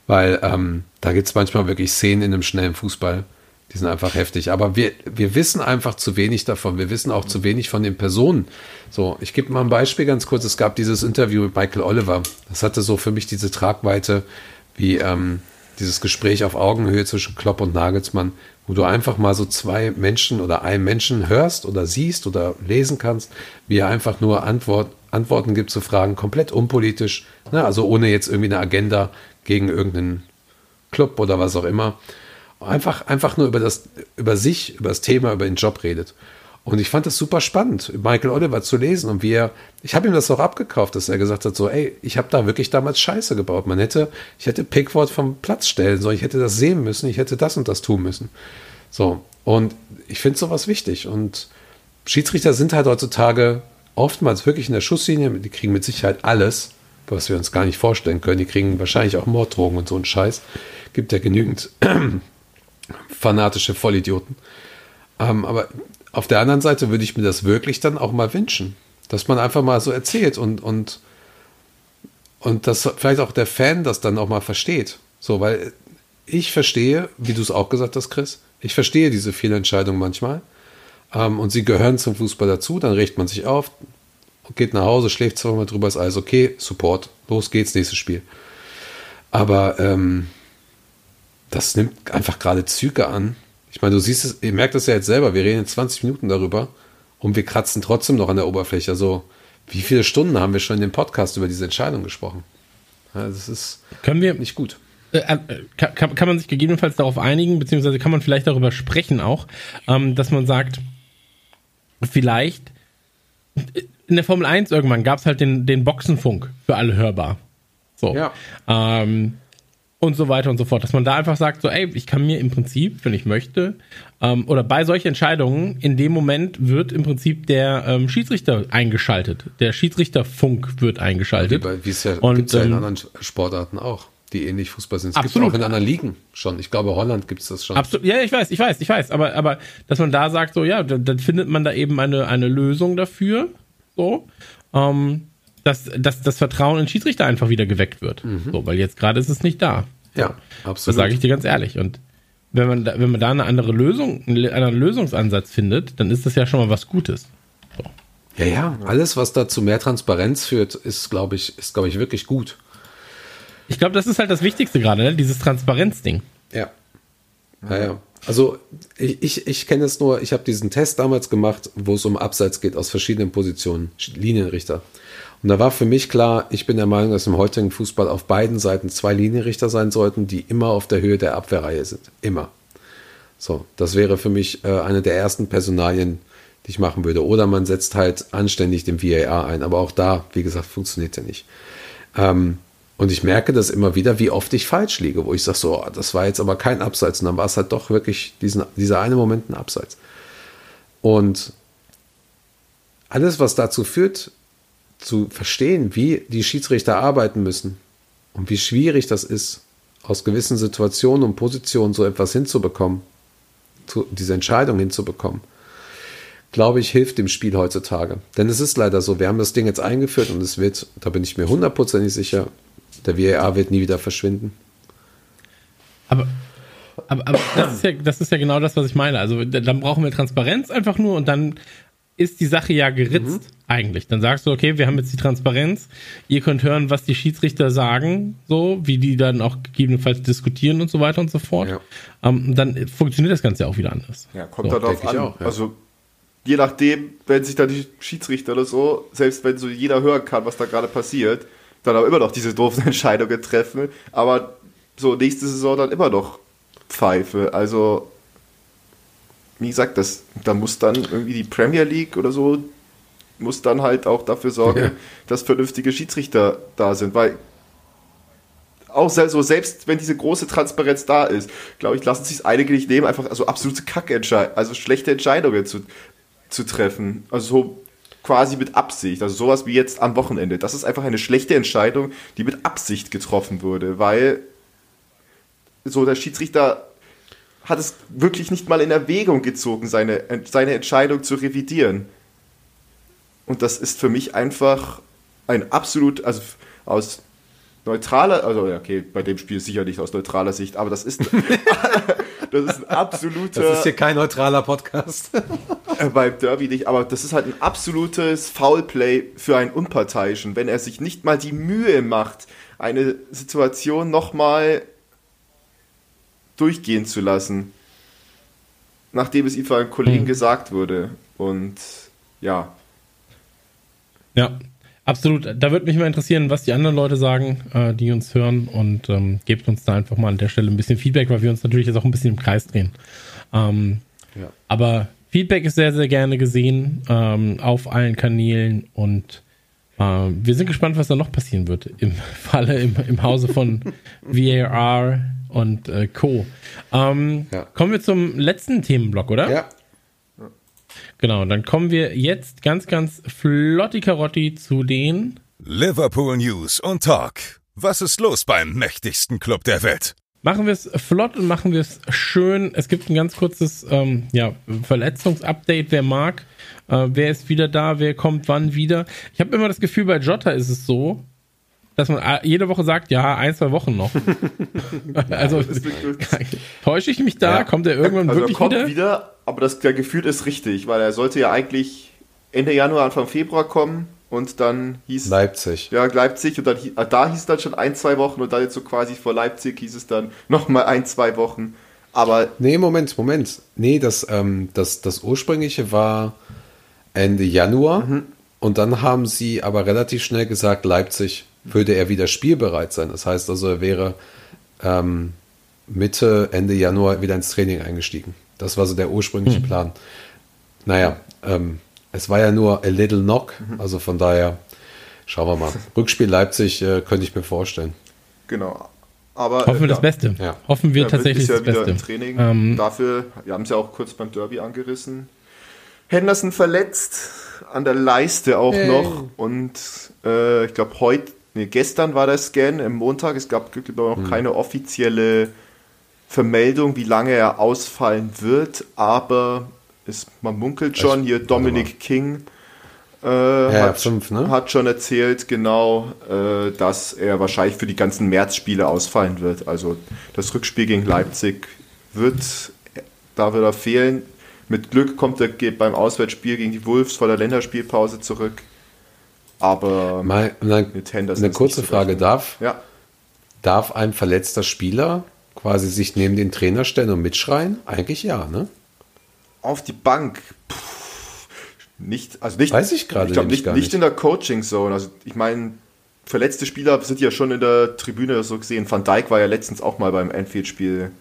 Weil ähm, da gibt es manchmal wirklich Szenen in einem schnellen Fußball, die sind einfach heftig. Aber wir, wir wissen einfach zu wenig davon. Wir wissen auch zu wenig von den Personen. So, ich gebe mal ein Beispiel ganz kurz. Es gab dieses Interview mit Michael Oliver. Das hatte so für mich diese Tragweite wie ähm, dieses Gespräch auf Augenhöhe zwischen Klopp und Nagelsmann, wo du einfach mal so zwei Menschen oder einen Menschen hörst oder siehst oder lesen kannst, wie er einfach nur Antwort, Antworten gibt zu Fragen, komplett unpolitisch, ne? also ohne jetzt irgendwie eine Agenda gegen irgendeinen Club oder was auch immer. Einfach, einfach nur über, das, über sich, über das Thema, über den Job redet. Und ich fand das super spannend, Michael Oliver zu lesen und wie er, ich habe ihm das auch abgekauft, dass er gesagt hat, so, ey, ich habe da wirklich damals Scheiße gebaut. Man hätte, ich hätte Pickford vom Platz stellen sollen, ich hätte das sehen müssen, ich hätte das und das tun müssen. So, und ich finde sowas wichtig. Und Schiedsrichter sind halt heutzutage oftmals wirklich in der Schusslinie, die kriegen mit Sicherheit alles, was wir uns gar nicht vorstellen können. Die kriegen wahrscheinlich auch Morddrogen und so einen Scheiß. Gibt ja genügend fanatische Vollidioten. Ähm, aber auf der anderen Seite würde ich mir das wirklich dann auch mal wünschen, dass man einfach mal so erzählt und, und, und dass vielleicht auch der Fan das dann auch mal versteht. So, weil ich verstehe, wie du es auch gesagt hast, Chris, ich verstehe diese Fehlentscheidung manchmal. Ähm, und sie gehören zum Fußball dazu, dann regt man sich auf, geht nach Hause, schläft zweimal drüber, ist alles okay, Support, los geht's, nächstes Spiel. Aber ähm, das nimmt einfach gerade Züge an. Ich meine, du siehst es, ihr merkt das ja jetzt selber, wir reden jetzt 20 Minuten darüber und wir kratzen trotzdem noch an der Oberfläche. Also, wie viele Stunden haben wir schon in dem Podcast über diese Entscheidung gesprochen? Ja, das ist Können wir, nicht gut. äh, äh, kann, kann kann man sich gegebenenfalls darauf einigen, beziehungsweise kann man vielleicht darüber sprechen auch, ähm, dass man sagt, vielleicht in der Formel 1 irgendwann gab es halt den, den Boxenfunk für alle hörbar. So. Ja. Ähm, und so weiter und so fort. Dass man da einfach sagt, so, ey, ich kann mir im Prinzip, wenn ich möchte, ähm, oder bei solchen Entscheidungen, in dem Moment wird im Prinzip der ähm, Schiedsrichter eingeschaltet. Der Schiedsrichterfunk wird eingeschaltet. wie es ja, Und, gibt's ja in ähm, anderen Sportarten auch, die ähnlich Fußball sind. Es gibt Absolut. auch in anderen Ligen schon. Ich glaube, Holland gibt es das schon. Absolut, ja, ich weiß, ich weiß, ich weiß, aber, aber dass man da sagt, so, ja, dann, dann findet man da eben eine, eine Lösung dafür, so, ähm, dass, dass das Vertrauen in Schiedsrichter einfach wieder geweckt wird. So, weil jetzt gerade ist es nicht da. ja, Das absolut. sage ich dir ganz ehrlich. Und wenn man da, wenn man da eine andere Lösung, einen anderen Lösungsansatz findet, dann ist das ja schon mal was Gutes. So. Ja, ja, alles, was da zu mehr Transparenz führt, ist, glaube ich, ist, glaube ich, wirklich gut. Ich glaube, das ist halt das Wichtigste gerade, ne? dieses Transparenzding. Ja. Ja, ja. Also ich, ich, ich kenne es nur, ich habe diesen Test damals gemacht, wo es um Abseits geht aus verschiedenen Positionen, Linienrichter. Und da war für mich klar, ich bin der Meinung, dass im heutigen Fußball auf beiden Seiten zwei Linienrichter sein sollten, die immer auf der Höhe der Abwehrreihe sind. Immer. So, das wäre für mich äh, eine der ersten Personalien, die ich machen würde. Oder man setzt halt anständig den VAR ein. Aber auch da, wie gesagt, funktioniert ja nicht. Ähm, und ich merke das immer wieder, wie oft ich falsch liege, wo ich sage, so, oh, das war jetzt aber kein Abseits. Und dann war es halt doch wirklich diesen, dieser eine Moment ein Abseits. Und alles, was dazu führt, zu verstehen, wie die Schiedsrichter arbeiten müssen und wie schwierig das ist, aus gewissen Situationen und Positionen so etwas hinzubekommen, zu, diese Entscheidung hinzubekommen, glaube ich, hilft dem Spiel heutzutage. Denn es ist leider so, wir haben das Ding jetzt eingeführt und es wird, da bin ich mir hundertprozentig sicher, der VAR wird nie wieder verschwinden. Aber, aber, aber das, ist ja, das ist ja genau das, was ich meine. Also dann brauchen wir Transparenz einfach nur und dann ist die Sache ja geritzt mhm. eigentlich. Dann sagst du, okay, wir haben jetzt die Transparenz, ihr könnt hören, was die Schiedsrichter sagen, so, wie die dann auch gegebenenfalls diskutieren und so weiter und so fort. Ja. Ähm, dann funktioniert das Ganze ja auch wieder anders. Ja, kommt so, darauf an. Auch, ja. Also je nachdem, wenn sich da die Schiedsrichter oder so, selbst wenn so jeder hören kann, was da gerade passiert, dann aber immer noch diese doofen Entscheidungen treffen. Aber so nächste Saison dann immer noch Pfeife. Also, wie gesagt, das, da muss dann irgendwie die Premier League oder so, muss dann halt auch dafür sorgen, ja. dass vernünftige Schiedsrichter da sind. Weil auch so selbst wenn diese große Transparenz da ist, glaube ich, lassen sich es einige nicht nehmen, einfach also absolute Kackentscheidungen, also schlechte Entscheidungen zu, zu treffen. Also so quasi mit Absicht. Also sowas wie jetzt am Wochenende. Das ist einfach eine schlechte Entscheidung, die mit Absicht getroffen wurde, weil so der Schiedsrichter hat es wirklich nicht mal in Erwägung gezogen, seine, seine Entscheidung zu revidieren. Und das ist für mich einfach ein absolut, also aus neutraler, also okay, bei dem Spiel sicher nicht aus neutraler Sicht, aber das ist, das ist ein absoluter. Das ist hier kein neutraler Podcast. Äh, beim Derby nicht, aber das ist halt ein absolutes Foulplay für einen Unparteiischen, wenn er sich nicht mal die Mühe macht, eine Situation nochmal durchgehen zu lassen, nachdem es ihm von einem Kollegen hm. gesagt wurde. Und ja. Ja, Absolut. Da würde mich mal interessieren, was die anderen Leute sagen, äh, die uns hören und ähm, gebt uns da einfach mal an der Stelle ein bisschen Feedback, weil wir uns natürlich jetzt auch ein bisschen im Kreis drehen. Ähm, ja. Aber Feedback ist sehr, sehr gerne gesehen ähm, auf allen Kanälen und äh, wir sind gespannt, was da noch passieren wird im Falle im, im Hause von VAR und äh, Co. Ähm, ja. Kommen wir zum letzten Themenblock, oder? Ja. Genau, dann kommen wir jetzt ganz, ganz flotti Karotti zu den Liverpool News und Talk. Was ist los beim mächtigsten Club der Welt? Machen wir es flott und machen wir es schön. Es gibt ein ganz kurzes ähm, ja, Verletzungsupdate, wer mag. Äh, wer ist wieder da, wer kommt wann wieder. Ich habe immer das Gefühl, bei Jota ist es so, dass man äh, jede Woche sagt, ja, ein, zwei Wochen noch. also täusche ich mich da? Ja. Kommt er irgendwann also wirklich er kommt wieder? wieder? Aber das der Gefühl ist richtig, weil er sollte ja eigentlich Ende Januar, Anfang Februar kommen und dann hieß Leipzig. Ja, Leipzig und dann äh, da hieß es dann schon ein, zwei Wochen und dann jetzt so quasi vor Leipzig hieß es dann nochmal ein, zwei Wochen. Aber. Nee, Moment, Moment. Nee, das, ähm, das, das ursprüngliche war Ende Januar mhm. und dann haben sie aber relativ schnell gesagt, Leipzig würde er wieder spielbereit sein. Das heißt also, er wäre ähm, Mitte, Ende Januar wieder ins Training eingestiegen. Das war so der ursprüngliche mhm. Plan. Naja, ähm, es war ja nur a little knock, mhm. also von daher schauen wir mal. Rückspiel Leipzig äh, könnte ich mir vorstellen. Genau. Aber, Hoffen wir äh, das Beste. Ja. Hoffen wir ja, tatsächlich ja das Beste. Im Training. Ähm, Dafür, wir haben es ja auch kurz beim Derby angerissen. Henderson verletzt, an der Leiste auch hey. noch. Und äh, ich glaube, heute nee, gestern war der Scan, am Montag, es gab noch mhm. keine offizielle Vermeldung, wie lange er ausfallen wird, aber ist, man munkelt schon, ich, hier Dominic King äh, ja, hat, fünf, ne? hat, schon erzählt, genau, äh, dass er wahrscheinlich für die ganzen Märzspiele ausfallen wird. Also das Rückspiel gegen Leipzig wird, da wird er fehlen. Mit Glück kommt er beim Auswärtsspiel gegen die Wolves vor der Länderspielpause zurück. Aber Mal, eine, eine kurze Frage, darf, ja. darf ein verletzter Spieler quasi sich neben den Trainer stellen und mitschreien? Eigentlich ja, ne? Auf die Bank. Puh, nicht, also nicht, Weiß ich gerade ich nicht, nicht, nicht in der Coaching Zone. Also ich meine, verletzte Spieler sind ja schon in der Tribüne so gesehen. Van Dijk war ja letztens auch mal beim Anfield-Spiel.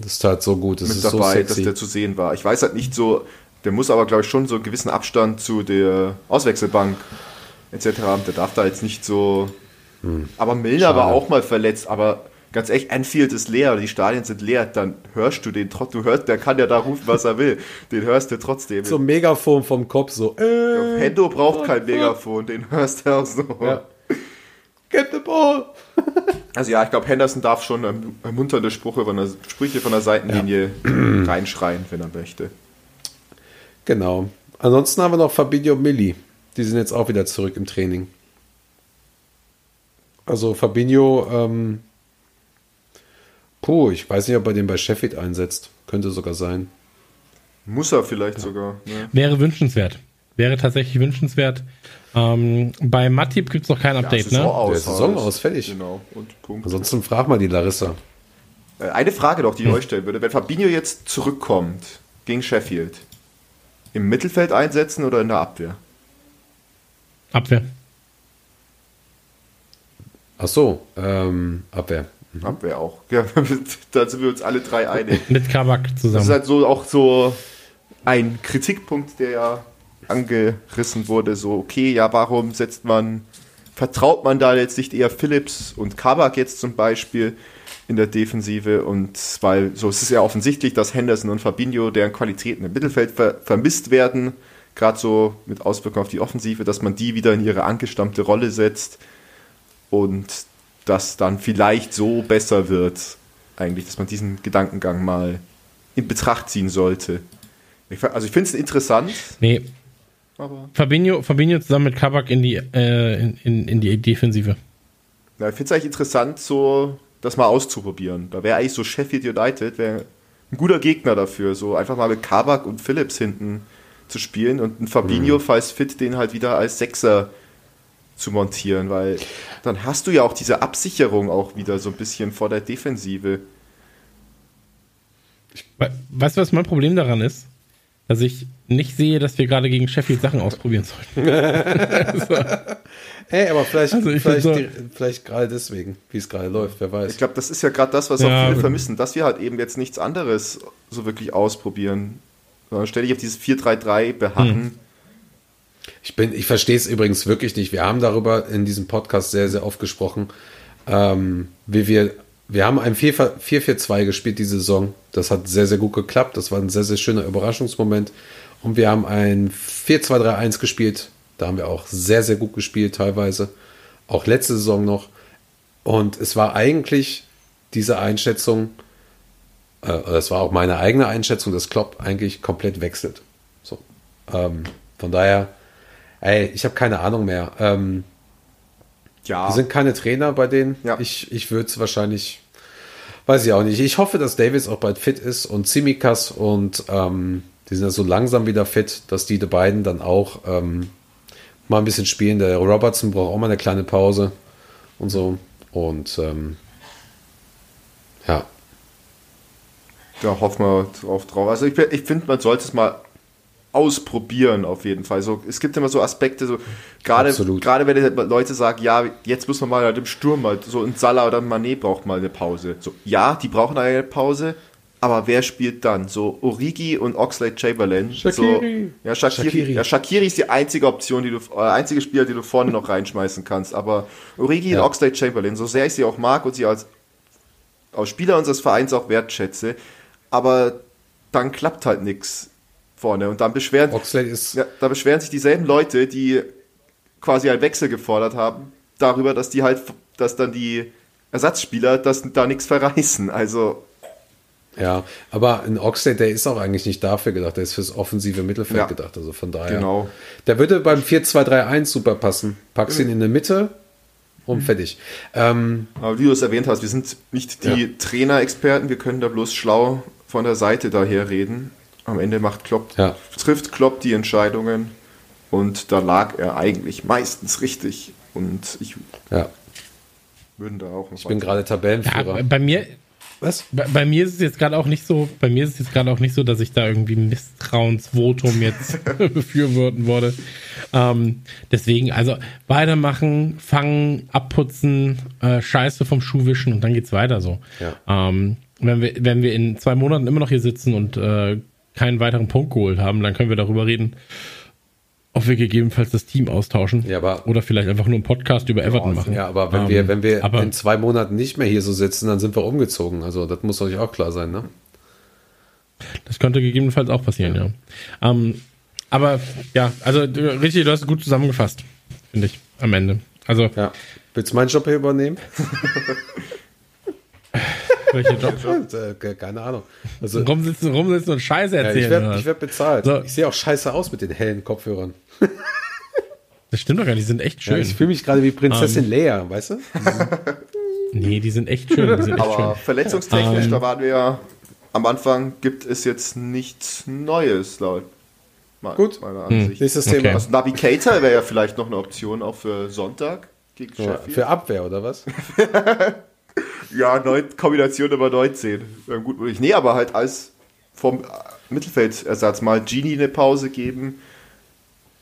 Das tat so gut, das mit ist dabei, so dass der zu sehen war. Ich weiß halt nicht so, der muss aber glaube ich schon so einen gewissen Abstand zu der Auswechselbank etc. Der darf da jetzt nicht so. Hm. Aber Milner Schade. war auch mal verletzt, aber ganz echt, Anfield ist leer, die Stadien sind leer, dann hörst du den trotzdem, du hörst, der kann ja da rufen, was er will, den hörst du trotzdem. So ein Megafon vom Kopf, so. Äh, Hendo braucht kein Megafon, den hörst du auch so. Ja. Get the ball! also ja, ich glaube, Henderson darf schon ermunternde Sprüche von der, Sprüche von der Seitenlinie ja. reinschreien, wenn er möchte. Genau. Ansonsten haben wir noch Fabinho und Milli. Die sind jetzt auch wieder zurück im Training. Also Fabinho, ähm, puh, ich weiß nicht, ob er den bei Sheffield einsetzt. Könnte sogar sein. Muss er vielleicht sogar. Ne? Wäre wünschenswert. Wäre tatsächlich wünschenswert. Ähm, bei Matip gibt es noch kein Update, Saison ne? aus, Der Saison halt. aus, fertig. Genau. Und Punkt. Ansonsten frag mal die Larissa. Äh, Eine Frage noch, die Hm. ich euch stellen würde. Wenn Fabinho jetzt zurückkommt gegen Sheffield, im Mittelfeld einsetzen oder in der Abwehr? Abwehr. Ach so, ähm, Abwehr. Abwehr auch. Ja, da sind wir uns alle drei einig. Mit Kabak Das ist zusammen. halt so auch so ein Kritikpunkt, der ja angerissen wurde. So, okay, ja, warum setzt man, vertraut man da jetzt nicht eher Phillips und Kabak jetzt zum Beispiel in der Defensive? Und weil so es ist ja offensichtlich, dass Henderson und Fabinho, deren Qualitäten im Mittelfeld ver vermisst werden, gerade so mit Auswirkungen auf die Offensive, dass man die wieder in ihre angestammte Rolle setzt und das dann vielleicht so besser wird, eigentlich, dass man diesen Gedankengang mal in Betracht ziehen sollte. Also ich finde es interessant, Nee, aber Fabinho, Fabinho zusammen mit Kabak in die, äh, in, in, in die Defensive. ja, ich finde es eigentlich interessant, so das mal auszuprobieren. Da wäre eigentlich so Sheffield United wäre ein guter Gegner dafür, so einfach mal mit Kabak und Phillips hinten zu spielen und ein Fabinho, falls fit, den halt wieder als Sechser zu montieren, weil dann hast du ja auch diese Absicherung auch wieder so ein bisschen vor der Defensive. We weißt du, was mein Problem daran ist? Dass ich nicht sehe, dass wir gerade gegen Sheffield Sachen ausprobieren sollten. Ey, aber vielleicht, Also ich vielleicht, find die- vielleicht gerade deswegen, wie es gerade läuft, wer weiß. Ich glaube, das ist ja gerade das, was Ja, auch viele vermissen, dass wir halt eben jetzt nichts anderes so wirklich ausprobieren. Sondern ständig auf dieses 4-3-3 beharren. Ich, bin, ich verstehe es übrigens wirklich nicht. Wir haben darüber in diesem Podcast sehr, sehr oft gesprochen, ähm, wie wir, wir haben ein 4 4-4-2 gespielt diese Saison. Das hat sehr, sehr gut geklappt. Das war ein sehr, sehr schöner Überraschungsmoment. Und wir haben ein 4-2-3-1 gespielt. Da haben wir auch sehr, sehr gut gespielt teilweise. Auch letzte Saison noch. Und es war eigentlich diese Einschätzung, äh, das war auch meine eigene Einschätzung, dass Klopp eigentlich komplett wechselt. So. Ähm, von daher, ey, ich habe keine Ahnung mehr. Ähm, Ja, wir sind keine Trainer bei denen. Ja. Ich, ich würde es wahrscheinlich, weiß ich auch nicht. Ich hoffe, dass Davis auch bald fit ist und Simikas und ähm, die sind ja so langsam wieder fit, dass die beiden dann auch ähm, mal ein bisschen spielen. Der Robertson braucht auch mal eine kleine Pause und so. Und ähm, ja, da hoffen wir drauf. drauf. Also ich, ich finde, man sollte es mal ausprobieren auf jeden Fall. So, es gibt immer so Aspekte, so gerade gerade wenn Leute sagen, ja, jetzt müssen wir mal halt im Sturm mal so ein Salah oder ein Manet braucht mal eine Pause. So, ja, die brauchen eine Pause, aber wer spielt dann? So Origi und Oxlade Chamberlain. So, Shaqiri. ja, Shakiri. Shaqiri. Ja, Shakiri ist die einzige Option, die du, äh, einzige Spieler, die du vorne noch reinschmeißen kannst. Aber Origi Ja. und Oxlade Chamberlain, so sehr ich sie auch mag und sie als, als Spieler unseres Vereins auch wertschätze, aber dann klappt halt nichts vorne und dann beschweren, ja, da beschweren sich dieselben Leute, die quasi einen Wechsel gefordert haben, darüber, dass die halt, dass dann die Ersatzspieler das da nichts verreißen. Also ja, aber ein Oxlade, der ist auch eigentlich nicht dafür gedacht, der ist fürs offensive Mittelfeld Ja. gedacht. Also von daher. Genau. Der würde beim 4-2-3-1 super passen. Packst ihn in der Mitte und fertig. Ähm, Aber wie du es erwähnt hast, wir sind nicht die Ja. Trainerexperten, wir können da bloß schlau von der Seite daher reden. Am Ende macht Klopp, Ja. trifft Klopp die Entscheidungen und da lag er eigentlich meistens richtig. Und ich ja, würde da auch noch ich bin gerade Ja, Tabellenführer. bei mir, Was? bei, bei mir ist es jetzt gerade auch nicht so, bei mir ist es jetzt gerade auch nicht so, dass ich da irgendwie ein Misstrauensvotum jetzt befürworten wurde. Ähm, deswegen, also weitermachen, fangen, abputzen, äh, Scheiße vom Schuh wischen und dann geht's weiter so. Ja. Ähm, wenn wir, wenn wir in zwei Monaten immer noch hier sitzen und äh, keinen weiteren Punkt geholt haben, dann können wir darüber reden, ob wir gegebenenfalls das Team austauschen. Ja, aber- oder vielleicht einfach nur einen Podcast über Everton machen. Ja, aber wenn Ähm, wir, wenn wir aber- in zwei Monaten nicht mehr hier so sitzen, dann sind wir umgezogen. Also das muss euch auch klar sein, ne? Das könnte gegebenenfalls auch passieren, ja. Ähm, aber ja, also richtig, du hast es gut zusammengefasst, finde ich, am Ende. Also, Ja. Willst du meinen Job hier übernehmen? Welcher Job? Äh, Keine Ahnung. Also, Rumsitzen, rumsitzen und Scheiße ja, ich erzählen. werde werd bezahlt. So. Ich sehe auch scheiße aus mit den hellen Kopfhörern. das stimmt doch gar nicht, die sind echt Ja, schön. ich fühle mich gerade wie Prinzessin Leia, weißt du? nee, die sind echt schön. Die sind echt Aber schön. verletzungstechnisch, Ähm. da waren wir ja am Anfang, gibt es jetzt nichts Neues laut Gut. meiner Hm. Ansicht. Nächstes Okay. Thema. Also Navigator wäre ja vielleicht noch eine Option auch für Sonntag gegen Ja, für Abwehr, oder was? Ja, neun, Kombination Nummer 19. Ja, gut möglich. Nee, aber halt als vom äh, Mittelfeldersatz mal Genie eine Pause geben.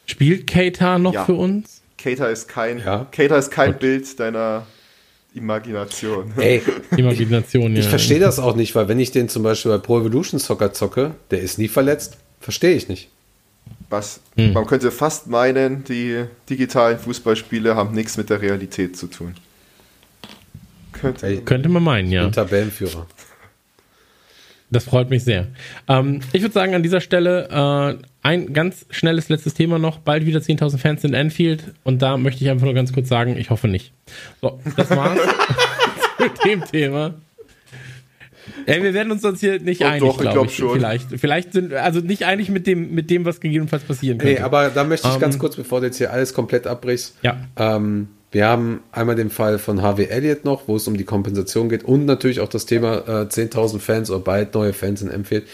Spielt Keita noch Ja. für uns? Cater ist kein, Ja. Cater ist kein Bild deiner Imagination. Ey, Imagination, ja. ich verstehe das auch nicht, weil wenn ich den zum Beispiel bei Pro Evolution Soccer zocke, der ist nie verletzt. Verstehe ich nicht. Was, Hm. Man könnte fast meinen, die digitalen Fußballspiele haben nichts mit der Realität zu tun. Könnte. Könnte man meinen, ja. Ein Tabellenführer. Das freut mich sehr. Ähm, ich würde sagen, an dieser Stelle äh, ein ganz schnelles letztes Thema noch. Bald wieder 10.000 Fans in Anfield. Und da möchte ich einfach nur ganz kurz sagen, ich hoffe nicht. So, das war's mit dem Thema. Ey, wir werden uns sonst hier nicht Oh, einig, doch, ich glaube schon. Vielleicht, vielleicht sind, also nicht einig mit dem, mit dem, was gegebenenfalls passieren Nee, könnte. aber da möchte ich Ähm, ganz kurz, bevor du jetzt hier alles komplett abbrichst. Ja. Ähm, wir haben einmal den Fall von Harvey Elliott noch, wo es um die Kompensation geht und natürlich auch das Thema äh, 10.000 Fans oder bald neue Fans in Empfiehlt.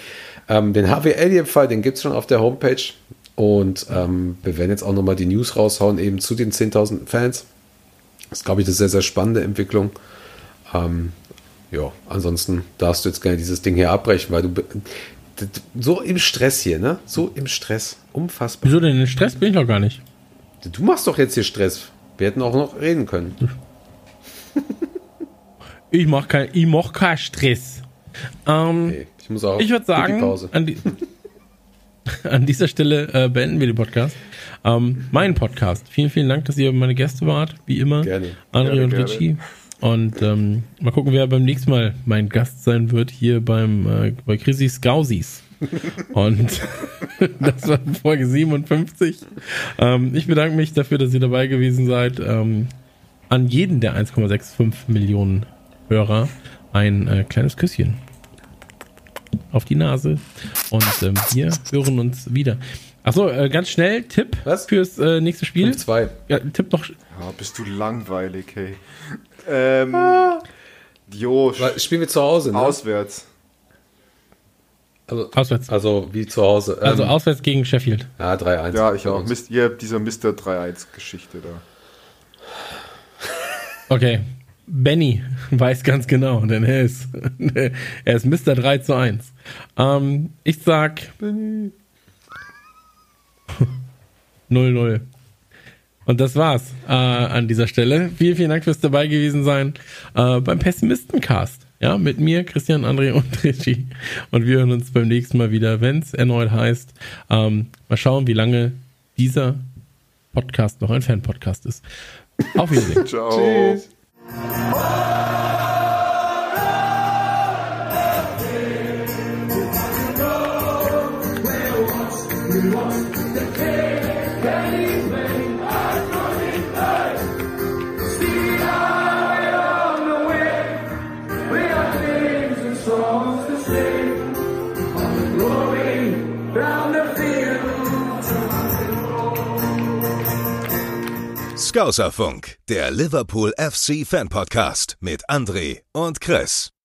Ähm, den Harvey Elliott-Fall, den gibt es schon auf der Homepage und ähm, wir werden jetzt auch nochmal die News raushauen, eben zu den 10.000 Fans. Das ist, glaube ich, eine sehr, sehr spannende Entwicklung. Ähm, ja, ansonsten darfst du jetzt gerne dieses Ding hier abbrechen, weil du so im Stress hier, ne? So im Stress. Unfassbar. Wieso denn? In Stress bin ich doch gar nicht. Du machst doch jetzt hier Stress. Wir hätten auch noch reden können. Ich mach kein, ich mach keinen Stress. Ähm, Okay, ich muss auch. Ich würde sagen, Pause. an, die, an dieser Stelle äh, beenden wir den Podcast. Ähm, mein Podcast. Vielen, vielen Dank, dass ihr meine Gäste wart, wie immer. Gerne. André Gerne, und gerne. Richie. Und ähm, mal gucken, wer beim nächsten Mal mein Gast sein wird hier beim äh, bei Chrissy Gausis. Und das war Folge 57. Ähm, ich bedanke mich dafür, dass ihr dabei gewesen seid. Ähm, an jeden der 1,65 Millionen Hörer ein äh, kleines Küsschen auf die Nase. Und ähm, wir hören uns wieder. Achso, äh, ganz schnell, Tipp Was? fürs äh, nächste Spiel. 5-2. Ja, Tipp doch. Ja, bist du langweilig, hey. Ähm, Jo, Weil- Spielen wir zu Hause, ne? auswärts. Also, Auswärts. also wie zu Hause. Ähm, Also auswärts gegen Sheffield. Ja, 3-1. Ja, ich auch. Mist, ihr, dieser Mr. 3-1-Geschichte da. Okay. Benny weiß ganz genau, denn er ist, er ist Mr. 3 zu 1. Ähm, ich sag 0-0. Und das war's äh, an dieser Stelle. Vielen, vielen Dank fürs dabei gewesen sein äh, beim Pessimistencast. Ja, mit mir, Christian, André und Richie. Und wir hören uns beim nächsten Mal wieder, wenn es erneut heißt. Ähm, mal schauen, wie lange dieser Podcast noch ein Fan-Podcast ist. Auf Wiedersehen. Ciao. Tschüss. Scouserfunk, der Liverpool FC Fan Podcast mit André und Chris.